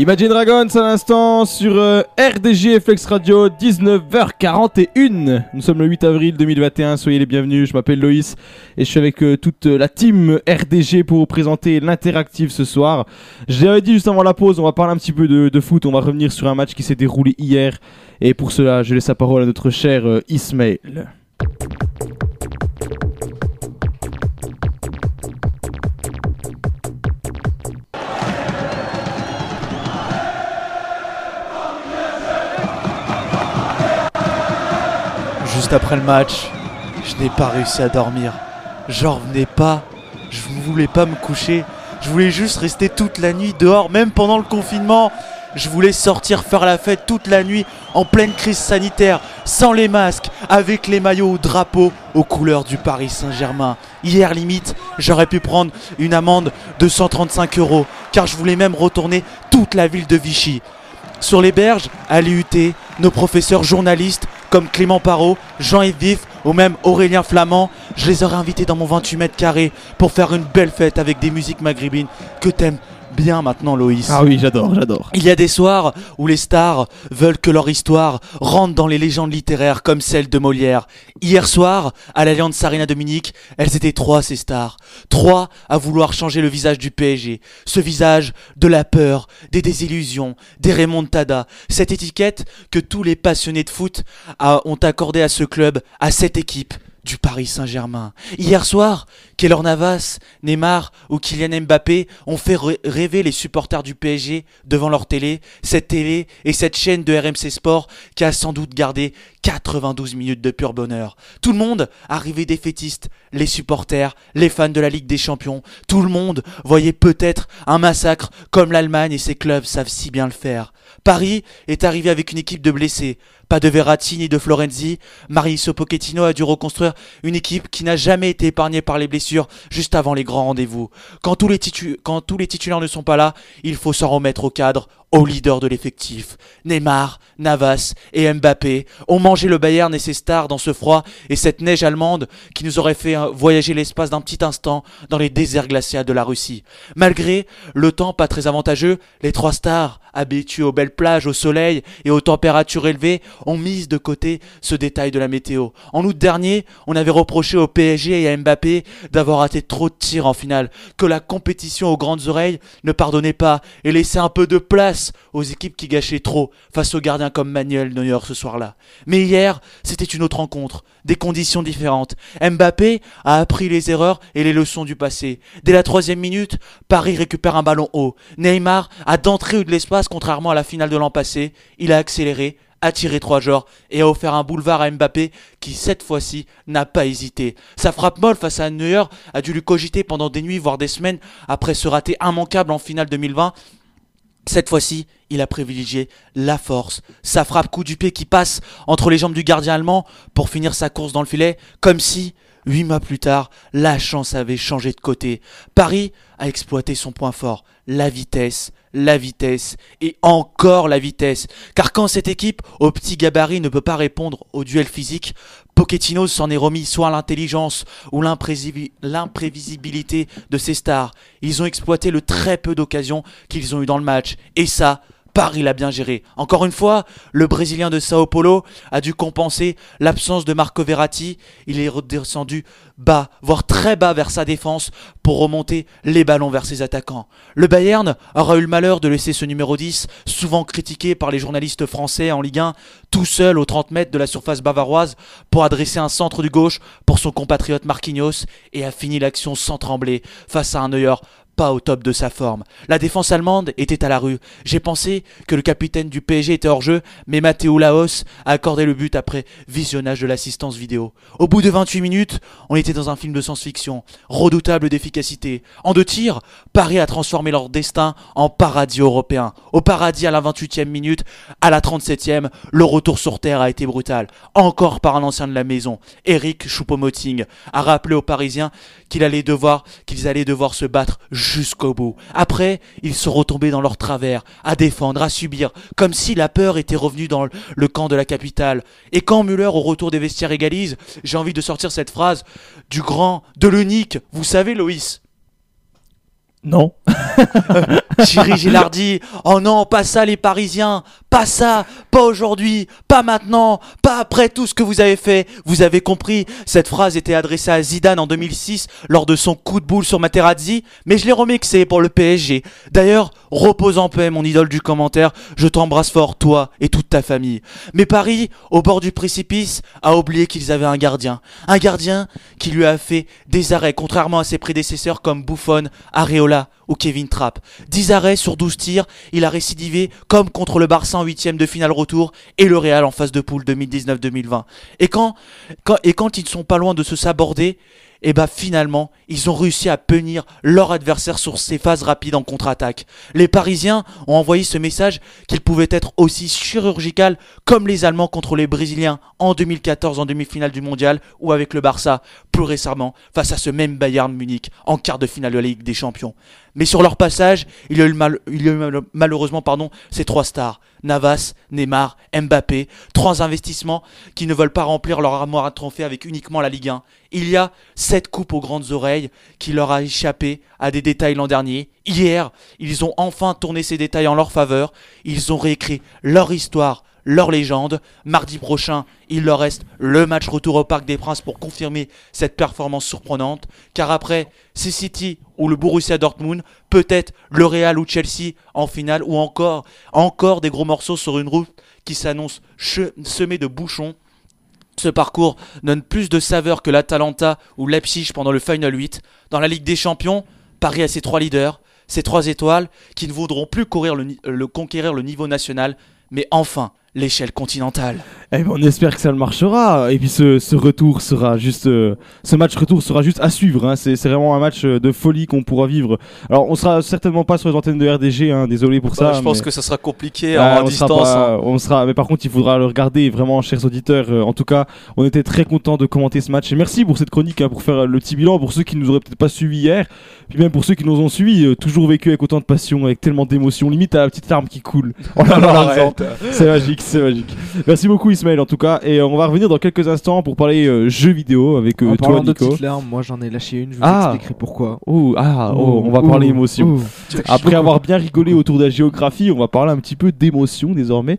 Imagine Dragons à l'instant sur euh, RDG Flex Radio 19h41. Nous sommes le 8 avril 2021, soyez les bienvenus, je m'appelle Loïs et je suis avec euh, toute la team RDG pour vous présenter l'interactive ce soir. Je l'avais dit juste avant la pause, on va parler un petit peu de, foot, on va revenir sur un match qui s'est déroulé hier et pour cela je laisse la parole à notre cher euh, Ismaël. Après le match, je n'ai pas réussi à dormir. J'en revenais pas. Je voulais pas me coucher. Je voulais juste rester toute la nuit dehors, même pendant le confinement. Je voulais sortir faire la fête toute la nuit en pleine crise sanitaire, sans les masques, avec les maillots ou drapeaux aux couleurs du Paris Saint-Germain. Hier limite, j'aurais pu prendre une amende de 135 euros, car je voulais même retourner toute la ville de Vichy. Sur les berges, à l'IUT, nos professeurs journalistes comme Clément Parot, Jean-Yves Vif ou même Aurélien Flamand, je les aurais invités dans mon 28 mètres carrés pour faire une belle fête avec des musiques maghrébines que t'aimes bien maintenant Loïs. Ah oui, j'adore, j'adore. Il y a des soirs où les stars veulent que leur histoire rentre dans les légendes littéraires comme celle de Molière. Hier soir, à l'Alliance Arena de Munich, elles étaient trois ces stars. Trois à vouloir changer le visage du PSG. Ce visage de la peur, des désillusions, des remontadas. Cette étiquette que tous les passionnés de foot ont accordée à ce club, à cette équipe du Paris Saint-Germain. Hier soir, Keylor Navas, Neymar ou Kylian Mbappé ont fait rê- rêver les supporters du PSG devant leur télé, cette télé et cette chaîne de RMC Sport qui a sans doute gardé 92 minutes de pur bonheur. Tout le monde, arrivé des fétistes, les supporters, les fans de la Ligue des Champions, tout le monde voyait peut-être un massacre comme l'Allemagne et ses clubs savent si bien le faire. Paris est arrivé avec une équipe de blessés. Pas de Verratti ni de Florenzi. Mauricio Pochettino a dû reconstruire une équipe qui n'a jamais été épargnée par les blessures juste avant les grands rendez-vous. Quand tous les titulaires ne sont pas là, il faut s'en remettre au cadre, au leader de l'effectif. Neymar, Navas et Mbappé ont mangé le Bayern et ses stars dans ce froid et cette neige allemande qui nous aurait fait euh, voyager l'espace d'un petit instant dans les déserts glaciaux de la Russie. Malgré le temps pas très avantageux, les trois stars, habitués aux belles plages, au soleil et aux températures élevées, ont mis de côté ce détail de la météo. En août dernier, on avait reproché au PSG et à Mbappé d'avoir raté trop de tirs en finale, que la compétition aux grandes oreilles ne pardonnait pas et laissait un peu de place aux équipes qui gâchaient trop face aux gardiens comme Manuel Neuer ce soir-là. Mais hier, c'était une autre rencontre, des conditions différentes. Mbappé a appris les erreurs et les leçons du passé. Dès la troisième minute, Paris récupère un ballon haut. Neymar a d'entrée eu de l'espace contrairement à la finale de l'an passé. Il a accéléré, a tiré trois joueurs et a offert un boulevard à Mbappé qui cette fois-ci n'a pas hésité. Sa frappe molle face à Neuer a dû lui cogiter pendant des nuits voire des semaines après ce raté immanquable en finale 2020 cette fois-ci, il a privilégié la force, sa frappe coup du pied qui passe entre les jambes du gardien allemand pour finir sa course dans le filet, comme si, huit mois plus tard, la chance avait changé de côté. Paris a exploité son point fort, la vitesse, la vitesse et encore la vitesse. Car quand cette équipe, au petit gabarit, ne peut pas répondre au duel physique, Pochettino s'en est remis soit à l'intelligence ou l'imprévisi- l'imprévisibilité de ses stars. Ils ont exploité le très peu d'occasions qu'ils ont eu dans le match. Et ça, Paris l'a bien géré. Encore une fois, le Brésilien de Sao Paulo a dû compenser l'absence de Marco Verratti. Il est redescendu bas, voire très bas vers sa défense pour remonter les ballons vers ses attaquants. Le Bayern aura eu le malheur de laisser ce numéro 10, souvent critiqué par les journalistes français en Ligue 1, tout seul aux 30 mètres de la surface bavaroise pour adresser un centre du gauche pour son compatriote Marquinhos et a fini l'action sans trembler face à un Neuer pas au top de sa forme. La défense allemande était à la rue. J'ai pensé que le capitaine du PSG était hors jeu, mais Matteo Laos a accordé le but après visionnage de l'assistance vidéo. Au bout de 28 minutes, on était dans un film de science-fiction, redoutable d'efficacité. En deux tirs, Paris a transformé leur destin en paradis européen. Au paradis à la 28e minute, à la 37e, le retour sur terre a été brutal. Encore par un ancien de la maison, Eric Choupo-Moting, a rappelé aux Parisiens qu'il allait devoir, qu'ils allaient devoir se battre jusqu'au bout. Après, ils sont retombés dans leur travers, à défendre, à subir, comme si la peur était revenue dans le camp de la capitale. Et quand Müller, au retour des vestiaires, égalise, j'ai envie de sortir cette phrase du grand, de l'unique, vous savez, Loïs Non. Thierry Gilardi, oh non, pas ça les Parisiens, pas ça, pas aujourd'hui, pas maintenant, pas après tout ce que vous avez fait. Vous avez compris, cette phrase était adressée à Zidane en 2006 lors de son coup de boule sur Materazzi, mais je l'ai remixé pour le PSG. D'ailleurs, repose en paix mon idole du commentaire, je t'embrasse fort toi et toute ta famille. Mais Paris, au bord du précipice, a oublié qu'ils avaient un gardien. Un gardien qui lui a fait des arrêts, contrairement à ses prédécesseurs comme Buffon, Areola ou Kevin Trapp. 10 arrêts sur 12 tirs, il a récidivé comme contre le Barça en huitième de finale retour et le Real en phase de poule 2019-2020. Et quand, quand, et quand ils ne sont pas loin de se saborder, et bah finalement, ils ont réussi à punir leur adversaire sur ces phases rapides en contre-attaque. Les Parisiens ont envoyé ce message qu'il pouvait être aussi chirurgical comme les Allemands contre les Brésiliens en 2014 en demi-finale du Mondial ou avec le Barça plus récemment face à ce même Bayern Munich en quart de finale de la Ligue des Champions. Mais sur leur passage, il y a eu, malheureusement ces trois stars, Navas, Neymar, Mbappé, trois investissements qui ne veulent pas remplir leur armoire à trophées avec uniquement la Ligue 1. Il y a cette coupe aux grandes oreilles qui leur a échappé à des détails l'an dernier. Hier, ils ont enfin tourné ces détails en leur faveur. Ils ont réécrit leur histoire, leur légende. Mardi prochain, il leur reste le match retour au Parc des Princes pour confirmer cette performance surprenante. Car après, c'est City ou le Borussia Dortmund, peut-être le Real ou Chelsea en finale, ou encore, encore des gros morceaux sur une route qui s'annonce semée de bouchons. Ce parcours donne plus de saveur que l'Atalanta ou Leipzig pendant le Final 8. Dans la Ligue des Champions, Paris a ses trois leaders, ses trois étoiles, qui ne voudront plus courir le conquérir le niveau national, mais enfin l'échelle continentale. Eh ben, on espère que ça le marchera. Et puis ce, ce retour sera juste, euh, ce match retour sera juste à suivre. hein. C'est vraiment un match euh, de folie qu'on pourra vivre. Alors on sera certainement pas sur les antennes de RDG. hein, désolé pour ça. Je pense mais- que ça sera compliqué Ah, en on sera distance. pas- hein. on sera, mais par contre, il faudra le regarder. Vraiment, chers auditeurs. euh, en tout cas, on était très contents de commenter ce match. Et merci pour cette chronique, hein, pour faire euh, le petit bilan. Pour ceux qui nous auraient peut-être pas suivis hier, puis même pour ceux qui nous ont suivis, euh, toujours vécu avec autant de passion, avec tellement d'émotion, limite à la petite larme qui coule. Arrête. C'est magique, c'est magique. Merci beaucoup Ismaël en tout cas. Et euh, on va revenir dans quelques instants pour parler euh, jeux vidéo avec euh, En toi de Nico. petites larmes, moi j'en ai lâché une, je vous Ah. expliquerai pourquoi. Ah, oh, on va parler émotion. Après avoir bien rigolé autour de la géographie, on va parler un petit peu d'émotion désormais.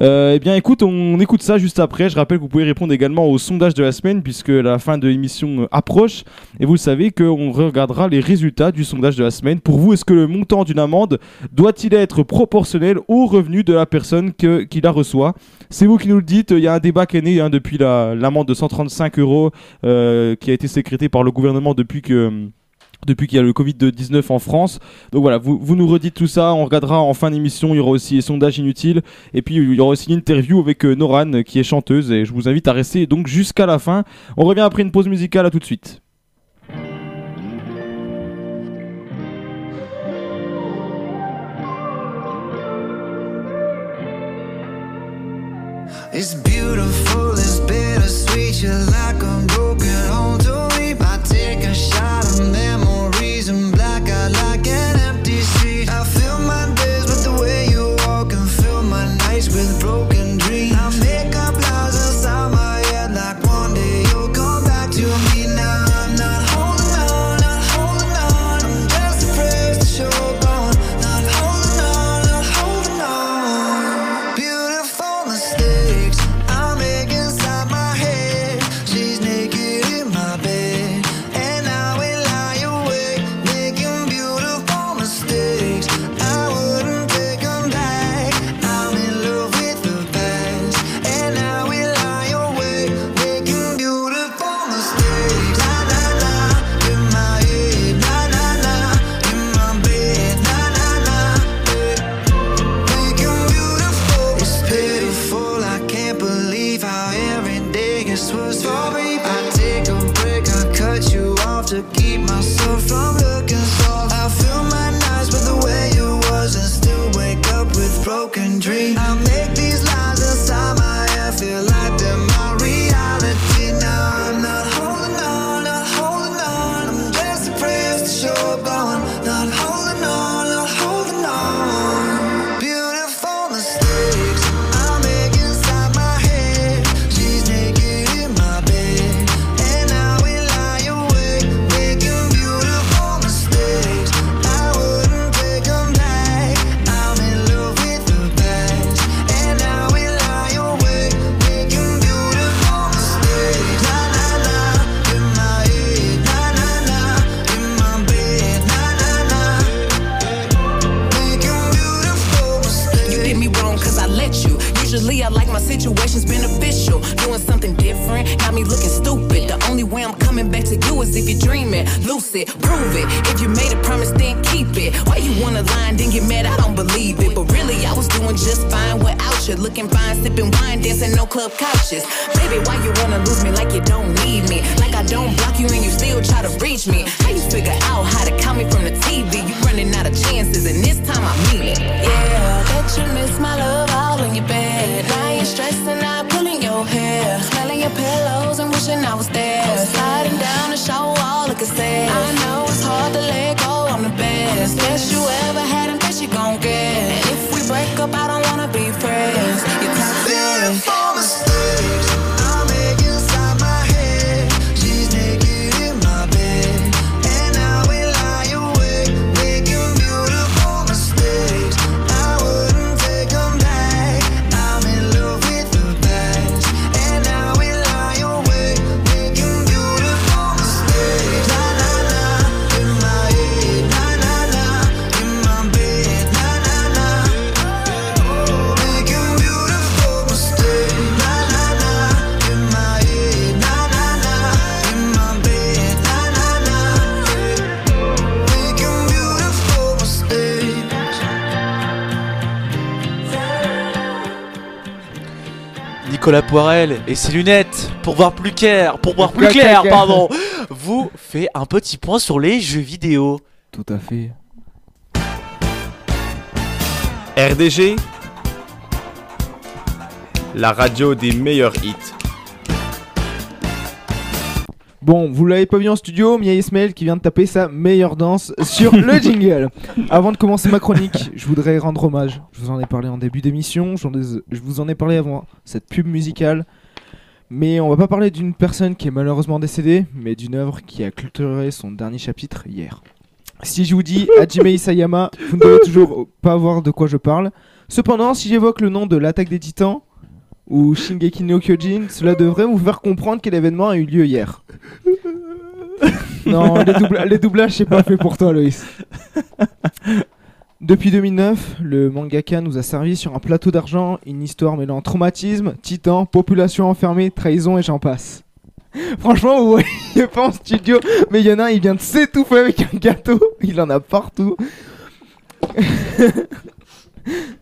Euh, eh bien, écoute, on écoute ça juste après. Je rappelle que vous pouvez répondre également au sondage de la semaine puisque la fin de l'émission euh, approche. Et vous savez qu'on regardera les résultats du sondage de la semaine. Pour vous, est-ce que le montant d'une amende doit-il être proportionnel au revenu de la personne que- qui la reçoit? C'est vous qui nous le dites. Il y a un débat qui est né hein, depuis la- l'amende de 135 euros euh, qui a été sécrétée par le gouvernement depuis que depuis qu'il y a le Covid-19 en France. Donc voilà, vous, vous nous redites tout ça, on regardera en fin d'émission, il y aura aussi les sondages inutiles, et puis il y aura aussi une interview avec euh, Noran qui est chanteuse, et je vous invite à rester donc jusqu'à la fin. On revient après une pause musicale, à tout de suite. It's beautiful, it's bittersweet. You're like a broken dream. Something different, got me looking stupid. The only way I'm coming back to you is if you're dreaming. Lucid, prove it. If you made a promise, then keep it. Why you wanna lie then get mad? I don't believe it. But really, I was doing just fine without you. Looking fine, sipping wine, dancing no club couches. Baby, why you wanna lose me like you don't need me? Like I don't block you and you still try to reach me. How you figure out how to count me from the TV? You running out of chances, and this time I mean it. Yeah, bet you miss my love all in your bed. Now you're stressing out, pulling your hair, your pillows and wishing I was there. Sliding down the shower wall, looking sad. I know it's hard to let go. I'm the best, best you ever had, and best you gon' get. And if we break up, I don't Nicolas Poirel et ses lunettes pour voir plus clair, pour voir plus Clair, pardon, vous fait un petit point sur les jeux vidéo. Tout à fait. RDG, la radio des meilleurs hits. Bon, vous l'avez pas vu en studio, mais il y a Ismaël qui vient de taper sa meilleure danse sur le jingle. Avant de commencer ma chronique, je voudrais rendre hommage. Je vous en ai parlé en début d'émission, je vous en ai parlé avant cette pub musicale. Mais on va pas parler d'une personne qui est malheureusement décédée, mais d'une œuvre qui a clôturé son dernier chapitre hier. Si je vous dis Hajime Isayama, vous ne devez toujours pas voir de quoi je parle. Cependant, si j'évoque le nom de l'attaque des titans ou Shingeki no Kyojin, cela devrait vous faire comprendre quel événement a eu lieu hier. non, les, doubla- les doublages, c'est pas fait pour toi, Loïs. Depuis 2009, le mangaka nous a servi sur un plateau d'argent une histoire mêlant traumatisme, titan, population enfermée, trahison et j'en passe. Franchement, vous voyez pas en studio, mais il y en a un, il vient de s'étouffer avec un gâteau, il en a partout.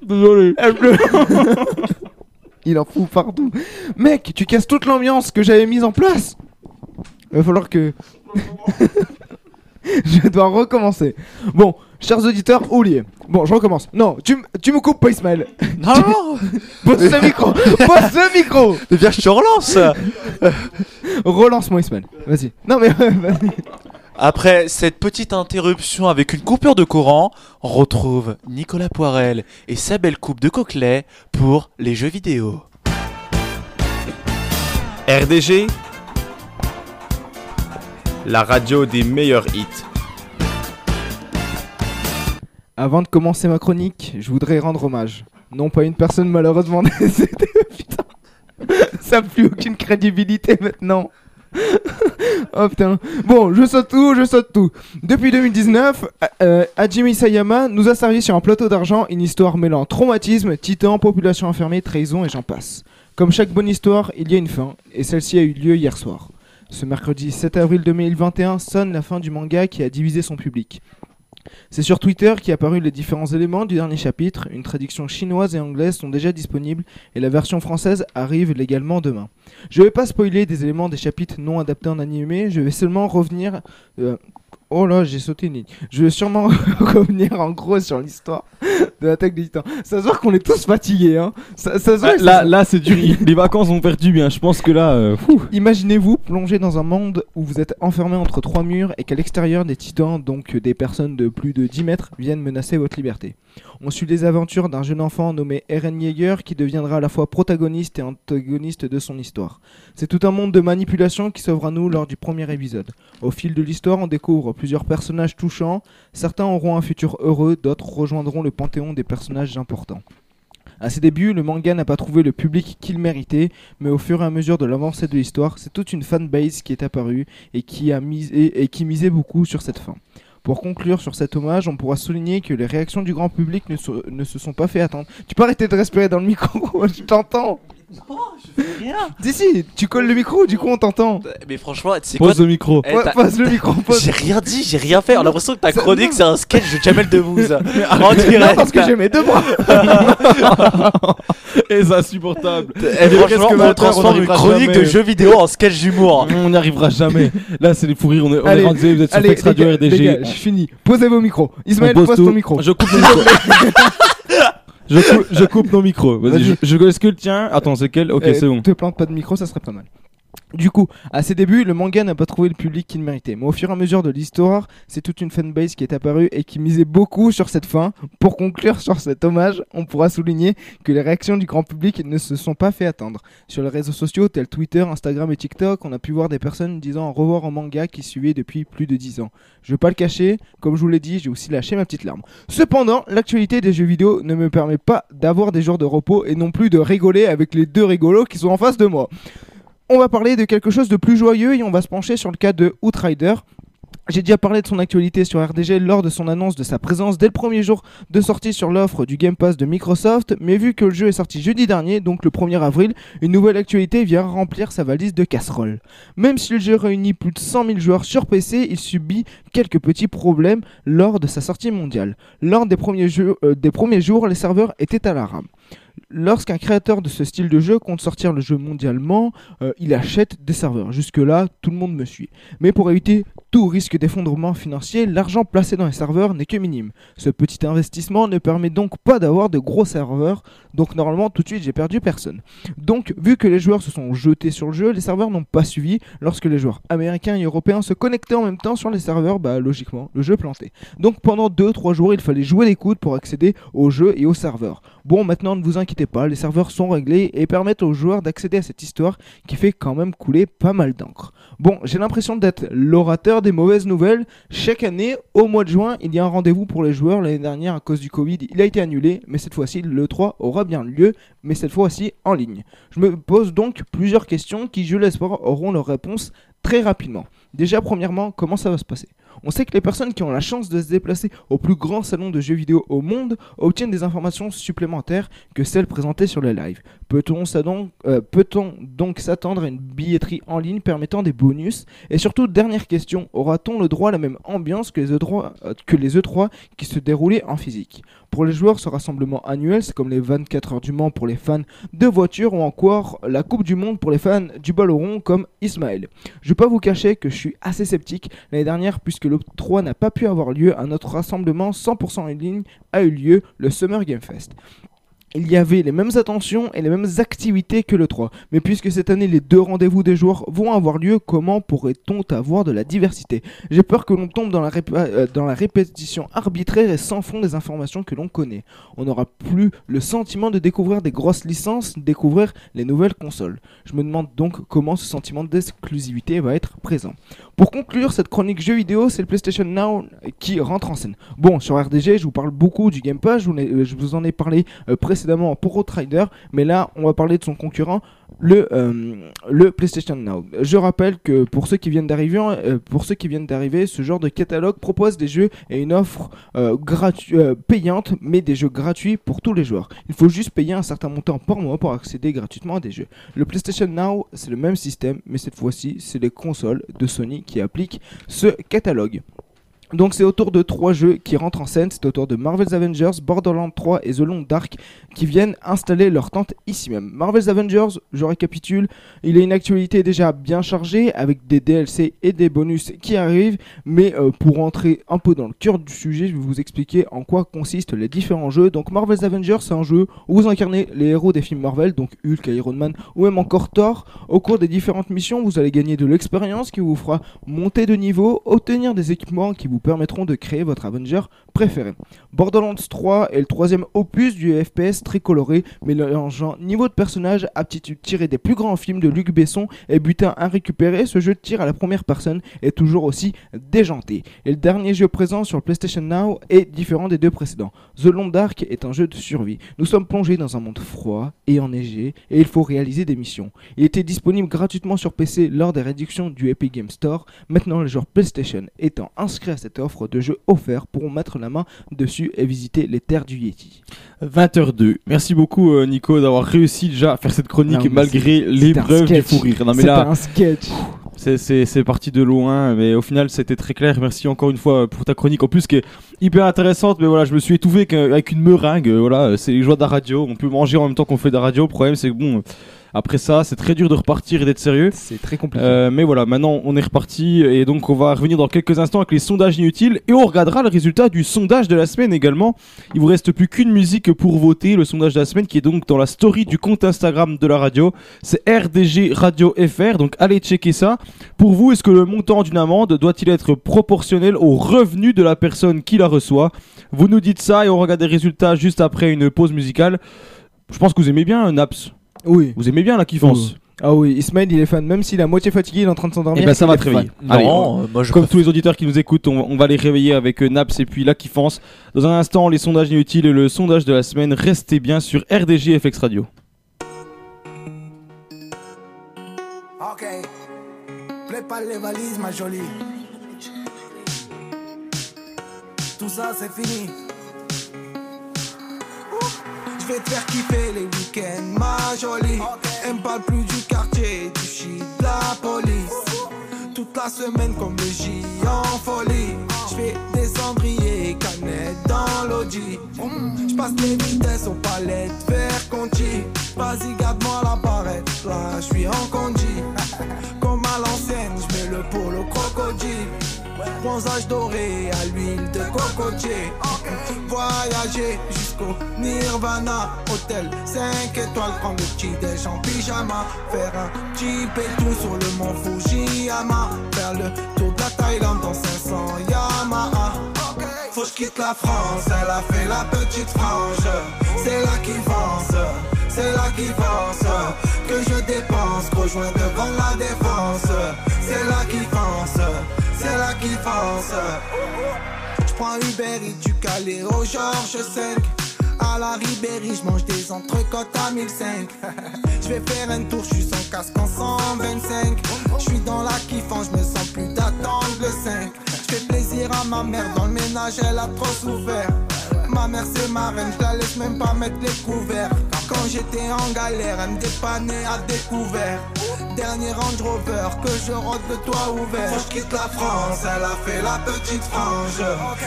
Désolé. il en fout partout. Mec, tu casses toute l'ambiance que j'avais mise en place. Il va falloir que. je dois recommencer. Bon, chers auditeurs, oubliez. Bon, je recommence. Non, tu, m- tu me coupes pas, Ismaël. Non, non Pose ce micro Pose ce micro Eh bien, je te relance Relance-moi, Ismaël. Vas-y. Non, mais. vas-y. Après cette petite interruption avec une coupure de courant, on retrouve Nicolas Poirel et sa belle coupe de coquelet pour les jeux vidéo. RDG, la radio des meilleurs hits. Avant de commencer ma chronique, je voudrais rendre hommage. Non pas à une personne malheureusement décédée, putain. Ça n'a plus aucune crédibilité maintenant. oh putain. Bon, je saute tout, je saute tout. Depuis 2019, euh, Hajime Isayama nous a servi sur un plateau d'argent une histoire mêlant traumatisme, titan, population enfermée, trahison et j'en passe. Comme chaque bonne histoire, il y a une fin, et celle-ci a eu lieu hier soir. Ce mercredi 7 avril 2021 sonne la fin du manga qui a divisé son public. C'est sur Twitter qu'est apparu les différents éléments du dernier chapitre. Une traduction chinoise et anglaise sont déjà disponibles et la version française arrive légalement demain. Je vais pas spoiler des éléments des chapitres non adaptés en animé, je vais seulement revenir. euh, Oh là, j'ai sauté une ligne. Je vais sûrement revenir en gros sur l'histoire de l'attaque des titans. Ça se voit qu'on est tous fatigués, hein. Ça, ça se voit, Ah, ça là, se- là c'est dur. Les vacances ont perdu bien. Je pense que là. euh, fou. Imaginez-vous plongé dans un monde où vous êtes enfermé entre trois murs et qu'à l'extérieur des titans, donc des personnes de plus de 10 mètres, viennent menacer votre liberté. On suit les aventures d'un jeune enfant nommé Eren Yeager qui deviendra à la fois protagoniste et antagoniste de son histoire. C'est tout un monde de manipulation qui s'ouvre à nous lors du premier épisode. Au fil de l'histoire, on découvre plusieurs personnages touchants. Certains auront un futur heureux, d'autres rejoindront le panthéon des personnages importants. À ses débuts, le manga n'a pas trouvé le public qu'il méritait, mais au fur et à mesure de l'avancée de l'histoire, c'est toute une fanbase qui est apparue et qui, a misé, et qui misait beaucoup sur cette fin. Pour conclure sur cet hommage, on pourra souligner que les réactions du grand public ne, se- ne se sont pas fait attendre. Tu peux arrêter de respirer dans le micro, je t'entends Rien? Si, si, tu colles le micro, du coup on t'entend. Mais franchement, tu sais Pose quoi le micro. Eh, Ouais, t'as- pose le micro, pose. J'ai rien dit, j'ai rien fait. On a l'impression que ta Ça- chronique non. c'est un sketch de Jamel Debbouze. en Non, direct. parce que j'ai mes deux bras. Et c'est insupportable. Eh, Il est franchement, presque on 20 heures, transforme une chronique jamais. de jeux vidéo en sketch d'humour. On n'y arrivera jamais. Là, c'est les fous rires. On est, on est Allez, rendu, vous êtes sur allez, Flex les Radio gars, les RDG. je finis. Posez vos micros. Ismaël, On pose pose tout. ton micro. Je coupe le micro. Je, coupe, je coupe nos micros. Vas-y, Vas-y. je, que le tien Attends, c'est quel? Ok, Eh, c'est bon. Te plante pas de micro, ça serait pas mal. Du coup, à ses débuts, le manga n'a pas trouvé le public qu'il méritait. Mais au fur et à mesure de l'histoire, c'est toute une fanbase qui est apparue et qui misait beaucoup sur cette fin. Pour conclure sur cet hommage, on pourra souligner que les réactions du grand public ne se sont pas fait attendre. Sur les réseaux sociaux tels Twitter, Instagram et TikTok, on a pu voir des personnes disant au revoir au manga qui suivait depuis plus de 10 ans. Je vais pas le cacher, comme je vous l'ai dit, j'ai aussi lâché ma petite larme. Cependant, l'actualité des jeux vidéo ne me permet pas d'avoir des jours de repos et non plus de rigoler avec les deux rigolos qui sont en face de moi. On va parler de quelque chose de plus joyeux et on va se pencher sur le cas de Outrider. J'ai déjà parlé de son actualité sur RDG lors de son annonce de sa présence dès le premier jour de sortie sur l'offre du Game Pass de Microsoft, mais vu que le jeu est sorti jeudi dernier, donc le 1er avril, une nouvelle actualité vient remplir sa valise de casseroles. Même si le jeu réunit plus de 100 000 joueurs sur PC, il subit quelques petits problèmes lors de sa sortie mondiale. Lors des premiers, euh, des premiers jours, les serveurs étaient à la rame. Lorsqu'un créateur de ce style de jeu compte sortir le jeu mondialement, euh, il achète des serveurs. Jusque-là, tout le monde me suit. Mais pour éviter tout risque d'effondrement financier, l'argent placé dans les serveurs n'est que minime. Ce petit investissement ne permet donc pas d'avoir de gros serveurs, donc normalement tout de suite j'ai perdu personne. Donc vu que les joueurs se sont jetés sur le jeu, les serveurs n'ont pas suivi. Lorsque les joueurs américains et européens se connectaient en même temps sur les serveurs, bah logiquement le jeu plantait. Donc pendant 2-3 jours il fallait jouer les coudes pour accéder au jeu et aux serveurs. Bon maintenant ne vous inquiétez pas, les serveurs sont réglés et permettent aux joueurs d'accéder à cette histoire qui fait quand même couler pas mal d'encre. Bon, j'ai l'impression d'être l'orateur des mauvaises nouvelles. Chaque année, au mois de juin, il y a un rendez-vous pour les joueurs. L'année dernière, à cause du Covid, il a été annulé, mais cette fois-ci, le 3 aura bien lieu, mais cette fois-ci en ligne. Je me pose donc plusieurs questions qui, je l'espère, auront leur réponse très rapidement. Déjà, premièrement, comment ça va se passer? On sait que les personnes qui ont la chance de se déplacer au plus grand salon de jeux vidéo au monde obtiennent des informations supplémentaires que celles présentées sur le live. Peut-on euh, donc s'attendre à une billetterie en ligne permettant des bonus? Et surtout, dernière question, aura-t-on le droit à la même ambiance que les E3, euh, que les E3 qui se déroulaient en physique? Pour les joueurs, ce rassemblement annuel, c'est comme les 24 heures du Mans pour les fans de voitures ou encore la Coupe du Monde pour les fans du ballon rond comme Ismaël. Je vais pas vous cacher que je suis assez sceptique l'année dernière puisque le 3 n'a pas pu avoir lieu, un autre rassemblement 100% en ligne a eu lieu, le Summer Game Fest. Il y avait les mêmes attentions et les mêmes activités que le 3. Mais puisque cette année les deux rendez-vous des joueurs vont avoir lieu, comment pourrait-on avoir de la diversité? J'ai peur que l'on tombe dans la, rép- euh, dans la répétition arbitraire et sans fond des informations que l'on connaît. On n'aura plus le sentiment de découvrir des grosses licences, découvrir les nouvelles consoles. Je me demande donc comment ce sentiment d'exclusivité va être présent. Pour conclure cette chronique jeux vidéo, c'est le PlayStation Now qui rentre en scène. Bon, sur RDG, je vous parle beaucoup du Game Pass, je vous, vous en ai parlé euh, précédemment pour Outrider, mais là, on va parler de son concurrent, le, euh, le PlayStation Now. Je rappelle que pour ceux qui viennent d'arriver, euh, pour ceux qui viennent d'arriver, ce genre de catalogue propose des jeux et une offre euh, payante, mais des jeux gratuits pour tous les joueurs. Il faut juste payer un certain montant par mois pour accéder gratuitement à des jeux. Le PlayStation Now, c'est le même système, mais cette fois-ci, c'est les consoles de Sony qui appliquent ce catalogue. Donc c'est autour de trois jeux qui rentrent en scène, c'est autour de Marvel's Avengers, Borderlands 3 et The Long Dark qui viennent installer leur tente ici même. Marvel's Avengers, je récapitule, il a une actualité déjà bien chargée avec des DLC et des bonus qui arrivent, mais euh, pour entrer un peu dans le cœur du sujet, je vais vous expliquer en quoi consistent les différents jeux. Donc Marvel's Avengers, c'est un jeu où vous incarnez les héros des films Marvel, donc Hulk, Iron Man ou même encore Thor. Au cours des différentes missions, vous allez gagner de l'expérience qui vous fera monter de niveau, obtenir des équipements qui vous permettront de créer votre Avenger préféré. Borderlands 3 est le troisième opus du FPS très coloré, mélangeant niveau de personnage, aptitude tirée des plus grands films de Luc Besson et butin à récupérer. Ce jeu de tir à la première personne est toujours aussi déjanté. Et le dernier jeu présent sur le PlayStation Now est différent des deux précédents. The Long Dark est un jeu de survie. Nous sommes plongés dans un monde froid et enneigé et il faut réaliser des missions. Il était disponible gratuitement sur PC lors des réductions du Epic Game Store. Maintenant, les joueurs PlayStation étant inscrits à cette cette offre de jeux offerts pourront mettre la main dessus et visiter les terres du Yeti. 20h02. Merci beaucoup euh, Nico d'avoir réussi déjà à faire cette chronique Non, malgré l'épreuve du fou rire. Non mais C'était là, un sketch. c'est- parti de loin, mais au final c'était très clair. Merci encore une fois pour ta chronique en plus qui est hyper intéressante. Mais voilà, je me suis étouffé avec, avec une meringue. euh, Voilà, c'est les joies de la radio. On peut manger en même temps qu'on fait de la radio. Le problème c'est que bon. Après ça, c'est très dur de repartir et d'être sérieux. C'est très compliqué. Euh, mais voilà, maintenant on est reparti et donc on va revenir dans quelques instants avec les sondages inutiles et on regardera le résultat du sondage de la semaine également. Il vous reste plus qu'une musique pour voter, le sondage de la semaine qui est donc dans la story du compte Instagram de la radio. C'est RDG Radio FR, donc allez checker ça. Pour vous, est-ce que le montant d'une amende doit-il être proportionnel au revenu de la personne qui la reçoit? Vous nous dites ça et on regarde les résultats juste après une pause musicale. Je pense que vous aimez bien Naps. Oui. Vous aimez bien la kiffance. Ah oui, Ismaël il est fan, même s'il est à moitié fatigué, il est en train de s'endormir. Et ben ça va te réveiller. Non, euh, moi, je comme préfère- tous les auditeurs qui nous écoutent, on, on va les réveiller avec euh, Naps et puis la kiffance. Dans un instant, les sondages inutiles et le sondage de la semaine. Restez bien sur RDJ FX Radio. Ok, prépare les valises, ma jolie. Tout ça, c'est fini. Vais te faire kiffer les week-ends, ma jolie. Elle me parle plus du quartier, du shit, de la police. Toute la semaine comme le J en folie. Je fais des cendriers, canettes dans l'audi. Je passe les vitesses aux palettes vers Conti. Vas-y, garde-moi la barrette, là je suis en condi. Bronzage doré à l'huile de cocotier. Voyager jusqu'au Nirvana. Hôtel 5 étoiles, prendre le petit déj en pyjama. Faire un petit pétou sur le mont Fujiyama. Faire le tour de la Thaïlande dans 500 Yamaha. Faut que je quitte la France, elle a fait la petite frange. C'est là qui pense, c'est là qui pense. Que je dépense, rejoins devant la défense. Pense. Je prends Uber du Calais au Georges 5. À la Ribéry, je mange des entrecôtes à 1005. Je vais faire un tour, je suis sans casque en 125. Je suis dans la kiffant, je me sens plus d'attendre le 5. Je fais plaisir à ma mère, dans le ménage elle a trop souffert. Ma mère c'est ma reine, je la laisse même pas mettre les couverts. Quand j'étais en galère, elle me dépannait à découvert. Dernier Range Rover que je rentre de toit ouvert. Que je quitte la France, elle a fait la petite frange.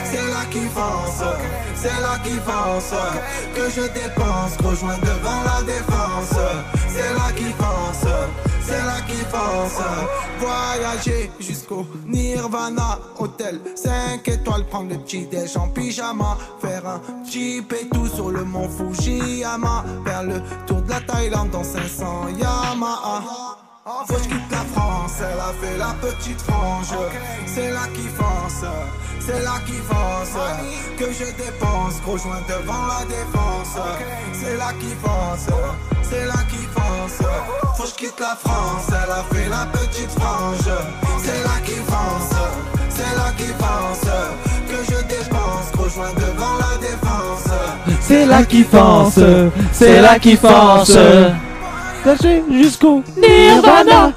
C'est là qui pense, c'est là qui pense. Que je dépense, rejoins devant la défense. C'est là qui pense, c'est là qui pense. Voyager jusqu'au Nirvana, hôtel 5 étoiles, prendre le petit déj en pyjama. Faire un petit pétou sur le mont Fujiyama. Faire le tour de la Thaïlande dans 500 Yamaha. Faut que je quitte la France, elle a fait la petite frange. C'est là qui fonce, c'est là qui fonce. Que je dépense, gros joint devant la défense. C'est là qui fonce, c'est là qui fonce. Faut que je quitte la France, elle a fait la petite frange. C'est là qui fonce, c'est là qui fonce. C'est là qui fonce, c'est là qui fonce. Caché jusqu'au Nirvana.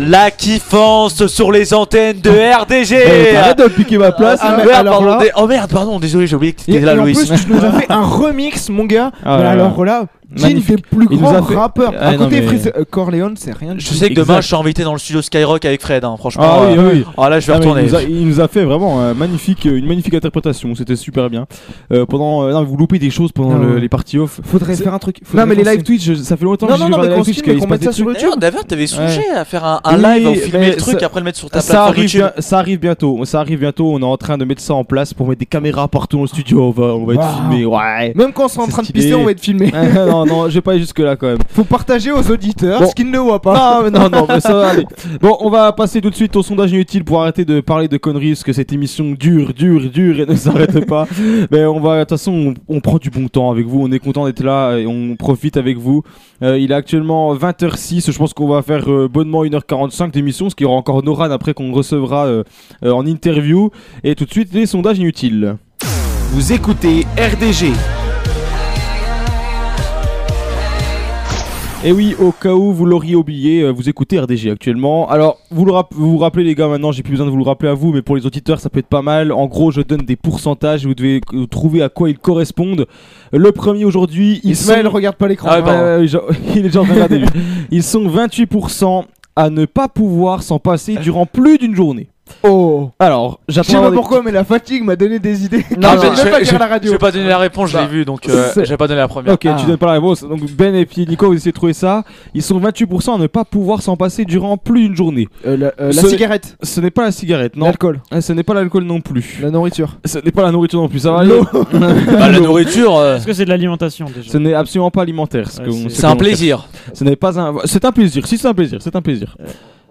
La kiffance sur les antennes de RDG. Eh, Arrête de piquer ma place. Ah, mais alors pardon, là- Oh merde, pardon, désolé, j'ai oublié que Et, t'étais là, et en Louis. plus, tu nous as fait un remix, mon gars. Ah mais alors là, Magnifique. des plus grands rappeurs. Ah, à non, côté, mais- Freeze euh, Corleone, c'est rien. du Je sais que demain je suis invité dans le studio Skyrock avec Fred, hein, franchement. Ah oui, euh, oui. Ah là je vais Ah, retourner. Il nous, a, il nous a fait vraiment un magnifique, une magnifique interprétation. C'était super bien. Euh, pendant, euh, non, vous loupez des choses pendant Non. le- les parties off. Faudrait faire un truc. Non, faudrait mais les live Twitch, je- ça fait longtemps Non, que non, j'ai non, qu'on live Twitch qu'on mette ça sur. YouTube. D'ailleurs, t'avais songé Ouais. à faire un, live, Oui, filmer le truc, après le mettre sur ta ça plateforme ça arrive bientôt. Ça arrive bientôt. On est en train de mettre ça en place pour mettre des caméras partout dans le studio. On va, être filmé. Ouais. Même quand on sera en train de pisser, on va être filmé. non, non, je vais pas aller jusque là quand même. Faut partager aux auditeurs Bon. ce qu'ils ne voient pas. Non, mais non, non, mais ça va aller. Bon, on va passer tout de suite au sondage inutile pour arrêter de parler de conneries, parce que cette émission dure, dure, dure et ne s'arrête pas. Mais on va, de toute façon, on, on prend du bon temps avec vous. On est content d'être là et on profite avec vous. Euh, il est actuellement 20h06. Je pense qu'on va faire euh, bonnement 1h45 d'émission, ce qui aura encore Noran après qu'on recevra euh, euh, en interview. Et tout de suite, les sondages inutiles. Vous écoutez RDG. Et oui, au cas où vous l'auriez oublié, euh, vous écoutez RDG actuellement. Alors, vous le vous, vous rappelez les gars, maintenant j'ai plus besoin de vous le rappeler à vous, mais pour les auditeurs ça peut être pas mal. En gros, je donne des pourcentages, vous devez euh, trouver à quoi ils correspondent. Le premier aujourd'hui, ils Ismaël, sont... regarde pas l'écran. Ah, ouais, genre- il est déjà en train de regarder lui. Ils sont 28% à ne pas pouvoir s'en passer durant plus d'une journée. Oh Alors, Je sais j'attends pas des- pourquoi, mais la fatigue m'a donné des idées. Non, je je, vais pas dire la radio. je vais pas donner la réponse, je l'ai Bah, vu, donc euh, vais pas donner la première. Ok, tu donnes pas la réponse. Donc Ben et puis Nico, vous essayez de trouver ça. Ils sont 28% à ne pas pouvoir s'en passer durant plus d'une journée. Euh, la euh, la Ce- cigarette, Ce n'est pas la cigarette, non. l'alcool, Euh, Ce n'est pas l'alcool non plus. la nourriture. Ce n'est pas la nourriture non plus. Ça va aller L'eau. Bah, la nourriture, euh, Est-ce que c'est de l'alimentation déjà Ce n'est absolument pas alimentaire. c'est- ce un plaisir. Ce n'est pas un. C'est un plaisir. Si c'est un plaisir, c'est un plaisir.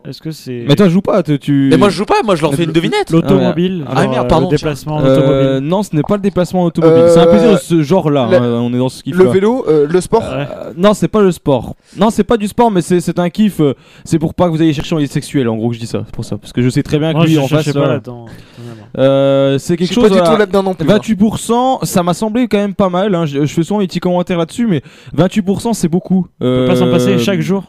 Est-ce que c'est Mais toi, je joue pas. tu- Tu. Mais moi je joue pas, moi je leur fais une devinette. l'automobile Ah, genre, merde, euh, pardon, Le déplacement en Euh, automobile. non, ce n'est pas le déplacement automobile. Euh, c'est un plaisir de ce genre-là. la- hein, On est dans ce kiff Le vélo, euh, le sport. Ouais. Euh, non, c'est pas le sport. Non, c'est pas du sport, mais c'est c'est un kiff. euh, c'est pour pas que vous ayez cherché dans les sexuels. En gros, que je dis ça. C'est pour ça. Parce que je sais très bien que Moi, lui je en face. pas là-dedans. euh, c'est Je quelque suis chose. pas du tout là-dedans non plus. hein. 28%, ça m'a semblé quand même pas mal. hein. Je, je fais souvent des petits commentaires là-dessus, mais 28% c'est beaucoup. On peut pas s'en Euh, passer chaque jour.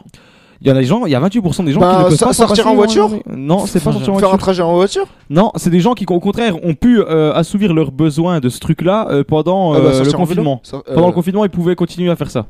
Il y en a des gens, il y a 28% des gens Bah, qui ne peuvent pas s'en sortir en voiture. Non, c'est pas sortir en Faire un voiture. trajet en voiture Non, c'est des gens qui au contraire ont pu euh, assouvir leurs besoins de ce truc-là euh, pendant Ah bah, euh, le confinement. Euh, Pendant le confinement, ils pouvaient continuer à faire ça.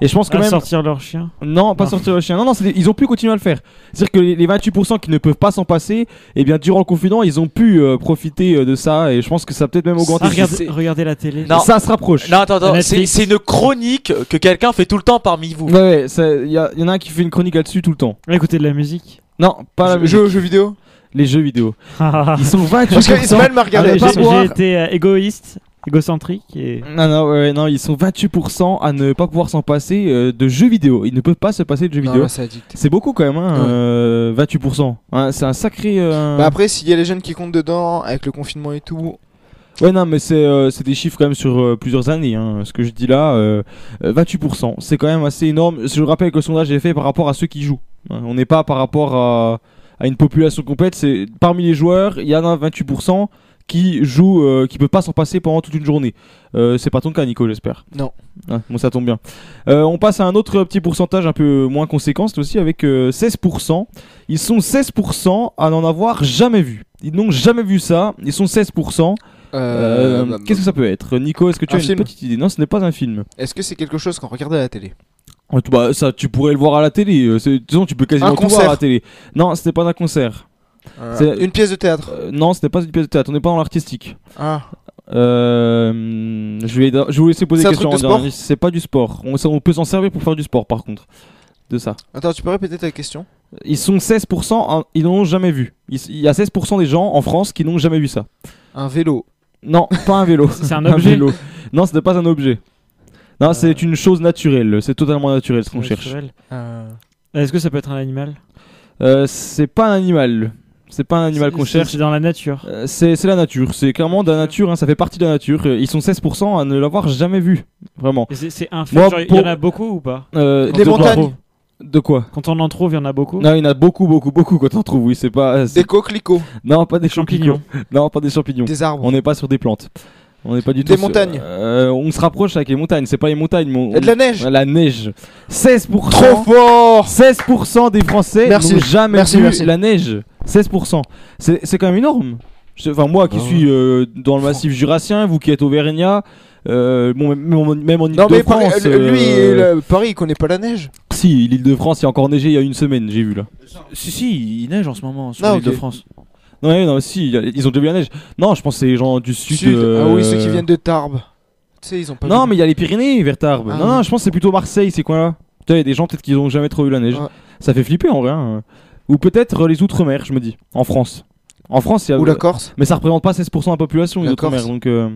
Et je pense que À même sortir leur chien. non, pas Non. sortir le chien. Non, non, des- ils ont pu continuer à le faire. C'est-à-dire que les, les 28% qui ne peuvent pas s'en passer, eh bien, durant le confinement, ils ont pu euh, profiter euh, de ça. Et je pense que ça a peut-être même augmenté. Ah, regardez, regardez la télé. Non. Ça se rapproche. Non, attends, attends, c'est une chronique que quelqu'un fait tout le temps parmi vous. Ouais, il y, en a un qui fait une chronique là-dessus tout le temps. Écoutez de la musique. Non, pas la jeux- musique. Jeux aux jeux vidéo. Les jeux vidéo. J'ai Ils sont 28%. Parce que Ismaël m'a regardé. Ah, j'ai- été euh, égoïste, égocentrique et Non, non, ouais, ouais, non, ils sont 28% à ne pas pouvoir s'en passer euh, de jeux vidéo. Ils ne peuvent pas se passer de jeux Non, vidéo. là, c'est addict. C'est beaucoup quand même, hein, Ouais. euh, 28%. Hein, c'est un sacré. euh, Bah après, s'il y a les jeunes qui comptent dedans, avec le confinement et tout. Ouais, non, mais c'est euh, des chiffres quand même sur euh, plusieurs années. Hein. Ce que je dis là, euh, euh, 28%. C'est quand même assez énorme. Je rappelle que le sondage est fait par rapport à ceux qui jouent. hein. On n'est pas par rapport à, à une population complète. C'est parmi les joueurs, il y en a 28% qui jouent, euh, qui peuvent pas s'en passer pendant toute une journée. Euh, c'est pas ton cas, Nico, j'espère. Non. Ah, bon, ça tombe bien. Euh, on passe à un autre petit pourcentage un peu moins conséquent, c'est aussi avec euh, 16%. Ils sont 16% à n'en avoir jamais vu. Ils n'ont jamais vu ça. Ils sont 16%. Euh, bah, Qu'est-ce que ça peut être? Nico, est-ce que tu Un as une petite idée? Non, ce n'est pas un film. Est-ce que c'est quelque chose qu'on regarde à la télé? Tu- Bah, ça, tu pourrais le voir à la télé. euh, De toute façon, tu peux quasiment tout voir concert. à la télé. Non, ce n'est pas un concert. Euh, Une pièce de théâtre. Euh, non, ce n'est pas une pièce de théâtre. On n'est pas dans l'artistique. Ah. Euh, je vais, je vais vous laisser poser des questions. C'est pas du sport. On, ça- on peut s'en servir pour faire du sport, par contre. De ça. Attends, tu peux répéter ta question? Ils sont 16%, en- ils n'en ont jamais vu. Il y a 16% des gens en France qui n'ont jamais vu ça. Un vélo. Non, pas un vélo. C'est un objet vélo. Non, ce n'est pas un objet. Non, c'est une chose naturelle. C'est totalement naturel ce qu'on cherche. Euh, Est-ce que ça peut être un animal? Euh, c'est pas un animal. C'est pas un animal qu'on cherche. C'est dans la nature. Euh, c'est la nature. C'est clairement de la nature. hein, ça fait partie de la nature. Euh, Ils sont 16% à ne l'avoir jamais vu. Vraiment. C'est- un fait. Moi, genre, Il pour- y en a beaucoup ou pas? Euh, Les de quoi montagnes. De quoi Quand on en trouve, il y en a beaucoup. Non, il y en a beaucoup, beaucoup, beaucoup quand on trouve. Oui, c'est pas. c'est- Des coquelicots. Non, pas des Champignons. champignons. Non, pas des champignons. Des arbres. On n'est pas sur des plantes. On n'est pas du Des tout. sur- montagnes. Euh, on se rapproche avec les montagnes. C'est pas les montagnes. mais on- Et de la neige. La neige. 16%. Trop fort 16% des Français Merci. n'ont jamais Merci, vu merci. la neige. 16%. C'est c'est quand même énorme. Je- Enfin, moi qui Ah ouais. suis euh, dans le massif jurassien, vous qui êtes auvergnat, euh, bon, même, en- même en Non mais Paris- Ile-de-France. euh, lui, le- Paris, il connaît pas la neige. Si, l'Île-de-France, il y a encore neigé il y a une semaine, j'ai vu là. Si, si, il neige en ce moment sur Ah, l'île de ok. France. Non, ouais, non, si, il y a- ils ont déjà vu la neige. Non, je pense que c'est les gens du sud. Sud. euh, Ah oui, ceux qui viennent de Tarbes. Tu sais, ils ont pas Non, vu. mais il y a les Pyrénées vers Tarbes. Ah non, non, je pense que c'est plutôt Marseille, ces coins-là. Tu vois, il y a des gens peut-être qui ont jamais trop vu la neige. Ouais. Ça fait flipper en vrai. hein. Ou peut-être euh, les Outre-mer, je me dis, en France. En France, il y a. Ou la Corse. Mais ça représente pas 16% de la population, les La Outre-mer. Donc. euh,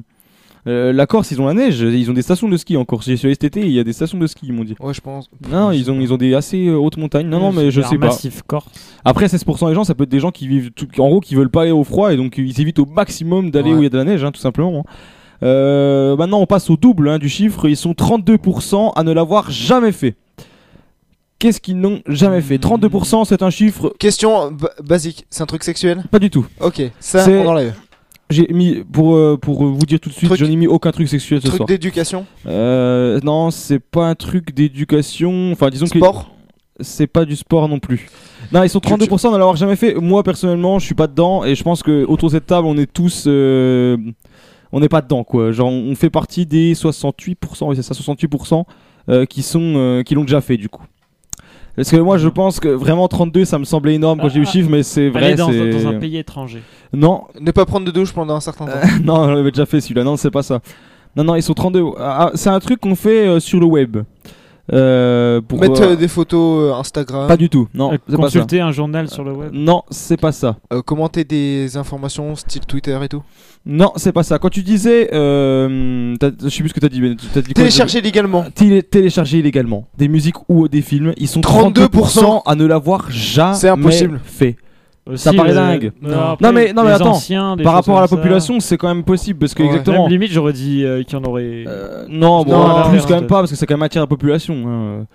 euh, la Corse, ils ont la neige, ils ont des stations de ski en Corse. J'y suis allé cet été, il y a des stations de ski, ils m'ont dit. Ouais, je pense. Non, ils ont, ils ont des assez euh, hautes montagnes. Non, non, mais je sais pas. massif corse. Après, 16% des gens, ça peut être des gens qui vivent, tout- en gros, qui veulent pas aller au froid et donc ils évitent au maximum d'aller Ouais. où il y a de la neige, hein, tout simplement. hein. Euh, maintenant, on passe au double hein, du chiffre. Ils sont 32% à ne l'avoir jamais fait. Qu'est-ce qu'ils n'ont jamais fait? 32%, c'est un chiffre Question ba- basique. C'est un truc sexuel? Pas du tout. Ok, ça, C'est- on enlève. J'ai mis pour euh, pour vous dire tout de suite, Truc- je n'ai mis aucun truc sexuel ce Truc soir. d'éducation Euh, non, c'est pas un truc d'éducation. Enfin, disons Sport que c'est pas du sport non plus. Non, ils sont 32% d'en avoir jamais fait. Moi, personnellement, je suis pas dedans et je pense que autour de cette table, on est tous. euh, on n'est pas dedans, quoi. Genre, on fait partie des 68%, oui, c'est ça, 68% euh, qui sont euh, qui l'ont déjà fait, du coup. Parce que moi, je pense que vraiment 32, ça me semblait énorme quand j'ai eu le chiffre, mais c'est vrai. Aller dans, c'est- dans un pays étranger. Non, Ne pas prendre de douche pendant un certain temps. non, on l'avait déjà fait celui-là. Non, c'est pas ça. Non, non, ils sont 32. Ah, c'est un truc qu'on fait euh, sur le web. Euh, pour, Mettre euh, des photos euh, Instagram. Pas du tout. Non, Euh, c'est pas ça. consulter un journal sur le web. Non, c'est pas ça. Euh, commenter des informations style Twitter et tout. Non, c'est pas ça. Quand tu disais, euh, je sais plus ce que t'as dit. mais t'as dit Télécharger illégalement. Télé- télécharger illégalement des musiques ou des films, ils sont 32% 32% à ne l'avoir jamais C'est impossible. fait. Aussi, ça paraît euh, dingue. non, Non, après, mais non mais attends. anciens, par rapport à la ça. population, c'est quand même possible parce que Ouais. exactement. Même limite, j'aurais dit euh, qu'il y en aurait. Non, bon, Non, en plus quand même pas parce que c'est quand même matière à la population. hein.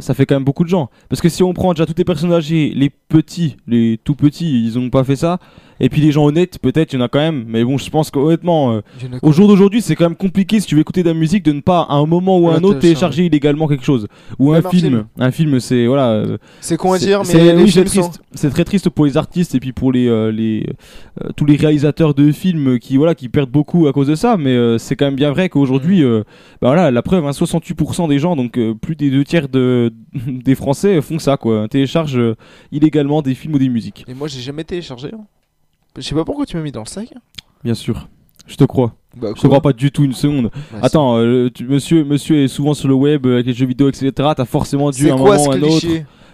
Ça fait quand même beaucoup de gens. Parce que si on prend déjà toutes les personnes âgées, les petits, les tout petits, ils ont pas fait ça. Et puis les gens honnêtes, peut-être il y en a quand même. Mais bon, je pense qu'honnêtement, euh, au jour d'aujourd'hui, c'est quand même compliqué si tu veux écouter de la musique de ne pas à un moment ou à Ouais, un autre télécharger. illégalement quelque chose ou un Même un film. film. Un film, c'est voilà. euh, C'est con à dire, mais oui, c'est sont- triste. C'est très triste pour les artistes et puis pour les, euh, les euh, tous les réalisateurs de films qui voilà qui perdent beaucoup à cause de ça. Mais euh, c'est quand même bien vrai qu'aujourd'hui, Mm. euh, bah voilà, la preuve, hein, 68% des gens, donc euh, plus des deux tiers de des Français font ça quoi, téléchargent euh, illégalement des films ou des musiques. Et moi j'ai jamais téléchargé. hein. Je sais pas pourquoi tu m'as mis dans le sac. Bien sûr, je te crois. Bah, je te crois pas du tout une seconde. Bah, Attends, euh, tu- monsieur, monsieur est souvent sur le web euh, avec les jeux vidéo, etc. T'as forcément dû C'est un quoi moment ce un autre.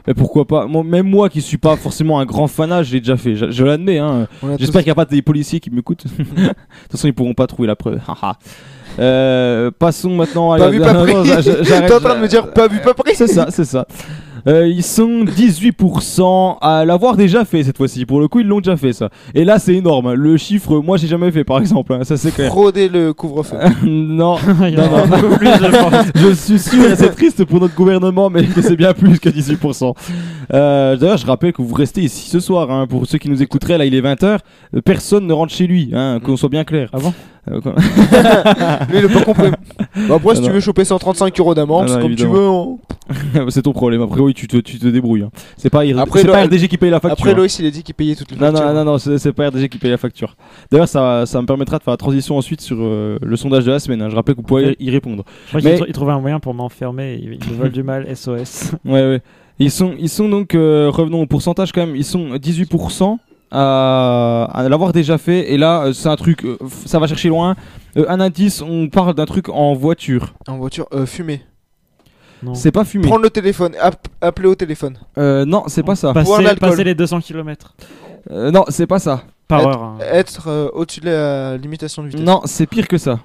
Mais pourquoi pas? Moi, Même moi qui suis pas forcément un grand fanat, j'ai déjà fait. Je, je l'admets. Hein. J'espère tous- qu'il n'y a pas des policiers qui m'écoutent. de toute façon, ils pourront pas trouver la preuve. Euh, passons maintenant à Pas la- vu, pas pris. T'es en train de me dire pas vu, pas pris. C'est ça, c'est ça. Euh, ils sont 18% à l'avoir déjà fait cette fois-ci. Pour le coup, ils l'ont déjà fait ça. Et là, c'est énorme. Le chiffre, moi, j'ai jamais fait, par exemple. hein. Ça, c'est clair. Frauder le couvre-feu. non, Il y en non, aura non. beaucoup plus, je pense. je suis sûr, et c'est triste pour notre gouvernement, mais que c'est bien plus que 18%. Euh, D'ailleurs, je rappelle que vous restez ici ce soir. hein, pour ceux qui nous écouteraient, là, il est 20h. euh, personne ne rentre chez lui, hein, qu'on soit bien clair. Ah bon? Euh, quoi- Lui, il a pas compris. Bah, après, si Ah tu veux choper 135 euros d'amende, Ah c'est comme tu évidemment. veux. on- c'est ton problème. Après, oui, tu te, tu te débrouilles. hein. C'est pas, Après, c'est le- pas RDG qui paye la facture. Après, hein. Loïs, il a dit qu'il payait toutes les Non, factures. non, non, non, c'est c'est pas RDG qui paye la facture. D'ailleurs, ça, ça me permettra de faire la transition ensuite sur euh, le sondage de la semaine. hein. Je rappelle que vous pouvez y répondre. Je crois Mais- ils trouvaient un moyen pour m'enfermer. Ils me veulent du mal, SOS. Ouais, ouais. Ils sont, ils sont donc, euh, revenons au pourcentage quand même, ils sont 18% à, à l'avoir déjà fait. Et là, euh, c'est un truc, euh, ça va chercher loin. Euh, un indice, on parle d'un truc en voiture. En voiture, euh, fumer. C'est pas fumé. Prendre le téléphone, app- appeler au téléphone. Euh, non, c'est pas ça. Boire Passer, de l'alcool. passer les 200 km Euh, non, c'est pas ça. par être, heure. hein. être, euh, au-dessus de la limitation de vitesse. Non, c'est pire que ça.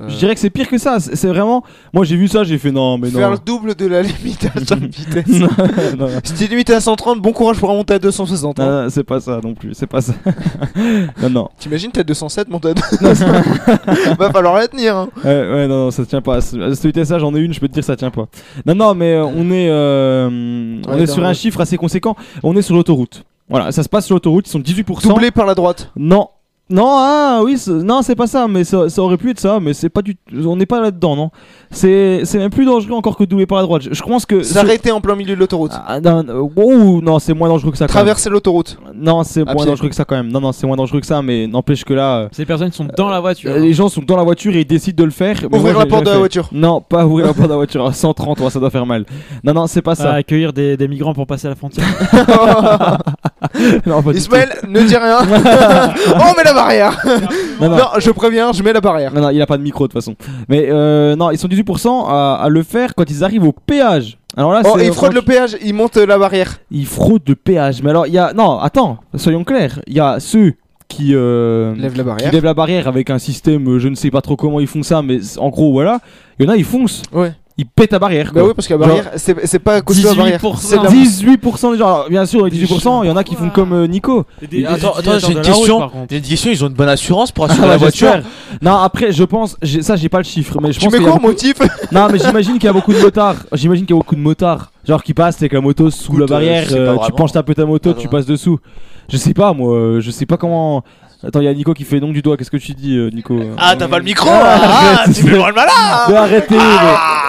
Euh, Je dirais que c'est pire que ça. C'est vraiment. Moi, j'ai vu ça, j'ai fait non, mais non. Faire le double de la limitation de vitesse. non, non, non. si t'es limité à 130, bon courage pour remonter à 260. hein. Non, non, c'est pas ça non plus. C'est pas ça. non, non. T'imagines, t'es à 207, monter à 200. Va falloir la tenir. Hein. Ouais, ouais, non, non, ça tient pas. À ce- à cette vitesse-là, j'en ai une, je peux te dire, ça tient pas. Non, non, mais euh, on est, euh, on Ouais, est sur un chiffre assez conséquent. On est sur l'autoroute. Voilà, ça se passe sur l'autoroute, ils sont 18%. Doublé par la droite. Non. Non, ah oui, non, c'est pas ça, mais ça, ça aurait pu être ça, mais c'est pas du On n'est pas là-dedans, non. C'est c'est même plus dangereux encore que doublé par la droite. Je, je pense que. S'arrêter en plein milieu de l'autoroute. Ah, non, ouh, non, c'est moins dangereux que ça. quand même. Traverser l'autoroute. Non, c'est À moins pied. dangereux que ça quand même. Non, non, c'est moins dangereux que ça, mais n'empêche que là. euh, Ces personnes sont dans la voiture. euh, les gens sont dans la voiture et ils décident de le faire. Ouvrir moi, la porte de la voiture. Non, pas ouvrir la porte de la voiture. À 130, ouais, ça doit faire mal. Non, non, c'est pas à ça. accueillir des, des migrants pour passer la frontière. non, Ismaël, ne dis rien. oh, mais la barrière. Non, non. Non, je préviens, je mets la barrière. Non, non, il a pas de micro de toute façon. Mais euh, non, ils sont 18% à, à le faire quand ils arrivent au péage. Alors là, Oh, c'est il fraude le péage, il monte euh, la barrière. Ils fraudent le péage. Mais alors, il y a. Non, attends, soyons clairs. Il y a ceux qui, euh, Lève la barrière. qui lèvent la barrière avec un système, euh, je ne sais pas trop comment ils font ça, mais en gros, voilà. Il y en a, ils foncent. Ouais. Ils pètent la barrière. Bah quoi. oui, parce que la Genre, barrière, c'est c'est pas à cause de la barrière. 18%. C'est de la 18% des gens. Alors, bien sûr, avec 18%, il y en a qui font comme euh, Nico. Des- des attends, attends, j'ai une route, question. une question, ils ont une bonne assurance pour assurer Ah, la voiture. Non, après, je pense, j'ai- ça, j'ai pas le chiffre, mais je Tu pense mets y a quoi en beaucoup- motif? Non, mais j'imagine qu'il y a beaucoup de motards. J'imagine qu'il y a beaucoup de motards. Genre qui passent avec la moto sous la euh, barrière, euh, tu penches un peu ta moto, tu passes dessous. Je sais pas, moi, je sais pas comment. Attends, il y a Nico qui fait non du doigt. Qu'est-ce que tu dis, Nico? Ah, t'as pas le micro Ah, Ah, tu fais moi le malin Mais arrêtez Ah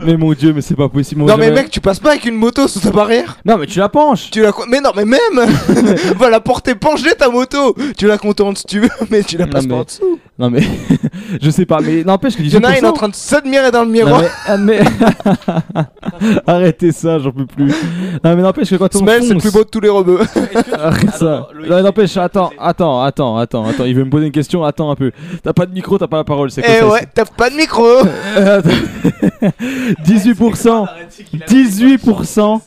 mais... mais mon dieu, mais c'est pas possible. Non mais mec, tu passes pas avec une moto sous ta barrière Non, mais tu la penches Tu la Mais non, mais même Va la porter pencher ta moto Tu la contournes si tu veux, mais tu la Non, passes mais- pas en dessous Non, mais je sais pas, mais n'empêche que Il y en a un, est 18%, en train de s'admirer dans le Non, miroir mais, ah, mais- Arrêtez ça, j'en peux plus. Non mais n'empêche que quand on Smell, c'est le plus beau de tous les rebeux Arrête ça. Non, n'empêche, attends, attends, attends, attends, attends. Il veut me poser une question. Attends un peu. T'as pas de micro, t'as pas la parole. C'est quoi Eh ça ouais, t'as pas de micro Euh, attends. 18%. 18%.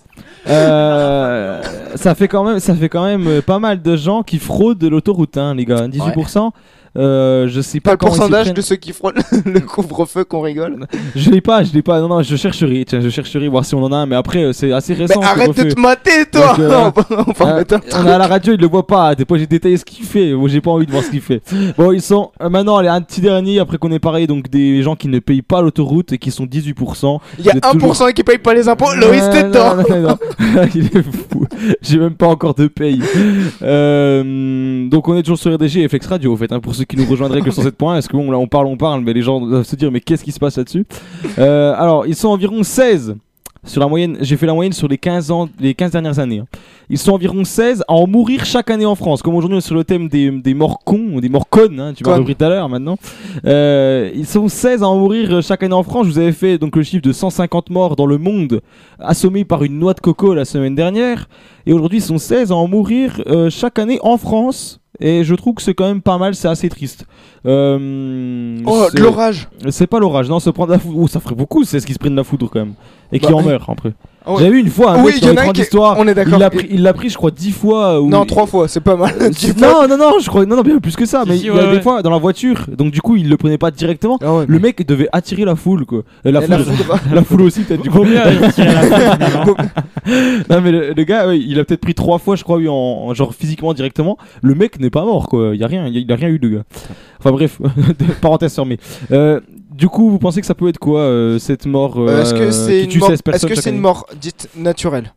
Euh, ça fait quand même, ça fait quand même euh, pas mal de gens qui fraudent l'autoroute, hein, les gars. 18%. Euh, je sais pas Pas le pourcentage de ceux qui frôlent le couvre-feu qu'on rigole Je l'ai pas, je l'ai pas. Non, non, je chercherai. Tiens, je chercherai voir si on en a un. Mais après, euh, c'est assez Mais récent. arrête de te mater toi Donc, euh, On va- on va euh, mettre un on est à la radio, il le voit pas. Des fois, j'ai détaillé ce qu'il fait. Moi, j'ai pas envie de voir ce qu'il fait. Bon, ils sont maintenant, allez, un petit dernier après qu'on ait parlé donc des gens qui ne payent pas l'autoroute et qui sont 18%. Il y a Vous êtes 1% toujours- qui paye pas les impôts, Loïs t'es non, non, non, non. Il est fou. J'ai même pas encore de paye. Donc on est toujours sur RDG et FX Radio, au fait, hein, pour ceux qui nous rejoindraient que sur cette point. Est-ce que bon, là on parle, on parle, mais les gens doivent se dire, mais qu'est-ce qui se passe là-dessus Euh, Alors, ils sont environ 16 sur la moyenne. J'ai fait la moyenne sur les 15 ans, les 15 dernières années. hein. Ils sont environ 16 à en mourir chaque année en France. Comme aujourd'hui on est sur le thème des, des morts cons ou des morts connes, hein, tu m'as repris tout à l'heure maintenant. Euh, ils sont 16 à en mourir chaque année en France. Je vous avais fait donc le chiffre de 150 morts dans le monde assommés par une noix de coco la semaine dernière. Et aujourd'hui ils sont 16 à en mourir euh, chaque année en France. Et je trouve que c'est quand même pas mal, c'est assez triste. Euh, Oh, de l'orage C'est pas l'orage, non, se prendre la foudre. Oh, ça ferait beaucoup, c'est ce qui se prennent la foudre quand même. Et qui Bah, en euh, meurt après. Ah ouais. J'avais vu une fois un Oui, mec y dans en les a un grandes qui- histoires. on est d'accord. Il l'a pris, il l'a pris, je crois, 10 fois. euh, où Non, il- 3 fois, c'est pas mal peux- non, non, non, je crois, non, non, bien plus que ça. Si, mais si, il y ouais, a des ouais. fois dans la voiture, donc du coup, il le prenait pas directement. Ah ouais, Le mec devait attirer la foule, quoi. Euh, la, foule, foudre. la foule aussi, peut-être. Du coup, non, mais le, le gars, ouais, il a peut-être pris trois fois, je crois, oui, en, en genre physiquement directement. Le mec n'est pas mort, quoi. Il y a rien, il y a, il a rien eu, le gars. Enfin bref, parenthèse fermée. Euh, du coup, vous pensez que ça peut être quoi euh, cette mort euh, Euh, Est-ce que qui c'est une tue mort 16 Est-ce personnes que chaque c'est une mort dite naturelle?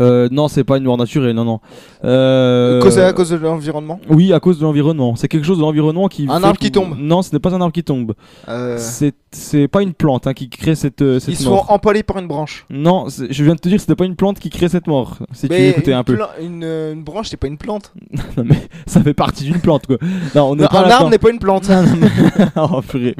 Euh, Non, c'est pas une mort naturelle, non, non. Euh, Causée à cause de l'environnement? Oui, à cause de l'environnement. C'est quelque chose de l'environnement qui. Un arbre qui tombe. Non, ce n'est pas un arbre qui tombe. Euh, C'est pas une plante hein, qui crée cette, euh, cette Ils sont empalés par une branche Non, je viens de te dire que c'était pas une plante qui crée cette mort. Si tu écoutais une un peu. Une, euh, une branche, c'est pas une plante Non, mais ça fait partie d'une plante quoi. Non, on Non, pas Un arbre n'est pas une plante Non, non, mais- Oh, purée.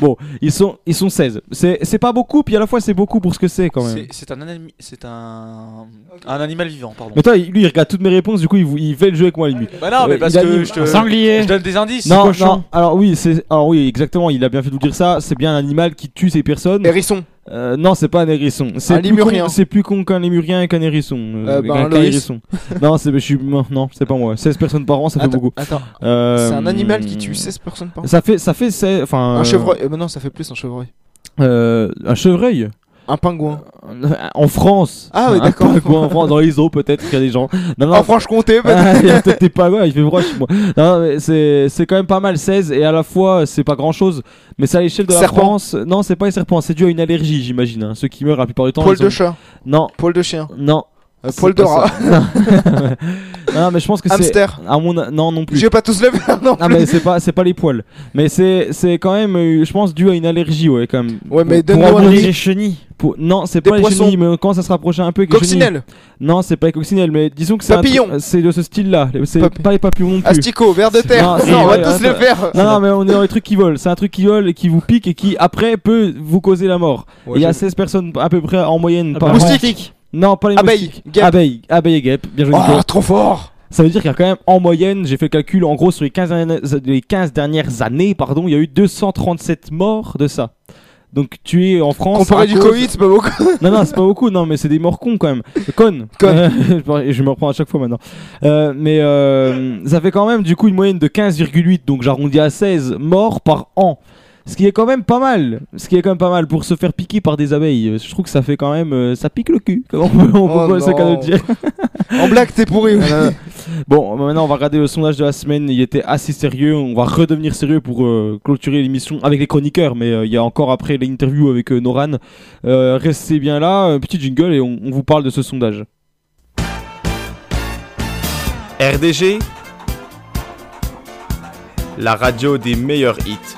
bon, ils sont, ils sont 16. C'est pas beaucoup, puis à la fois c'est beaucoup pour ce que c'est quand même. C'est- un, c'est un... un animal vivant, pardon. Mais toi, lui il regarde toutes mes réponses, du coup il, il fait le jeu avec moi lui. Bah non, mais Euh, parce que je te. Un sanglier. Je donne des indices. Non, non, alors oui, c'est alors oui, exactement, il a bien fait de vous dire ça, c'est bien un animal qui tue ces personnes. Hérisson Euh, non, c'est pas un hérisson. C'est Un plus lémurien. con- C'est plus con qu'un lémurien et qu'un hérisson. euh, Euh, ben, qu'un- un hérisson. non, c'est je suis non, c'est pas moi. 16 personnes par an, ça fait beaucoup. attends. Euh, C'est un animal qui tue 16 personnes par an Ça fait ça fait enfin Un chevreuil euh, mais Non, ça fait plus un chevreuil euh, un chevreuil? Un pingouin en France. Ah oui, Un d'accord. pingouin en France dans les eaux peut-être qu'il y a des gens. Non non. En Franche-Comté Ah, peut-être il y a peut-être des pingouins, il fait froid chez moi. Non, mais c'est quand même pas mal 16 et à la fois c'est pas grand chose. Mais c'est à l'échelle de la Serpent. France. Non, c'est pas les serpents, c'est dû à une allergie, j'imagine. hein. Ceux qui meurent la plupart du temps. Poil de ont- chat Non, Poil de chien non. Euh, C'est Poil de pas rat ça. non, mais je pense que c'est. Hamster À mon... Non, non plus. Je vais pas tous le faire non Ah, plus. mais c'est pas, c'est pas les poils. Mais c'est, c'est quand même, euh, je pense, dû à une allergie, ouais, quand même. Ouais, mais Pour- donne-nous un indice. Les chenilles. pour- Non, c'est Des pas les poissons. chenilles, mais commence à se rapprocher un peu. avec les chenilles. Coccinelle Non, c'est pas les coccinelles, mais disons que c'est un Papillon. C'est de ce style-là. C'est Papi- pas les papillons non plus. Asticot, ver de terre Non, c'est- Non, on va ouais, tous le attends. faire Non, non, mais on est dans les trucs qui volent. C'est un truc qui vole et qui vous pique et qui, après, peut vous causer la mort. Et Il y a j'avoue. 16 personnes à peu près en moyenne Ah par bah, an. Moustique Non, pas les Abeille, moustiques. guêpe. Abeille, abeille et guêpe. Bien joué, Oh, Nico. trop fort Ça veut dire qu'il y a quand même en moyenne, j'ai fait le calcul, en gros sur les 15 dernières, les 15 dernières années, pardon, il y a eu 237 morts de ça. Donc tu es en France. Comparé du cause- Covid, c'est pas beaucoup Non, non, c'est pas beaucoup, non, mais c'est des morts cons quand même. Con. Con. Euh, je me reprends à chaque fois maintenant. Euh, mais euh, ça fait quand même du coup une moyenne de 15,8, donc j'arrondis à 16 morts par an. Ce qui est quand même pas mal. Ce qui est quand même pas mal pour se faire piquer par des abeilles. Je trouve que ça fait quand même. euh, ça pique le cul. Comment on peut, on peut Oh pas se non. dire. En blague, t'es pourri Euh, bon, maintenant on va regarder le sondage de la semaine. Il était assez sérieux. On va redevenir sérieux pour euh, clôturer l'émission avec les chroniqueurs. Mais euh, il y a encore après l'interview avec euh, Noran. Euh, restez bien là, un petit jingle et on, on vous parle de ce sondage. RDG, la radio des meilleurs hits.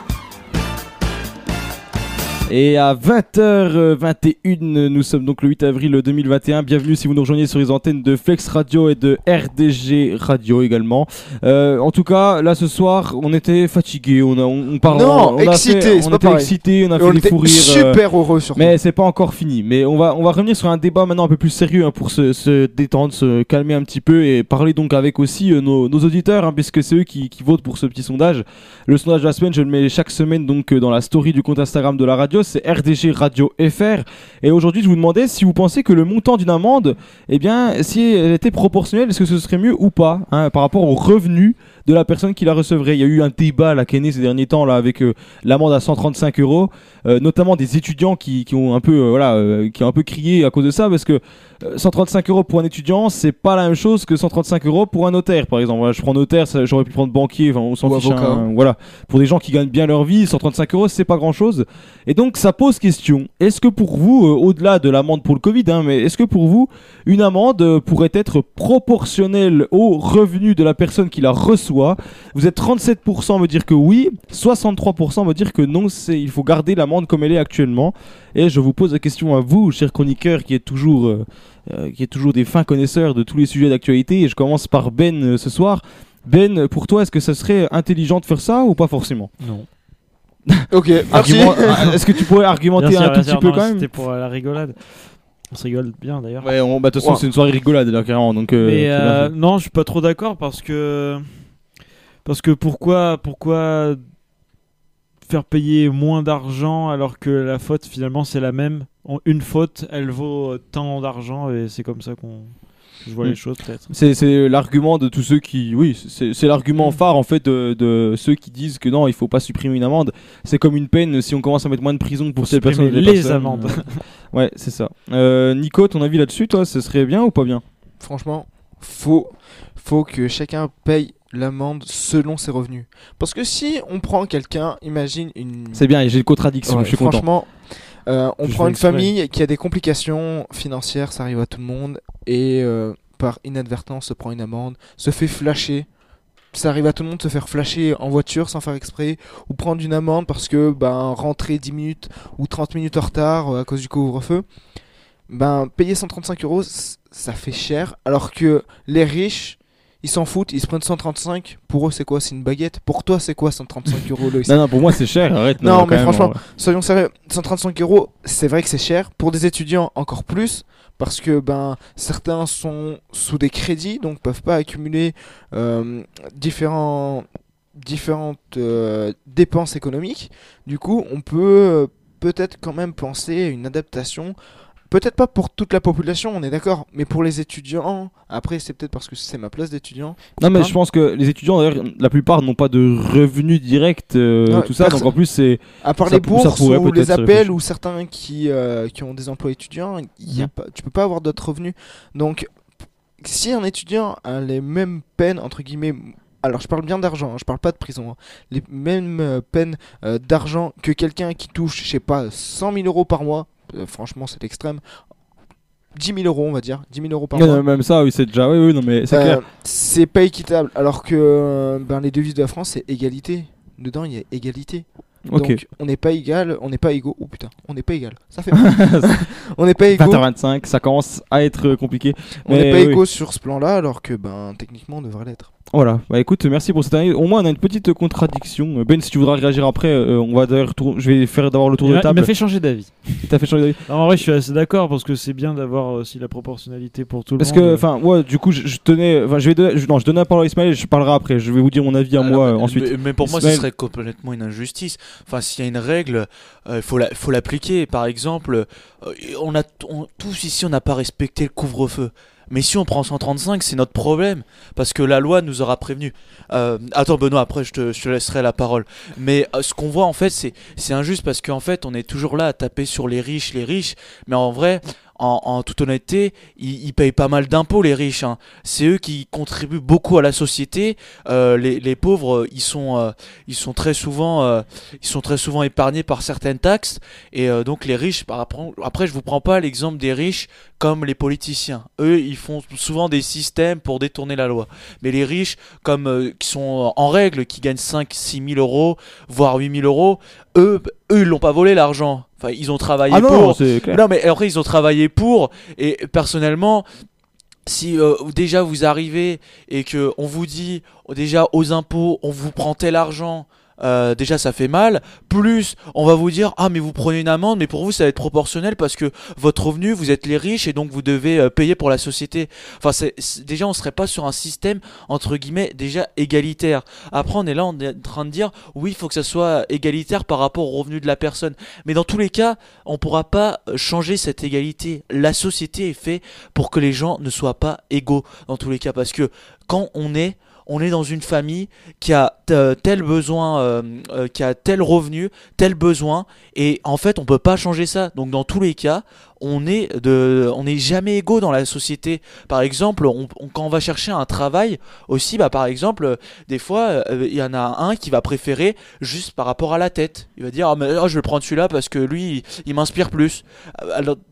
Et à 20h21, nous sommes donc le 8 avril 2021. Bienvenue si vous nous rejoignez sur les antennes de Flex Radio et de RDG Radio également. Euh, en tout cas, là ce soir, on était fatigué, on a, on, on parle, Non, on a excité, fait- c'est on pas était pareil. excité, on a Et fait on des était fous rires. super heureux, surtout. Mais c'est pas encore fini. Mais on va, on va revenir sur un débat maintenant un peu plus sérieux hein, pour se, se détendre, se calmer un petit peu et parler donc avec aussi euh, nos, nos auditeurs, hein, puisque c'est eux qui, qui votent pour ce petit sondage. Le sondage de la semaine, je le mets chaque semaine donc euh, dans la story du compte Instagram de la radio, c'est RDG Radio FR. Et aujourd'hui, je vous demandais si vous pensez que le montant d'une amende, eh bien, si elle était proportionnelle, est-ce que ce serait mieux ou pas hein, par rapport au revenu de la personne qui la recevrait? Il y a eu un débat qui est né ces derniers temps là, avec euh, l'amende à 135 euros, euh, notamment des étudiants qui, qui ont un peu euh, voilà, qui ont un peu crié à cause de ça parce que 135 euros pour un étudiant, c'est pas la même chose que 135 euros pour un notaire, par exemple. Voilà, je prends notaire, j'aurais pu prendre banquier, enfin, on s'en fiche. hein, voilà, pour des gens qui gagnent bien leur vie, 135 euros, c'est pas grand chose. Et donc, ça pose question. Est-ce que pour vous, euh, au-delà de l'amende pour le Covid, hein, mais est-ce que pour vous, une amende euh, pourrait être proportionnelle au revenu de la personne qui la reçoit? Vous êtes 37% me dire que oui, 63% me dire que non, c'est il faut garder l'amende comme elle est actuellement. Et je vous pose la question à vous, cher chroniqueur, qui est toujours, euh, euh, qui est toujours des fins connaisseurs de tous les sujets d'actualité. Et je commence par Ben euh, ce soir. Ben, pour toi, est-ce que ça serait intelligent de faire ça ou pas forcément? Non. Ok, merci. Argument- ah, Est-ce que tu pourrais argumenter Bien sûr, un tout petit sûr, peu non, quand même? C'était pour euh, la rigolade. On se rigole bien d'ailleurs. Ouais, on- bah, de toute façon, c'est une soirée rigolade là, carrément. Donc, euh, Mais bien euh, non, je suis pas trop d'accord parce que parce que pourquoi pourquoi faire payer moins d'argent alors que la faute finalement c'est la même. En- Une faute, elle vaut tant d'argent et c'est comme ça qu'on je vois Mm. les choses peut-être. C'est, c'est l'argument de tous ceux qui. Oui, c'est, c'est l'argument phare en fait de, de ceux qui disent que non, il faut pas supprimer une amende. C'est comme une peine si on commence à mettre moins de prison pour telle personne. supprimer ou telle les amendes. Euh, ouais, c'est ça. Euh, Nico, ton avis là-dessus, toi, ce serait bien ou pas bien? Franchement, faut, faut que chacun paye l'amende selon ses revenus. Parce que si on prend quelqu'un, imagine une. C'est bien, j'ai une contradiction, Ouais, je suis content. franchement, euh, on Je prend une famille qui a des complications financières, ça arrive à tout le monde, et euh, par inadvertance se prend une amende, se fait flasher. Ça arrive à tout le monde de se faire flasher en voiture sans faire exprès, ou prendre une amende parce que ben, rentrer 10 minutes ou 30 minutes en retard euh, à cause du couvre-feu. Ben, payer 135 euros, ça fait cher, alors que les riches, ils s'en foutent, ils se prennent 135. Pour eux, c'est quoi? C'est une baguette. Pour toi, c'est quoi 135 euros Loïs? Non, non, pour moi, c'est cher, arrête, non, mais franchement, soyons sérieux. 135 euros, c'est vrai que c'est cher. Pour des étudiants, encore plus. Parce que ben certains sont sous des crédits, donc peuvent pas accumuler euh, différents, différentes euh, dépenses économiques. Du coup, on peut euh, peut-être quand même penser à une adaptation. Peut-être pas pour toute la population, on est d'accord, mais pour les étudiants, après c'est peut-être parce que c'est ma place d'étudiant. Non, mais Hein je pense que les étudiants, d'ailleurs, la plupart n'ont pas de revenus directs, euh, tout ça. Donc en plus, c'est. À part ça les bourses pourrait ou les appels ou certains qui, euh, qui ont des emplois étudiants, il y a pas, tu peux pas avoir d'autres revenus. Donc, si un étudiant a les mêmes peines, entre guillemets, alors je parle bien d'argent, hein, je parle pas de prison, hein, les mêmes euh, peines euh, d'argent que quelqu'un qui touche, je sais pas, 100 000 euros par mois, franchement c'est l'extrême, 10 000 euros on va dire, 10 000 euros par Non, mois. non, même ça, oui, c'est déjà. Oui, oui, non, mais c'est Euh, clair. c'est pas équitable. Alors que euh, ben, les devises de la France, c'est égalité. Dedans, il y a égalité. Donc, on n'est pas égal, on n'est pas égaux. Oh putain, on n'est pas égal. Ça fait mal. on n'est pas égaux. 20h25, ça commence à être euh, compliqué. On n'est pas oui. égaux sur ce plan-là, alors que ben techniquement, on devrait l'être. Voilà, bah écoute, merci pour cette année. Au moins, on a une petite contradiction. Euh, Ben, si tu voudras réagir après, euh, on va d'ailleurs tour- je vais faire d'abord le tour Il de m'a- il table. m'a fait changer d'avis. Il t'a fait changer d'avis. En vrai, je suis assez d'accord parce que c'est bien d'avoir aussi la proportionnalité pour tout le Parce monde. que, enfin, ouais, du coup, je, je tenais, enfin, je vais, donner- je- non, je donne la parole à Ismaël et je parlerai après. Je vais vous dire mon avis à moi euh, ensuite. Mais, mais pour moi, ce serait complètement une injustice. Enfin, s'il y a une règle, il faut la- faut l'appliquer. Par exemple, euh, on a on- tous ici, on n'a pas respecté le couvre-feu. Mais si on prend 135, c'est notre problème. Parce que la loi nous aura prévenu. Euh, attends, Benoît, après, je te, je te laisserai la parole. Mais euh, ce qu'on voit, en fait, c'est c'est injuste parce qu'en fait, on est toujours là à taper sur les riches, les riches. Mais en vrai, en, en toute honnêteté, ils, ils payent pas mal d'impôts, les riches. hein. C'est eux qui contribuent beaucoup à la société. Euh, les, les pauvres, ils sont, euh, ils sont très souvent, euh, ils sont très souvent épargnés par certaines taxes. Et euh, donc les riches, après, après, je vous prends pas l'exemple des riches comme les politiciens. Eux, ils font souvent des systèmes pour détourner la loi. Mais les riches, comme euh, qui sont en règle, qui gagnent 5, 6 000 euros, voire 8 000 euros, eux, eux, ils l'ont pas volé l'argent. Enfin, ils ont travaillé Ah non, pour. c'est clair. Non, mais après, ils ont travaillé pour. Et personnellement, si euh, déjà vous arrivez et que on vous dit déjà aux impôts, on vous prend tel argent. Euh, déjà ça fait mal, plus on va vous dire ah mais vous prenez une amende mais pour vous ça va être proportionnel parce que votre revenu vous êtes les riches et donc vous devez euh, payer pour la société. Enfin c'est déjà on serait pas sur un système entre guillemets déjà égalitaire. Après on est là on est en train de dire oui il faut que ça soit égalitaire par rapport au revenu de la personne. Mais dans tous les cas on pourra pas euh, changer cette égalité. La société est faite pour que les gens ne soient pas égaux dans tous les cas parce que quand on est on est dans une famille qui a t- tel besoin, euh, euh, qui a tel revenu, tel besoin, et en fait on peut pas changer ça. Donc dans tous les cas, on est de, on n'est jamais égaux dans la société. Par exemple, quand on va chercher un travail aussi, bah par exemple, des fois euh, il y en a un qui va préférer juste par rapport à la tête. Il va dire ah, je vais prendre celui-là parce que lui il, m'inspire plus.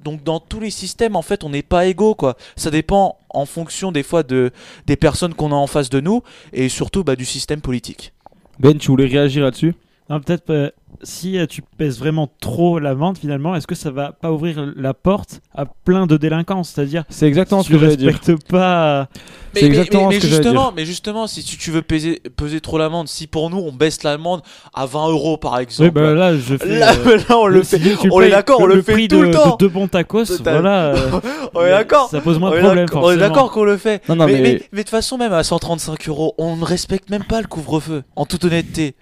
Donc dans tous les systèmes en fait on n'est pas égaux quoi. Ça dépend en fonction des fois de des personnes qu'on a en face de nous et surtout bah, du système politique. Ben, tu voulais réagir là-dessus? Non, peut-être euh, si euh, tu pèses vraiment trop l'amende, finalement, est-ce que ça va pas ouvrir la porte à plein de délinquance C'est-à-dire, C'est exactement si ce que tu j'allais dire. respectes pas. Mais, C'est mais- exactement mais- ce que mais justement, dire. mais justement, si tu, tu veux peser, peser trop l'amende, si pour nous on baisse l'amende à 20 euros par exemple, Oui, bah là, je fais. Là, euh, là, on le fait, on est d'accord, on le, fait prix tout de, le temps. de deux bons tacos, voilà. euh, on est d'accord. Ça pose moins de d'accord- On est d'accord qu'on le fait. Non, non, mais, mais- mais- mais de toute façon, même à 135 euros, on ne respecte même pas le couvre-feu. En toute honnêteté.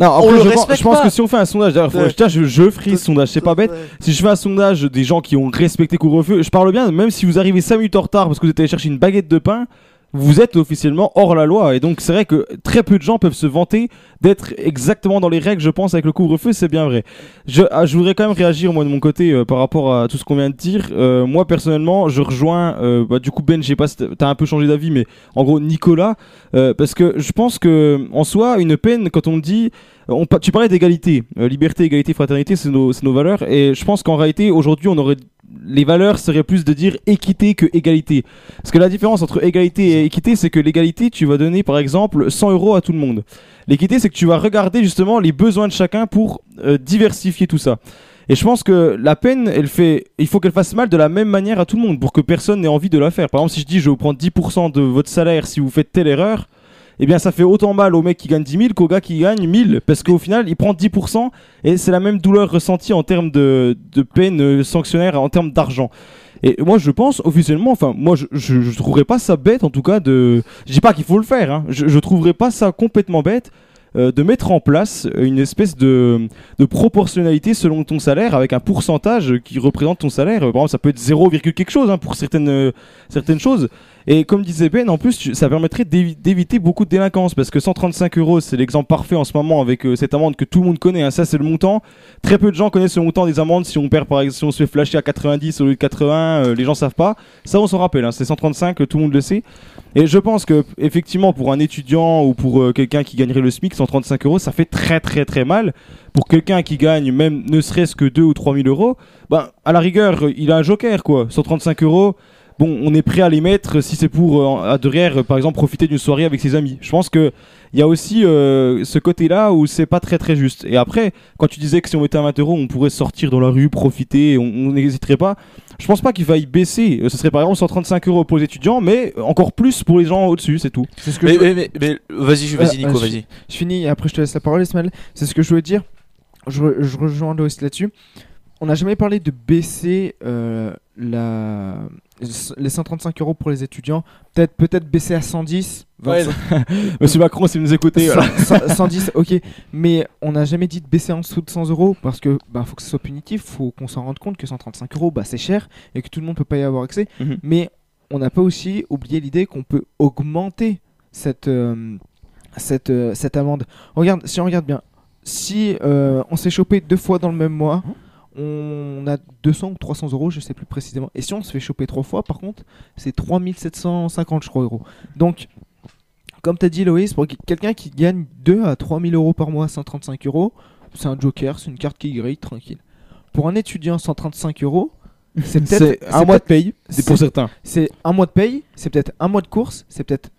Non, On après, je, pense- je que si on fait un sondage, d'ailleurs, Ouais. je, je ferai ce sondage, c'est pas bête. Si je fais un sondage des gens qui ont respecté couvre-feu, je parle bien, même si vous arrivez 5 minutes en retard parce que vous êtes allé chercher une baguette de pain, vous êtes officiellement hors la loi. Et donc, c'est vrai que très peu de gens peuvent se vanter d'être exactement dans les règles, je pense, avec le couvre-feu, c'est bien vrai. Je, ah, je voudrais quand même réagir, moi, de mon côté, euh, par rapport à tout ce qu'on vient de dire. Euh, moi, personnellement, je rejoins, euh, bah, du coup, Ben, je sais pas t'as- un peu changé d'avis, mais en gros, Nicolas, euh, parce que je pense que, en soi, une peine, quand on dit. On, tu parlais d'égalité, Euh, liberté, égalité, fraternité, c'est nos, nos valeurs. Et je pense qu'en réalité, aujourd'hui, on aurait les valeurs seraient plus de dire équité que égalité. Parce que la différence entre égalité et équité, c'est que l'égalité, tu vas donner par exemple 100 euros à tout le monde. L'équité, c'est que tu vas regarder justement les besoins de chacun pour euh, diversifier tout ça. Et je pense que la peine, elle fait, il faut qu'elle fasse mal de la même manière à tout le monde pour que personne n'ait envie de la faire. Par exemple, si je dis je vais vous prendre 10% de votre salaire si vous faites telle erreur, eh bien ça fait autant mal au mec qui gagne 10 000 qu'au gars qui gagne 1000 parce qu'au final il prend 10% et c'est la même douleur ressentie en termes de, de peine sanctionnaire en termes d'argent. Et moi je pense officiellement, enfin moi je, je, je trouverais pas ça bête en tout cas de... Je dis pas qu'il faut le faire, hein. je, je trouverais pas ça complètement bête euh, de mettre en place une espèce de, de proportionnalité selon ton salaire avec un pourcentage qui représente ton salaire. Par exemple, ça peut être 0, quelque chose hein, pour certaines, euh, certaines choses. Et comme disait Ben, en plus, ça permettrait d'évi- d'éviter beaucoup de délinquance parce que 135 euros, c'est l'exemple parfait en ce moment avec euh, cette amende que tout le monde connaît. hein. Ça, c'est le montant. Très peu de gens connaissent le montant des amendes. Si on perd, par exemple, si on se fait flasher à 90 au lieu de 80, euh, les gens savent pas. Ça, on s'en rappelle. hein. C'est 135, euh, tout le monde le sait. Et je pense que effectivement, pour un étudiant ou pour quelqu'un qui gagnerait le SMIC, 135 euros, ça fait très très très mal. Pour quelqu'un qui gagne même ne serait-ce que 2 ou 3 000 euros, ben, à la rigueur, il a un joker quoi. 135 euros, bon, on est prêt à les mettre si c'est pour, euh, à derrière, par exemple, profiter d'une soirée avec ses amis. Je pense que il y a aussi euh, ce côté-là où c'est pas très très juste. Et après, quand tu disais que si on mettait à 20 euros, on pourrait sortir dans la rue, profiter, on on n'hésiterait pas. Je pense pas qu'il faille baisser. Euh, Ce serait par exemple 135 euros pour les étudiants, mais encore plus pour les gens au-dessus, c'est tout. C'est ce que Mais, je- mais- mais- mais vas-y, vas-y, Nico, Euh, je- vas-y. Je finis et après je te laisse la parole, Ismaël. C'est ce que je voulais dire. Je, je rejoins Loïs là-dessus. On n'a jamais parlé de baisser euh, la... les 135 euros pour les étudiants. Peut-être peut-être baisser à 110. Ouais. 25. Monsieur Macron, si vous nous écoutez, Cent- voilà. cent- 110, ok. Mais on n'a jamais dit de baisser en dessous de 100 euros parce que bah, faut que ce soit punitif. faut qu'on s'en rende compte que 135 euros, bah, c'est cher et que tout le monde peut pas y avoir accès. Mhm. Mais on n'a pas aussi oublié l'idée qu'on peut augmenter cette, euh, cette, euh, cette amende. Regarde, si on regarde bien, si euh, on s'est chopé deux fois dans le même mois, on a 200 ou 300 euros, je sais plus précisément. Et si on se fait choper trois fois, par contre, c'est 3750, je crois, euros. Donc, comme tu as dit, Loïs, pour quelqu'un qui gagne 2 à 3000 euros par mois, 135 euros, c'est un joker, c'est une carte qui grille, tranquille. Pour un étudiant, 135 euros, c'est peut-être un mois de paye, c'est pour certains. C'est un mois de paye, c'est peut-être un mois de course, c'est peut-être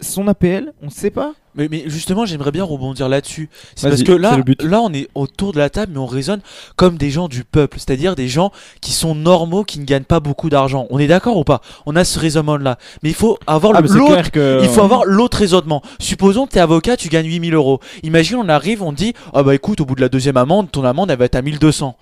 son APL, on sait pas. Mais, mais justement, j'aimerais bien rebondir là-dessus. C'est parce que là, là, on est autour de la table, mais on raisonne comme des gens du peuple, c'est-à-dire des gens qui sont normaux, qui ne gagnent pas beaucoup d'argent. On est d'accord ou pas? On a ce raisonnement-là. Mais il faut avoir Ah, l'autre. que- Il faut avoir l'autre raisonnement. Supposons que t'es avocat, tu gagnes 8000 euros. Imagine, on arrive, on dit, ah bah écoute, au bout de la deuxième amende, ton amende elle va être à 1200.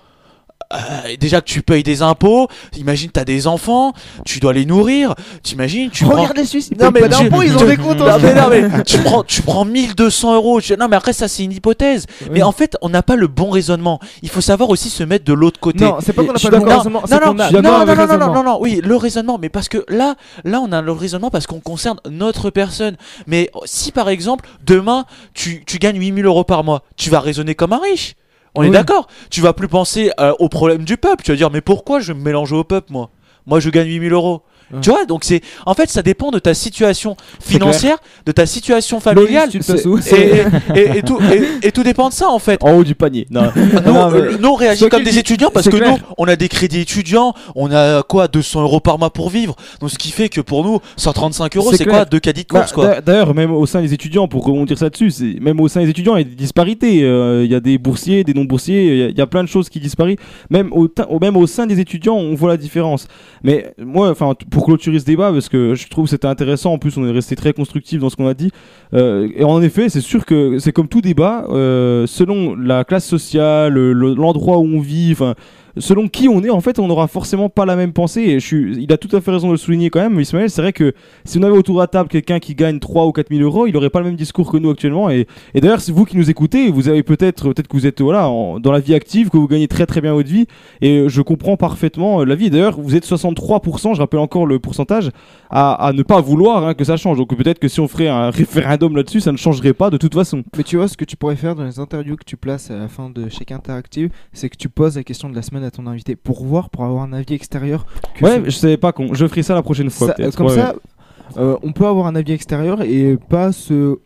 Euh, déjà que tu payes des impôts, imagine t'as des enfants, tu dois les nourrir, t'imagines, tu Regarde prends... les Suisses, ils Non, mais pas d'impôts, ils ont des comptes Non, mais, non, mais tu prends, tu prends 1200 euros. Tu- Non, mais après, ça, c'est une hypothèse. Mais en fait, on n'a pas le bon raisonnement. Il faut savoir aussi se mettre de l'autre côté. Non, c'est pas qu'on a Je suis pas le bon raisonnement, Non, non, non, non, non, non, non, non, non, oui, le raisonnement. Mais parce que là, là, on a le raisonnement parce qu'on concerne notre personne. Mais si, par exemple, demain, tu, tu gagnes 8000 euros par mois, tu vas raisonner comme un riche. On est d'accord Tu vas plus penser euh, aux problèmes du peuple. Tu vas dire, mais pourquoi je vais me mélanger au peuple, moi? Moi, je gagne 8000 euros. Tu vois, donc c'est en fait ça dépend de ta situation financière, de ta situation familiale, et, et- et tout, et, tout dépend de ça en fait. En haut du panier. Non. Nous, Non, mais- nous, on réagit comme des dit- étudiants parce que clair. nous on a des crédits étudiants, on a quoi 200 euros par mois pour vivre, donc ce qui fait que pour nous 135 euros c'est quoi deux caddies de Bah, course quoi. d'a- D'ailleurs, même au sein des étudiants, pour rebondir ça dessus, même au sein des étudiants, il y a des disparités. Euh, Il y a des boursiers, des non-boursiers, il y a- il y, a plein de choses qui disparissent. Même au, même au sein des étudiants, on voit la différence. Mais moi, enfin, t- pour clôturer ce débat, parce que je trouve que c'était intéressant, en plus, on est resté très constructif dans ce qu'on a dit. Euh, et en effet, c'est sûr que c'est comme tout débat, euh, selon la classe sociale, le- l'endroit où on vit, enfin. Selon qui on est, en fait, on n'aura forcément pas la même pensée. Et il a tout à fait raison de le souligner quand même, Ismaël. C'est vrai que si on avait autour de la table quelqu'un qui gagne 3 ou 4 000 euros, il n'aurait pas le même discours que nous actuellement. Et, d'ailleurs, c'est vous qui nous écoutez, vous avez peut-être, peut-être que vous êtes voilà, dans la vie active, que vous gagnez très très bien votre vie. Et je comprends parfaitement euh, la vie. D'ailleurs, vous êtes 63%, je rappelle encore le pourcentage, à, à ne pas vouloir hein, que ça change. Donc peut-être que si on ferait un référendum là-dessus, ça ne changerait pas de toute façon. Mais tu vois, ce que tu pourrais faire dans les interviews que tu places à la fin de chaque interactive, c'est que tu poses la question de la semaine à ton invité pour voir, pour avoir un avis extérieur. que Ouais, je savais pas qu'on. Je ferai ça la prochaine fois Ça- comme Ouais, ça, ouais. euh, on peut avoir un avis extérieur et pas se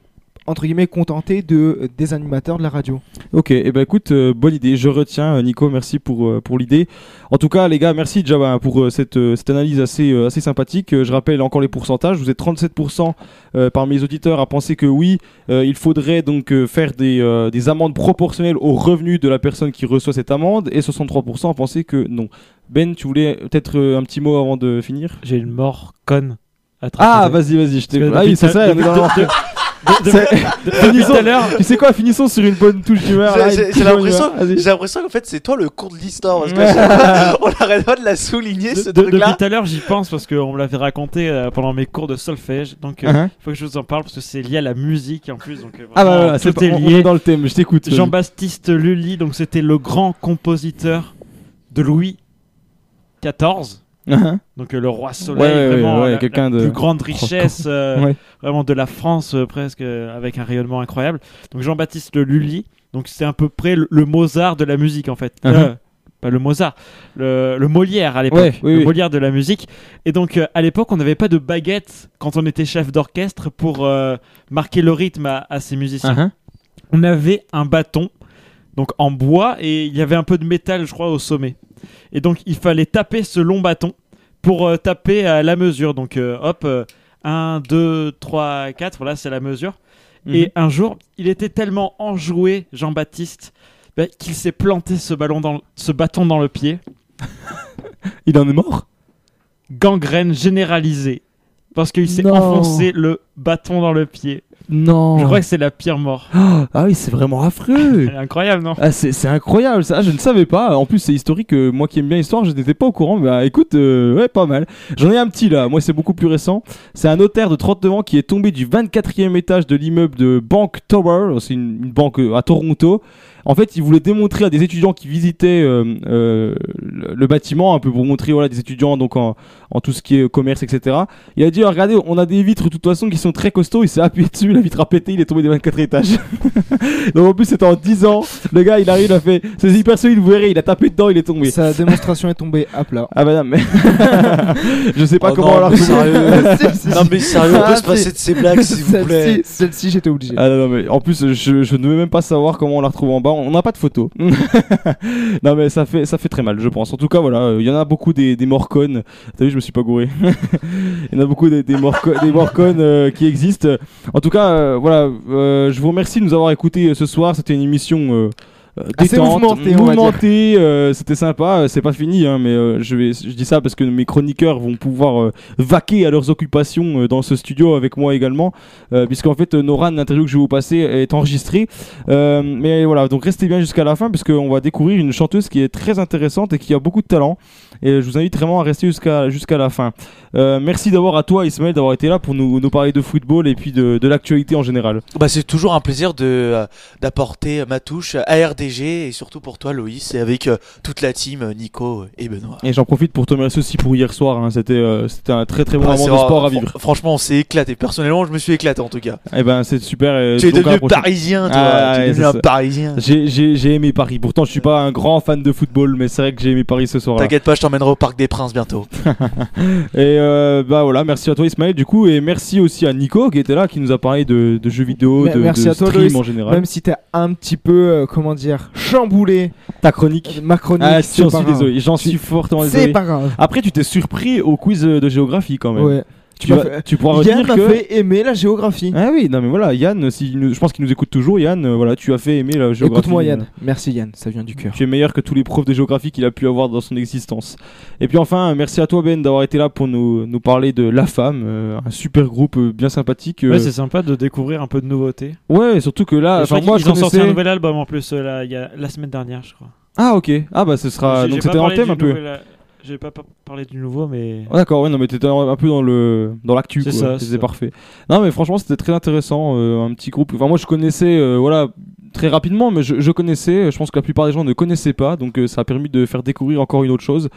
entre guillemets contenter de des animateurs de la radio. Ok, et ben écoute, euh, bonne idée, je retiens euh, Nico, merci pour, euh, pour l'idée. En tout cas les gars, merci déjà bah, pour euh, cette, euh, cette analyse assez, euh, assez sympathique. Euh, je rappelle encore les pourcentages, vous êtes 37% euh, parmi les auditeurs à penser que oui, euh, il faudrait donc euh, faire des, euh, des amendes proportionnelles au revenu de la personne qui reçoit cette amende et 63% à penser que non. Ben, tu voulais peut-être euh, un petit mot avant de finir? J'ai une mort conne. à Ah, vas-y, vas-y, je t'ai. Ah oui, c'est ça, de- Finissons-. Tu sais quoi, finissons sur une bonne touche d'humeur. J'ai- l'impression, j'ai l'impression qu'en fait c'est toi le cours de l'histoire parce que Ouais. on arrête pas de la souligner ce truc-là. depuis tout à l'heure, j'y pense parce qu'on me l'avait raconté euh, pendant mes cours de solfège. Donc, il Uh-huh. faut que je vous en parle parce que c'est lié à la musique en plus. Donc, euh, Ah bah voilà, c'est on- on lié. est dans le thème, je t'écoute. Jean-Baptiste Lully, donc c'était le grand compositeur de Louis XIV. Uh-huh. Donc euh, le roi soleil, Ouais, ouais, vraiment ouais, la, de- plus grande richesse, euh, vraiment de la France euh, presque, euh, avec un rayonnement incroyable. Donc Jean-Baptiste Lully, donc c'est à peu près le, le Mozart de la musique en fait. Uh-huh. Pas le Mozart, le, le Molière à l'époque, oui, le oui. Molière de la musique. Et donc à l'époque, on n'avait pas de baguette quand on était chef d'orchestre pour marquer le rythme à, à ces musiciens. Uh-huh. On avait un bâton, donc en bois, et il y avait un peu de métal, je crois, au sommet. Et donc il fallait taper ce long bâton pour euh, taper à la mesure. Donc euh, hop, 1, 2, 3, 4, voilà, c'est la mesure. Mhm. Et un jour, il était tellement enjoué, Jean-Baptiste, bah, qu'il s'est planté ce, ballon dans, ce bâton dans le pied. Il en est mort? Gangrène généralisée. Parce qu'il s'est enfoncé le bâton dans le pied. Non. Je crois que c'est la pire mort. Oh, ah oui, c'est vraiment affreux. Elle est incroyable, non? Ah, c'est c'est incroyable ça, je ne savais pas. En plus, c'est historique. euh, moi qui aime bien l'histoire, je n'étais pas au courant. Mais bah, écoute, euh, ouais, pas mal. J'en ai un petit là. Moi, c'est beaucoup plus récent. C'est un notaire de 39 ans qui est tombé du 24e étage de l'immeuble de Bank Tower. C'est une, une banque euh, à Toronto. En fait, il voulait démontrer à des étudiants qui visitaient euh, euh, le, le bâtiment, un peu pour montrer voilà des étudiants donc en, en tout ce qui est commerce, etc. Il a dit, regardez, on a des vitres de toute façon qui sont très costauds. Il s'est appuyé dessus, la vitre a pété, il est tombé des 24 étages. donc en plus, c'était en 10 ans. Le gars, il arrive, il a fait, c'est hyper solide, vous verrez, il a tapé dedans, il est tombé. Sa démonstration est tombée à plat. Ah bah non, mais je sais pas Oh comment non, on l'a sérieux. Si, si, Non, mais sérieux, on peut se passer de ces blagues, s'il vous plaît. Celle-ci- j'étais obligé. Ah non, non, mais en plus, je, je ne veux même pas savoir comment on l'a retrouvé en bas. On n'a pas de photo. non, mais ça fait, ça fait très mal, je pense. En tout cas, voilà, euh, il y en a beaucoup des, des. T'as vu, je me suis pas gouré. Il y en a beaucoup des, des, euh, qui existent. En tout cas, euh, voilà, je vous remercie de nous avoir écoutés ce soir. C'était une émission. Euh, détente, mouvementée, euh, c'était sympa, euh, c'est pas fini, hein, mais euh, je, vais, je dis ça parce que mes chroniqueurs vont pouvoir euh, vaquer à leurs occupations euh, dans ce studio avec moi également, euh, puisqu'en fait, Noran, l'interview que je vais vous passer est enregistrée. Euh, mais voilà, donc restez bien jusqu'à la fin, parce qu'on va découvrir une chanteuse qui est très intéressante et qui a beaucoup de talent. Et je vous invite vraiment à rester jusqu'à jusqu'à la fin. Euh, merci d'avoir à toi, Ismaël, d'avoir été là pour nous, nous parler de football et puis de, de l'actualité en général. Bah, c'est toujours un plaisir de euh, d'apporter ma touche à RDG et surtout pour toi Loïs et avec euh, toute la team Nico et Benoît. Et j'en profite pour te remercier aussi pour hier soir. hein. C'était c'était un très très bon moment de vrai, sport à vivre. Franchement, on s'est éclaté. Personnellement, je me suis éclaté en tout cas. Eh ben c'est super. et Tu es devenu parisien, toi. Ah, Tu es devenu un ça. parisien. J'ai- J'ai j'ai aimé Paris. Pourtant, je suis pas un grand fan de football, mais c'est vrai que j'ai aimé Paris ce soir. T'inquiète pas, je t'emmènerai au Parc des Princes bientôt. Et euh, bah voilà, merci à toi Ismaël du coup, et merci aussi à Nico qui était là, qui nous a parlé de, de jeux vidéo, Mais de, Merci de à toi, stream Loïs. en général. Même si t'as un petit peu, euh, comment dire, chamboulé ta chronique. Ma chronique. Ah, j'en suis désolé, j'en suis fortement C'est désolé. pas grave. Après, tu t'es surpris au quiz de géographie quand même. Ouais. Tu, vas- fait- tu pourras Yann retenir m'a que. fait aimer la géographie. Ah oui, non mais voilà, Yann, si nous- je pense qu'il nous écoute toujours. Yann, euh, voilà, tu as fait aimer la géographie. Écoute-moi Yann. euh, Merci Yann, ça vient du cœur. Tu es meilleur que tous les profs de géographie qu'il a pu avoir dans son existence. Et puis enfin, merci à toi Ben d'avoir été là pour nous, nous parler de La Femme, euh, un super groupe euh, bien sympathique. euh. Ouais, c'est sympa de découvrir un peu de nouveautés. Ouais, surtout que là, enfin, moi qu'ils je ont sorti un nouvel album en plus euh, là, il y a, la semaine dernière, je crois. Ah ok, ah bah ce sera donc c'était parlé thème un peu. nouvel, euh, J'ai pas par- parlé du nouveau, mais. Ah, D'accord, ouais, non, mais t'étais un peu dans le dans l'actu, C'est quoi. C'était parfait. Non, mais franchement, c'était très intéressant, euh, un petit groupe. Enfin, moi, je connaissais, euh, voilà, très rapidement, mais je, connaissais. Je pense que la plupart des gens ne connaissaient pas, donc euh, ça a permis de faire découvrir encore une autre chose.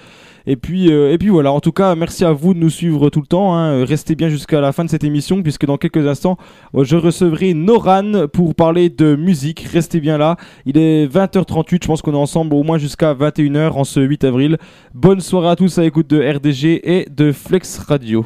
Et puis, euh, et puis voilà. En tout cas, merci à vous de nous suivre tout le temps. hein. Restez bien jusqu'à la fin de cette émission, puisque dans quelques instants, euh, je recevrai Noran pour parler de musique. Restez bien là. Il est 20h38. Je pense qu'on est ensemble au moins jusqu'à 21h en ce 8 avril. Bonne soirée à tous à l'écoute de RDG et de Flex Radio.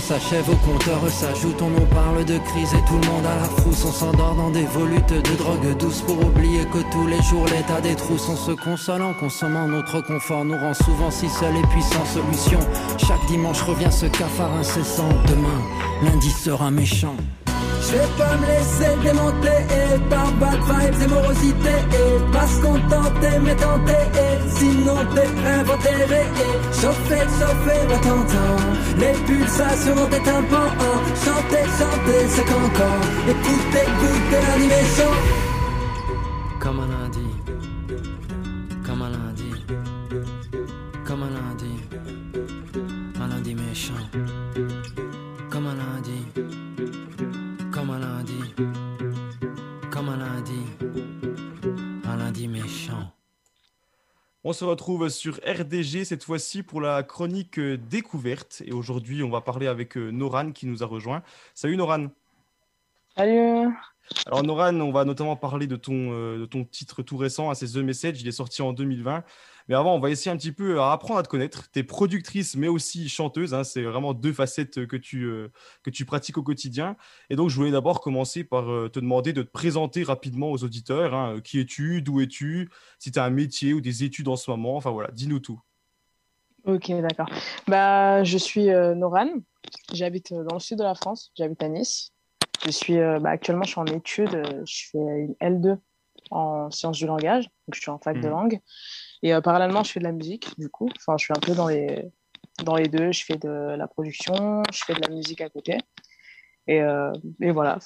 S'achève, au compteur s'ajoute, on nous parle de crise et tout le monde à la frousse. On s'endort dans des volutes de drogue douce pour oublier que tous les jours l'état des trousses. On se console en consommant notre confort, nous rend souvent si seuls et puis sans solution. Chaque dimanche revient ce cafard incessant. Demain, lundi sera méchant. Je vais pas me laisser démonter et par bad vibes et morosité et pas se contenter mais tenter et sinon t'es inventé et chauffer, chauffer le tentant les pulsations dans tes tympans chanter, chanter c'est qu'encore. Écouter, goûter l'animation se retrouve sur RDG cette fois-ci pour la chronique euh, découverte. Et aujourd'hui, on va parler avec euh, Noran qui nous a rejoint. Salut Noran. Salut. Alors Noran, on va notamment parler de ton, euh, de ton titre tout récent, hein, c'est The Message. Il est sorti en 2020. Mais avant, on va essayer un petit peu à apprendre à te connaître. Tu es productrice, mais aussi chanteuse. hein. C'est vraiment deux facettes que tu, euh, que tu pratiques au quotidien. Et donc, je voulais d'abord commencer par euh, te demander de te présenter rapidement aux auditeurs. hein. Qui es-tu? D'où es-tu? Si tu as un métier ou des études en ce moment. Enfin voilà, dis-nous tout. Ok, d'accord. Bah, je suis euh, Noran. J'habite euh, dans le sud de la France. J'habite à Nice. Je suis euh, bah, actuellement, je suis en études. euh, Je fais une L2 en sciences du langage. Donc, je suis en fac de Mhm. langue. Et euh, parallèlement, je fais de la musique, du coup. Enfin, je suis un peu dans les, dans les deux. Je fais de la production, je fais de la musique à côté. Et, euh, et voilà,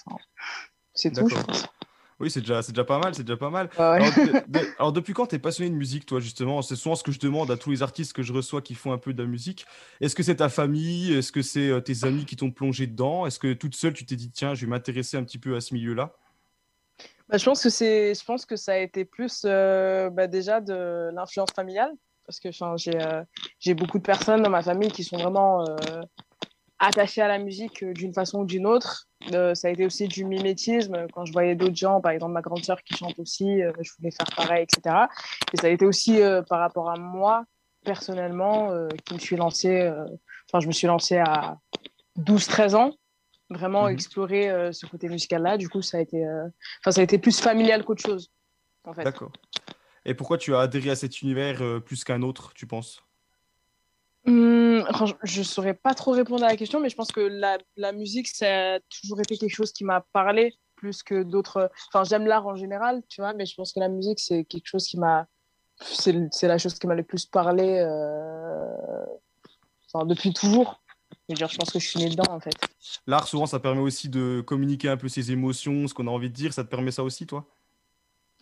c'est tout, je pense. Oui, c'est déjà, déjà pas mal, c'est déjà pas mal. Ouais. Alors, de- de- alors, depuis quand t'es passionné de musique, toi, justement? C'est souvent ce que je demande à tous les artistes que je reçois qui font un peu de la musique. Est-ce que c'est ta famille? Est-ce que c'est euh, tes amis qui t'ont plongé dedans? Est-ce que toute seule, tu t'es dit, tiens, je vais m'intéresser un petit peu à ce milieu-là? Bah, je pense que c'est, je pense que ça a été plus euh, bah, déjà de l'influence familiale, parce que euh, j'ai beaucoup de personnes dans ma famille qui sont vraiment euh, attachées à la musique euh, d'une façon ou d'une autre. Euh, ça a été aussi du mimétisme quand je voyais d'autres gens, par exemple ma grande sœur qui chante aussi, je voulais faire pareil, etc. Et ça a été aussi par rapport à moi personnellement qui me suis lancée. Enfin, je me suis lancée à 12-13 ans vraiment explorer euh, ce côté musical-là. Du coup, ça a été, euh, enfin, ça a été plus familial qu'autre chose, en fait. D'accord. Et pourquoi tu as adhéré à cet univers euh, plus qu'un autre, tu penses? Franchement, je saurais pas trop répondre à la question, mais je pense que la, la musique, ça a toujours été quelque chose qui m'a parlé plus que d'autres. Enfin, j'aime l'art en général, tu vois, mais je pense que la musique, c'est quelque chose qui m'a. C'est c'est la chose qui m'a le plus parlé euh, enfin, depuis toujours. Dire, je pense que je suis née dedans, en fait. L'art, souvent, ça permet aussi de communiquer un peu ses émotions, ce qu'on a envie de dire. Ça te permet ça aussi, toi?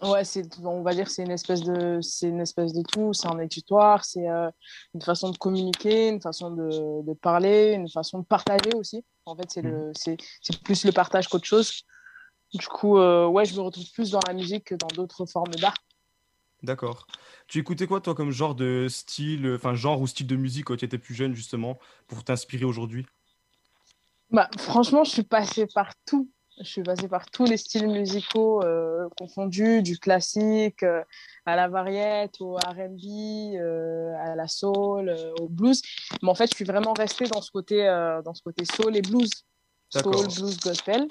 Ouais, c'est, on va dire c'est une espèce de, c'est une espèce de tout, c'est un exutoire, c'est euh, une façon de communiquer, une façon de, de parler, une façon de partager aussi. En fait, c'est le, c'est, c'est plus le partage qu'autre chose. Du coup, euh, ouais, je me retrouve plus dans la musique que dans d'autres formes d'art. D'accord. Tu écoutais quoi, toi, comme genre de style, euh, enfin, genre ou style de musique quand tu étais plus jeune, justement, pour t'inspirer aujourd'hui? Bah, franchement, je suis passée par tout. Je suis passée par tous les styles musicaux euh, confondus, du classique euh, à la variette, au R&B, euh, à la soul, au blues. Mais en fait, je suis vraiment restée dans ce côté, dans ce côté soul et blues. Soul, blues, gospel.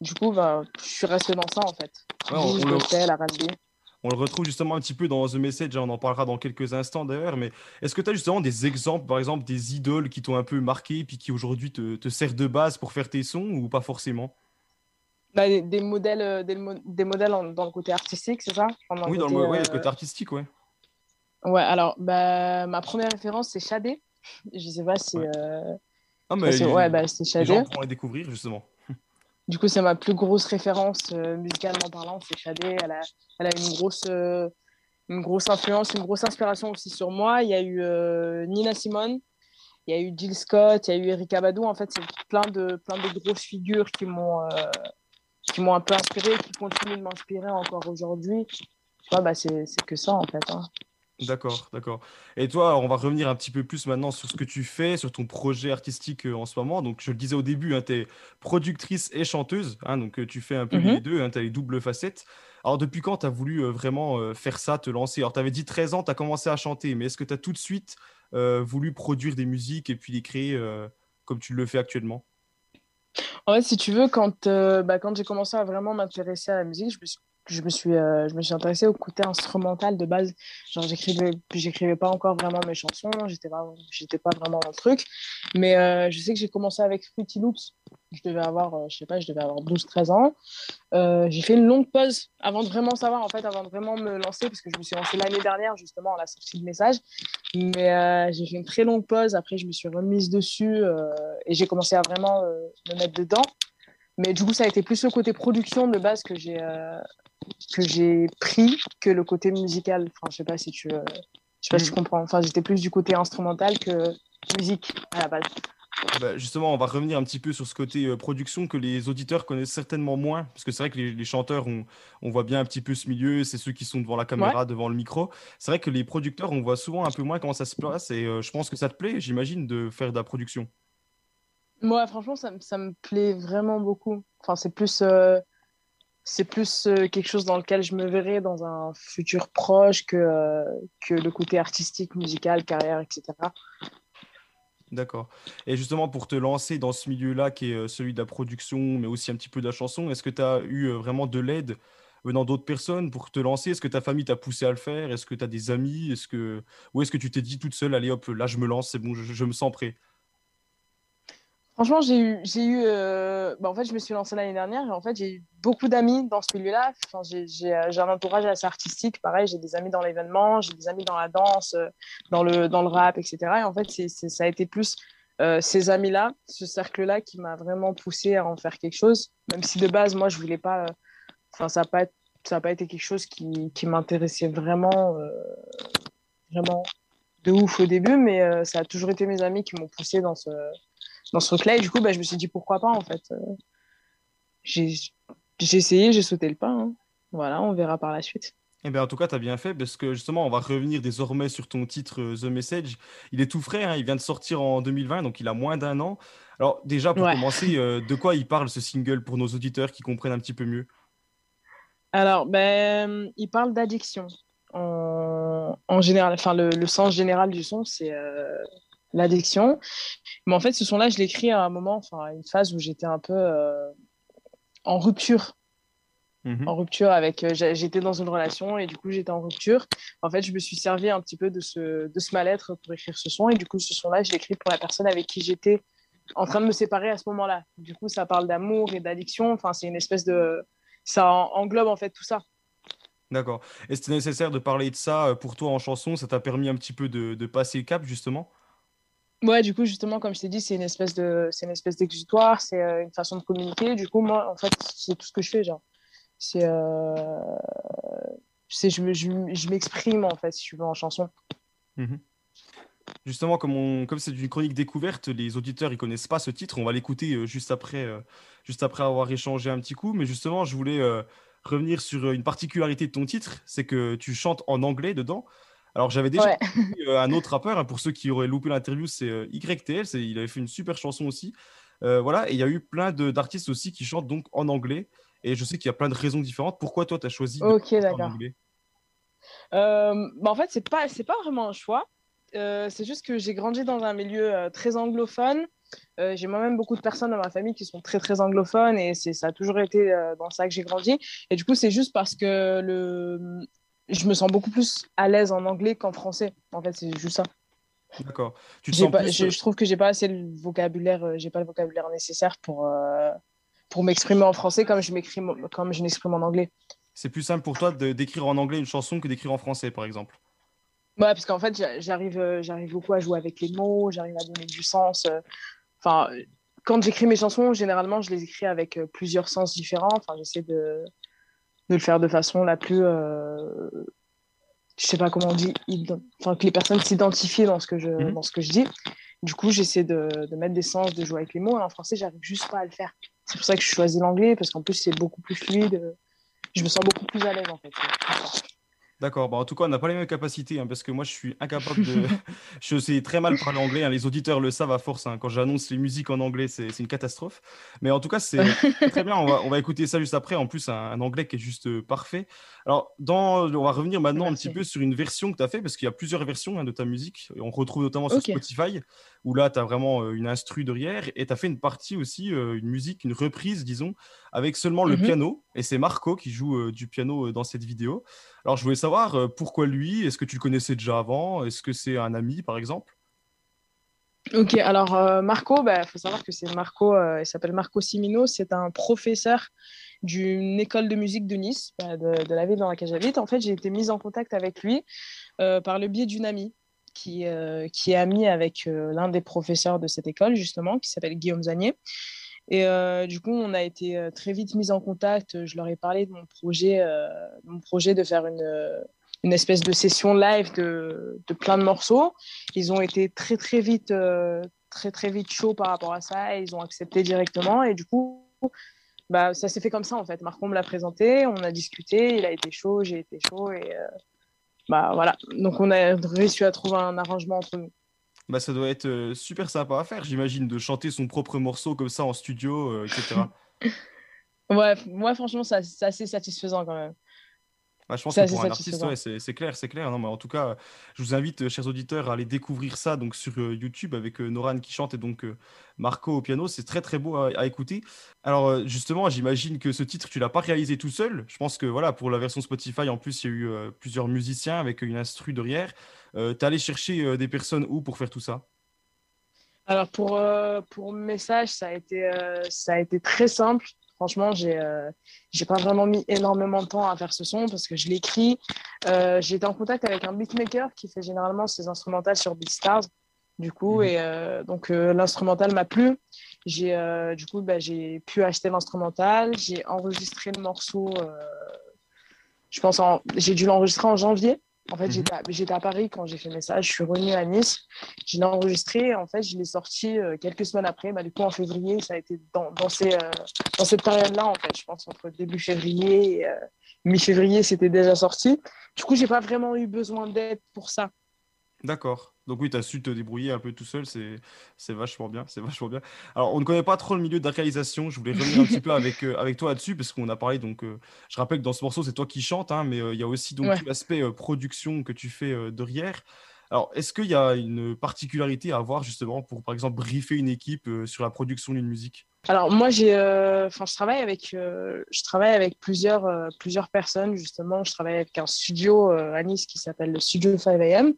Du coup, bah, je suis restée dans ça, en fait. Ouais, blues, on gospel, R&B. On le retrouve justement un petit peu dans The Message, hein, on en parlera dans quelques instants d'ailleurs, mais est-ce que tu as justement des exemples, par exemple, des idoles qui t'ont un peu marqué, puis qui aujourd'hui te, te servent de base pour faire tes sons, ou pas forcément? Bah, des, des modèles, euh, des, mo- des modèles en- dans le côté artistique, c'est ça? Enfin, Oui, dans le, côté, ouais, euh, le côté artistique, ouais. Ouais, alors, bah, ma première référence, c'est Shadé. Je sais pas si. euh, Ah, les- ouais, bah, c'est les Shadé. gens pourront les découvrir, justement. Du coup, c'est ma plus grosse référence euh, musicalement parlant, c'est Shadé. Elle a, elle a une grosse, euh, une grosse influence, une grosse inspiration aussi sur moi. Il y a eu euh, Nina Simone, il y a eu Jill Scott, il y a eu Erika Badu. En fait, c'est plein de, plein de grosses figures qui m'ont qui m'ont un peu inspiré, qui continuent de m'inspirer encore aujourd'hui. Ouais, bah, c'est c'est que ça, en fait. hein. D'accord, d'accord. Et toi, on va revenir un petit peu plus maintenant sur ce que tu fais, sur ton projet artistique euh, en ce moment. Donc, je le disais au début, tu es productrice et chanteuse, hein, donc euh, tu fais un peu Mhm. les deux, tu as les doubles facettes. Alors, depuis quand tu as voulu euh, vraiment faire ça, te lancer? Alors, tu avais dit 13 ans, tu as commencé à chanter, mais est-ce que tu as tout de suite euh, voulu produire des musiques et puis les créer euh, comme tu le fais actuellement? En fait, si tu veux, quand, euh, bah, quand j'ai commencé à vraiment m'intéresser à la musique, je me suis, je me suis, euh, je me suis intéressée au côté instrumental de base. Genre, j'écrivais, j'écrivais pas encore vraiment mes chansons, j'étais pas, j'étais pas vraiment dans le truc. Mais euh, je sais que j'ai commencé avec Fruity Loops. Je devais avoir, euh, je sais pas, je devais avoir 12-13 ans. Euh, j'ai fait une longue pause avant de vraiment savoir, en fait, avant de vraiment me lancer, parce que je me suis lancée l'année dernière, justement, à la sortie de message. Mais j'ai fait une très longue pause. Après, je me suis remise dessus et j'ai commencé à vraiment me mettre dedans. Mais du coup, ça a été plus le côté production de base que j'ai que j'ai pris que le côté musical. Enfin, je sais pas si tu, euh, je sais pas si tu comprends. Enfin, j'étais plus du côté instrumental que musique à la base. Bah, justement, on va revenir un petit peu sur ce côté euh, production que les auditeurs connaissent certainement moins, parce que c'est vrai que les, les chanteurs, on, on voit bien un petit peu ce milieu, c'est ceux qui sont devant la caméra, devant le micro. C'est vrai que les producteurs, on voit souvent un peu moins comment ça se passe, et euh, je pense que ça te plaît, j'imagine, de faire de la production. Moi, franchement, ça, me- ça me plaît vraiment beaucoup. Enfin, c'est plus, euh, c'est plus euh, quelque chose dans lequel je me verrai dans un futur proche que, euh, que le côté artistique, musical, carrière, etc. D'accord. Et justement, pour te lancer dans ce milieu-là, qui est euh, celui de la production, mais aussi un petit peu de la chanson, est-ce que tu as eu vraiment de l'aide venant d'autres personnes pour te lancer? Est-ce que ta famille t'a poussé à le faire? Est-ce que tu as des amis? Est-ce que... Ou est-ce que tu t'es dit toute seule, allez hop, là je me lance, c'est bon, je me sens prêt? Franchement, j'ai eu, j'ai eu euh, bah, en fait, je me suis lancée l'année dernière et en fait, j'ai eu beaucoup d'amis dans ce milieu-là. Enfin, j'ai, euh, un entourage assez artistique, pareil, j'ai des amis dans l'événement, j'ai des amis dans la danse, euh, dans le, dans le rap, etc. Et en fait, c'est, c'est- ça a été plus ces amis-là, ce cercle-là qui m'a vraiment poussé à en faire quelque chose, même si de base, moi, je voulais pas, enfin, ça n'a pas, pas été quelque chose qui, qui m'intéressait vraiment, vraiment de ouf au début, mais ça a toujours été mes amis qui m'ont poussé dans ce dans ce truc-là. Et du coup, bah, je me suis dit pourquoi pas en fait. Euh, j'ai essayé, j'ai sauté le pas. hein. Voilà, on verra par la suite. Eh bien, en tout cas, tu as bien fait parce que justement, on va revenir désormais sur ton titre euh, The Message. Il est tout frais, hein, il vient de sortir en 2020, donc il a moins d'un an. Alors, déjà, pour Ouais. commencer, euh, de quoi il parle ce single pour nos auditeurs qui comprennent un petit peu mieux? Alors, ben, il parle d'addiction. En, en général, enfin, le, le sens général du son, c'est euh, l'addiction. Mais en fait, ce son-là, je l'ai écrit à un moment, enfin, à une phase où j'étais un peu euh, en rupture. Mhm. En rupture avec. euh, j'étais dans une relation et du coup, j'étais en rupture. En fait, je me suis servi un petit peu de ce, de ce mal-être pour écrire ce son. Et du coup, ce son-là, je l'ai écrit pour la personne avec qui j'étais en train de me séparer à ce moment-là. Du coup, ça parle d'amour et d'addiction. Enfin, c'est une espèce de. Ça en- englobe en fait tout ça. D'accord. Et c'était nécessaire de parler de ça euh, pour toi en chanson? Ça t'a permis un petit peu de, de passer le cap, justement? Ouais, du coup, justement, comme je t'ai dit, c'est une espèce de, c'est une espèce d'exutoire, c'est euh, une façon de communiquer. Du coup, moi, en fait, c'est tout ce que je fais, genre. C'est, euh... c'est, je, je, je m'exprime en fait, si tu veux, en chanson. Mhm. Justement, comme, on, comme c'est une chronique découverte, les auditeurs ils connaissent pas ce titre. On va l'écouter euh, juste après, juste après avoir échangé un petit coup. Mais justement, je voulais revenir sur une particularité de ton titre, c'est que tu chantes en anglais dedans. Alors j'avais déjà Ouais. euh, un autre rappeur, hein, pour ceux qui auraient loupé l'interview, c'est euh, YTL. c'est- Il avait fait une super chanson aussi. Euh, voilà, et il y a eu plein de- d'artistes aussi qui chantent donc en anglais. Et je sais qu'il y a plein de raisons différentes. Pourquoi toi, tu as choisi de chanter en anglais? Euh, bah, en fait, c'est pas, c'est pas vraiment un choix. Euh, c'est juste que j'ai grandi dans un milieu très anglophone. Euh, j'ai moi-même beaucoup de personnes dans ma famille qui sont très très anglophones et c'est, ça a toujours été euh, dans ça que j'ai grandi. Et du coup, c'est juste parce que le... je me sens beaucoup plus à l'aise en anglais qu'en français. En fait, c'est juste ça. D'accord. Tu te J'ai sens pas, plus, je, euh, je trouve que j'ai pas assez le vocabulaire, euh, j'ai pas le vocabulaire nécessaire pour, euh, pour m'exprimer en français comme je m'exprime, comme je m'exprime en anglais. C'est plus simple pour toi de- d'écrire en anglais une chanson que d'écrire en français, par exemple. Ouais, parce qu'en fait, j'a- j'arrive, j'arrive beaucoup à jouer avec les mots, j'arrive à donner du sens. Enfin, quand j'écris mes chansons, généralement, je les écris avec plusieurs sens différents. Enfin, j'essaie de, de le faire de façon la plus, euh, je sais pas comment on dit, enfin, que les personnes s'identifient dans ce que je, Mhm. dans ce que je dis. Du coup, j'essaie de, de mettre des sens, de jouer avec les mots. Et en français, j'arrive juste pas à le faire. C'est pour ça que je choisis l'anglais, parce qu'en plus, c'est beaucoup plus fluide. Je me sens beaucoup plus à l'aise, en fait. D'accord, bah en tout cas, on n'a pas les mêmes capacités, hein, parce que moi, je suis incapable de... je sais très mal parler anglais, hein, les auditeurs le savent à force, hein, quand j'annonce les musiques en anglais, c'est une catastrophe. Mais en tout cas, c'est très bien, on va, on va écouter ça juste après, en plus, un, un anglais qui est juste euh, parfait. Alors, dans... on va revenir maintenant un petit peu sur une version que tu as fait, parce qu'il y a plusieurs versions de ta musique, on retrouve notamment sur. Spotify, où là, tu as vraiment euh, une instru derrière, et tu as fait une partie aussi, euh, une musique, une reprise, disons, avec seulement le Mhm. piano, et c'est Marco qui joue euh, du piano euh, dans cette vidéo. Alors, je voulais savoir euh, pourquoi lui? Est-ce que tu le connaissais déjà avant? Est-ce que c'est un ami, par exemple? Ok, alors Marco, il faut savoir que c'est Marco, il s'appelle Marco Simino, c'est un professeur d'une école de musique de Nice, bah, de, de la ville dans laquelle j'habite. En fait, j'ai été mise en contact avec lui par le biais d'une amie qui, qui est amie avec l'un des professeurs de cette école, justement, qui s'appelle Guillaume Zanier. Et euh, du coup, on a été euh, très vite mis en contact. Je leur ai parlé de mon projet, euh, mon projet de faire une, une espèce de session live de, de plein de morceaux. Ils ont été très très vite, très très vite chauds par rapport à ça. Et ils ont accepté directement. Et du coup, bah, ça s'est fait comme ça en fait. Marco me l'a présenté, on a discuté, il a été chaud, j'ai été chaud et bah voilà. Donc on a réussi à trouver un arrangement entre nous. Bah, Ça doit être euh, super sympa à faire, j'imagine, de chanter son propre morceau comme ça en studio, euh, etc. Ouais, moi franchement, c'est assez satisfaisant quand même. Bah, je pense que pour un artiste, ouais, c'est c'est clair, c'est clair. Non, mais en tout cas, je vous invite, chers auditeurs, à aller découvrir ça donc, sur euh, YouTube avec euh, Noran qui chante et donc euh, Marco au piano. C'est très très beau à, à écouter. Alors euh, justement, j'imagine que ce titre, tu l'as pas réalisé tout seul. Je pense que voilà, pour la version Spotify, en plus, il y a eu euh, plusieurs musiciens avec une instru derrière. Euh, T'es allé chercher euh, des personnes où pour faire tout ça? Alors pour, euh, pour message, ça a, été, euh, ça a été très simple. Franchement, j'ai euh, j'ai pas vraiment mis énormément de temps à faire ce son parce que je l'écris. Euh, j'ai été en contact avec un beatmaker qui fait généralement ses instrumentales sur BeatStars. Du coup, et euh, donc euh, l'instrumental m'a plu. J'ai euh, du coup, bah, j'ai pu acheter l'instrumental. J'ai enregistré le morceau. euh, je pense en, j'ai dû l'enregistrer en janvier. En fait, j'étais à- j'étais à Paris quand j'ai fait le message. Je suis revenue à Nice. Je l'ai enregistré. En fait, je l'ai sorti euh, quelques semaines après. Bah, du coup, en février, ça a été dans, dans, ces, euh, dans cette période-là, en fait. Je pense entre début février et euh, mi-février, c'était déjà sorti. Du coup, j'ai pas vraiment eu besoin d'aide pour ça. D'accord. Donc oui, tu as su te débrouiller un peu tout seul, c'est c'est vachement bien, c'est vachement bien. Alors, on ne connaît pas trop le milieu de la réalisation, je voulais revenir un petit peu avec, euh, avec toi là-dessus, parce qu'on a parlé, donc euh, je rappelle que dans ce morceau, c'est toi qui chantes, hein, mais euh, il y a aussi donc Ouais. tout l'aspect production que tu fais derrière. Alors, est-ce qu'il y a une particularité à avoir justement pour, par exemple, briefer une équipe sur la production d'une musique? Alors moi euh, je travaille avec, euh, avec plusieurs, euh, plusieurs personnes justement. Je travaille avec un studio à Nice qui s'appelle le Studio 5am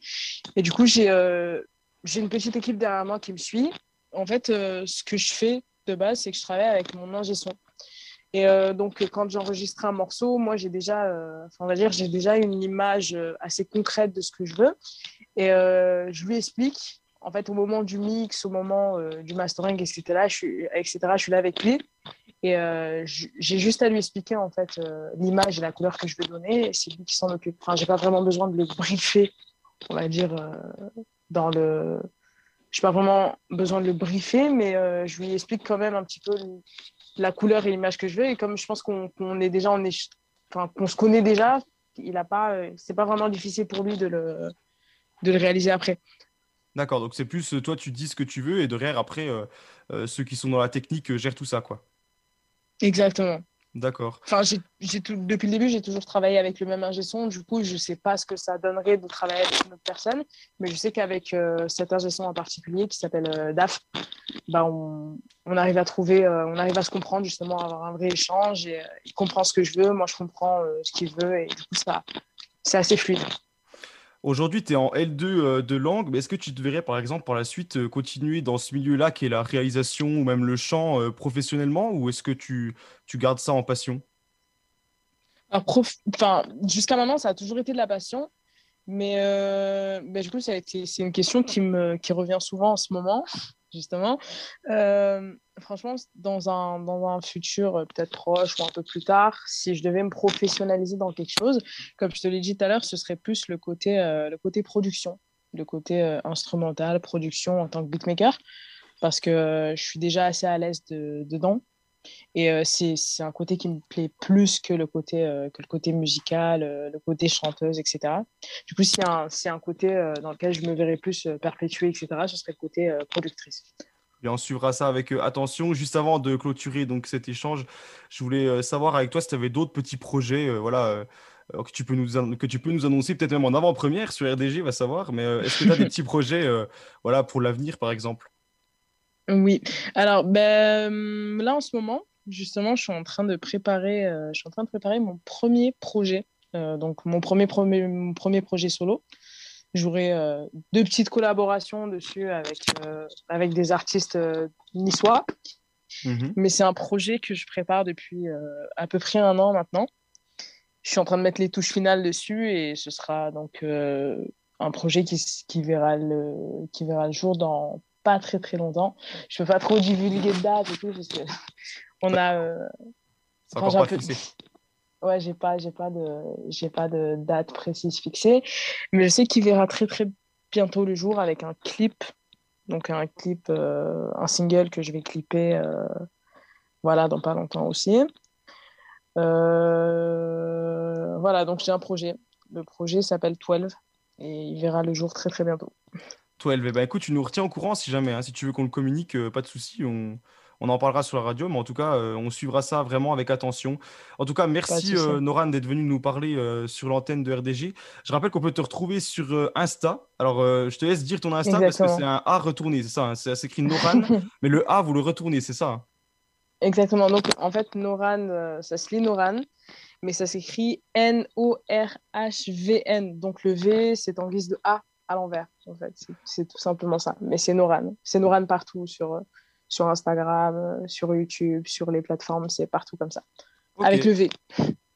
et du coup j'ai, une petite équipe derrière moi qui me suit. En fait, ce que je fais de base, c'est que je travaille avec mon ingé son. Et donc quand j'enregistre un morceau, moi j'ai déjà, on va dire, j'ai déjà une image assez concrète de ce que je veux et je lui explique en fait, au moment du mix, au moment euh, du mastering, etc., je suis, etc., je suis là avec lui. Et euh, j'ai juste à lui expliquer, en fait, euh, l'image et la couleur que je veux donner. C'est lui qui s'en occupe. Enfin, j'ai pas vraiment besoin de le briefer, on va dire, dans le... Je pas vraiment besoin de le briefer, mais je lui explique quand même un petit peu la couleur et l'image que je veux. Et comme je pense qu'on est déjà, on est, enfin, qu'on se connaît déjà, il a pas, c'est pas vraiment difficile pour lui de le, de le réaliser après. D'accord, donc c'est plus euh, toi, tu dis ce que tu veux, et derrière, après, euh, euh, ceux qui sont dans la technique gèrent tout ça, quoi. Exactement. D'accord. Enfin, j'ai, j'ai tout, depuis le début, j'ai toujours travaillé avec le même ingé son. Du coup, je sais pas ce que ça donnerait de travailler avec une autre personne, mais je sais qu'avec euh, cet ingé son en particulier qui s'appelle euh, DAF, bah, on, on arrive à trouver, euh, on arrive à se comprendre justement, à avoir un vrai échange. Et, il comprend ce que je veux, moi je comprends ce qu'il veut, et du coup, ça, c'est assez fluide. Aujourd'hui, tu es en L2 euh, de langue, mais est-ce que tu te verrais par exemple par la suite euh, continuer dans ce milieu-là qui est la réalisation ou même le chant euh, professionnellement ou est-ce que tu, tu gardes ça en passion? Enfin, jusqu'à maintenant, ça a toujours été de la passion. Mais euh, du coup, c'est une question qui, me, qui revient souvent en ce moment, justement. Franchement, dans un, dans un futur euh, peut-être proche ou un peu plus tard, si je devais me professionnaliser dans quelque chose, comme je te l'ai dit tout à l'heure, ce serait plus le côté, euh, le côté production, le côté euh, instrumental, production en tant que beatmaker, parce que je suis déjà assez à l'aise de- dedans. Et c'est, un côté qui me plaît plus que le côté, que le côté musical, le côté chanteuse, etc. Du coup, s'il y un, un côté dans lequel je me verrais plus perpétuer, etc., ce serait le côté productrice. Bien, on suivra ça avec euh, attention. Juste avant de clôturer donc cet échange, je voulais euh, savoir avec toi si tu avais d'autres petits projets euh, voilà, que, tu peux nous, que tu peux nous annoncer, peut-être même en avant-première sur RDG, va savoir. Mais est-ce que tu as des petits projets voilà, pour l'avenir, par exemple? Oui. Alors, ben, là, en ce moment, justement, je suis en train de préparer, je suis en train de préparer mon premier projet. Donc, mon premier, premier, mon premier projet solo. J'aurai euh, deux petites collaborations dessus avec, euh, avec des artistes euh, niçois. Mais c'est un projet que je prépare depuis à peu près un an maintenant. Je suis en train de mettre les touches finales dessus et ce sera donc un projet qui, qui, verra le, qui verra le jour dans pas très très longtemps. Je peux pas trop divulguer de date et tout parce que on a. euh, enfin, un peu-. Ouais, j'ai pas, j'ai pas de, j'ai pas de date précise fixée, mais je sais qu'il verra très très bientôt le jour avec un clip, donc un clip, euh, un single que je vais clipper, euh, voilà, dans pas longtemps aussi. Euh, voilà, donc j'ai un projet. Le projet s'appelle 12 et il verra le jour très très bientôt. 12, eh ben, écoute, tu nous retiens au courant si jamais, hein. si tu veux qu'on le communique, pas de souci, on en parlera sur la radio, mais en tout cas, euh, on suivra ça vraiment avec attention. En tout cas, merci euh, Noran d'être venu nous parler euh, sur l'antenne de RDG. Je rappelle qu'on peut te retrouver sur Insta. Alors, je te laisse dire ton Insta parce que c'est un A retourné, c'est ça. Hein c'est écrit Noran, mais le A, vous le retournez, c'est ça. Hein. Exactement. Donc, en fait, Noran, ça se lit Noran, mais ça s'écrit N-O-R-H-V-N. Donc, le V, c'est en guise de A à l'envers, en fait. C'est tout simplement ça. Mais c'est Noran. C'est Noran partout sur, sur Instagram, euh, sur YouTube, sur les plateformes, c'est partout comme ça. Avec le V.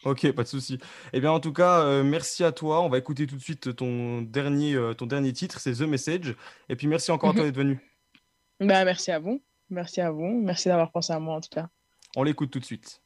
Ok, pas de souci. Eh bien, en tout cas, euh, merci à toi. On va écouter tout de suite ton dernier, euh, ton dernier titre, c'est The Message. Et puis, merci encore à toi mhm. d'être venu. Bah, merci à vous. Merci à vous. Merci d'avoir pensé à moi, en tout cas. On l'écoute tout de suite.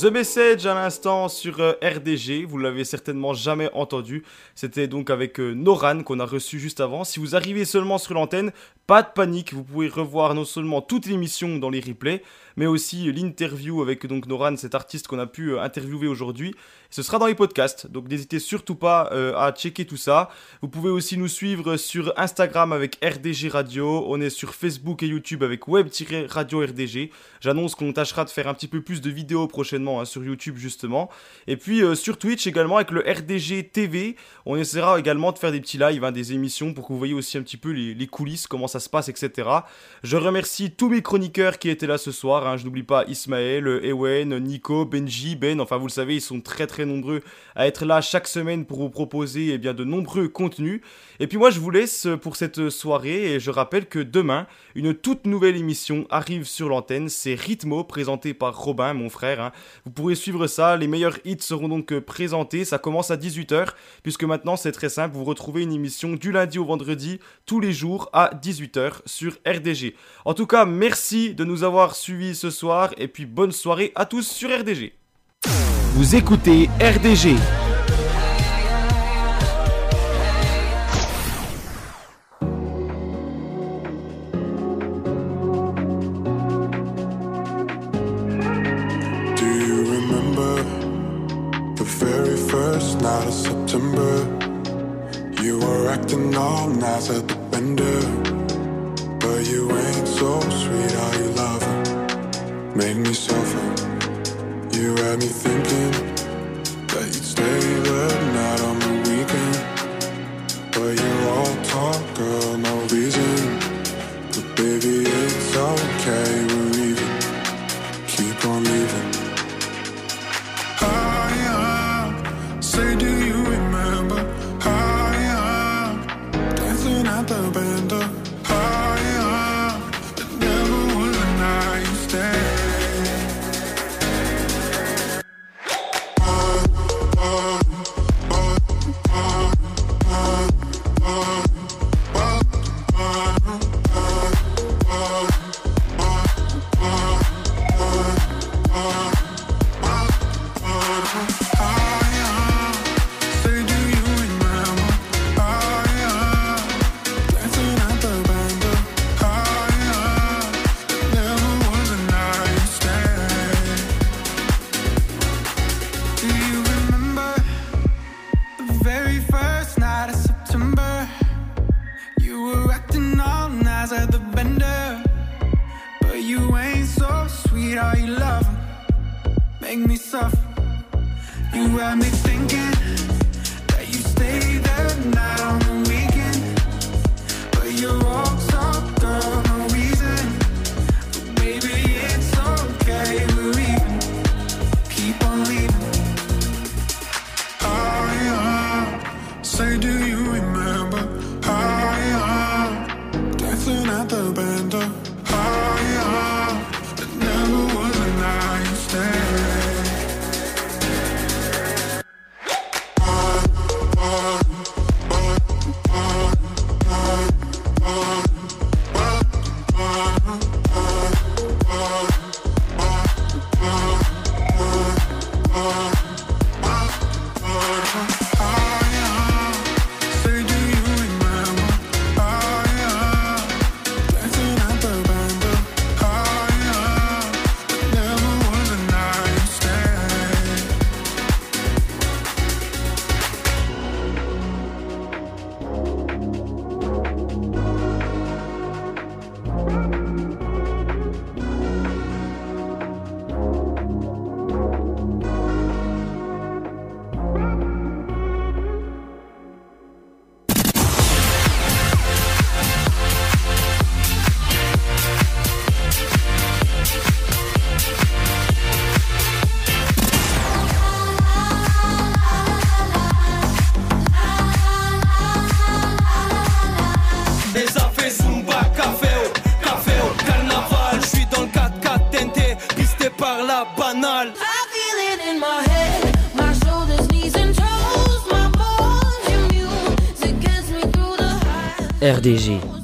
The Message à l'instant sur euh, RDG. Vous l'avez certainement jamais entendu. C'était donc avec euh, Noran qu'on a reçu juste avant. Si vous arrivez seulement sur l'antenne, pas de panique. Vous pouvez revoir non seulement toute l'émission dans les replays, mais aussi l'interview avec donc Noran, cet artiste qu'on a pu euh, interviewer aujourd'hui. Ce sera dans les podcasts, donc n'hésitez surtout pas euh, à checker tout ça. Vous pouvez aussi nous suivre sur Instagram avec RDG Radio. On est sur Facebook et YouTube avec Web-Radio RDG. J'annonce qu'on tâchera de faire un petit peu plus de vidéos prochainement hein, sur YouTube justement. Et puis euh, sur Twitch également avec le RDG TV. On essaiera également de faire des petits lives, hein, des émissions pour que vous voyez aussi un petit peu les, coulisses, comment ça se passe, etc. Je remercie tous mes chroniqueurs qui étaient là ce soir. hein. Je n'oublie pas Ismaël, Ewen, Nico, Benji, Ben. Enfin, vous le savez, ils sont très très nombreux à être là chaque semaine pour vous proposer eh bien, de nombreux contenus. Et puis moi, je vous laisse pour cette soirée et je rappelle que demain, une toute nouvelle émission arrive sur l'antenne. C'est Rhythmo, présenté par Robin, mon frère. Vous pourrez suivre ça. Les meilleurs hits seront donc euh, présentés. Ça commence à 18h, puisque maintenant, c'est très simple. Vous retrouvez une émission du lundi au vendredi, tous les jours à 18h sur RDG. En tout cas, merci de nous avoir suivis ce soir et puis bonne soirée à tous sur RDG. Vous écoutez RDG. Acting all nice at the bender, but you ain't so sweet. Are you loving? Made me suffer. You had me thinking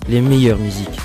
Les meilleures musiques.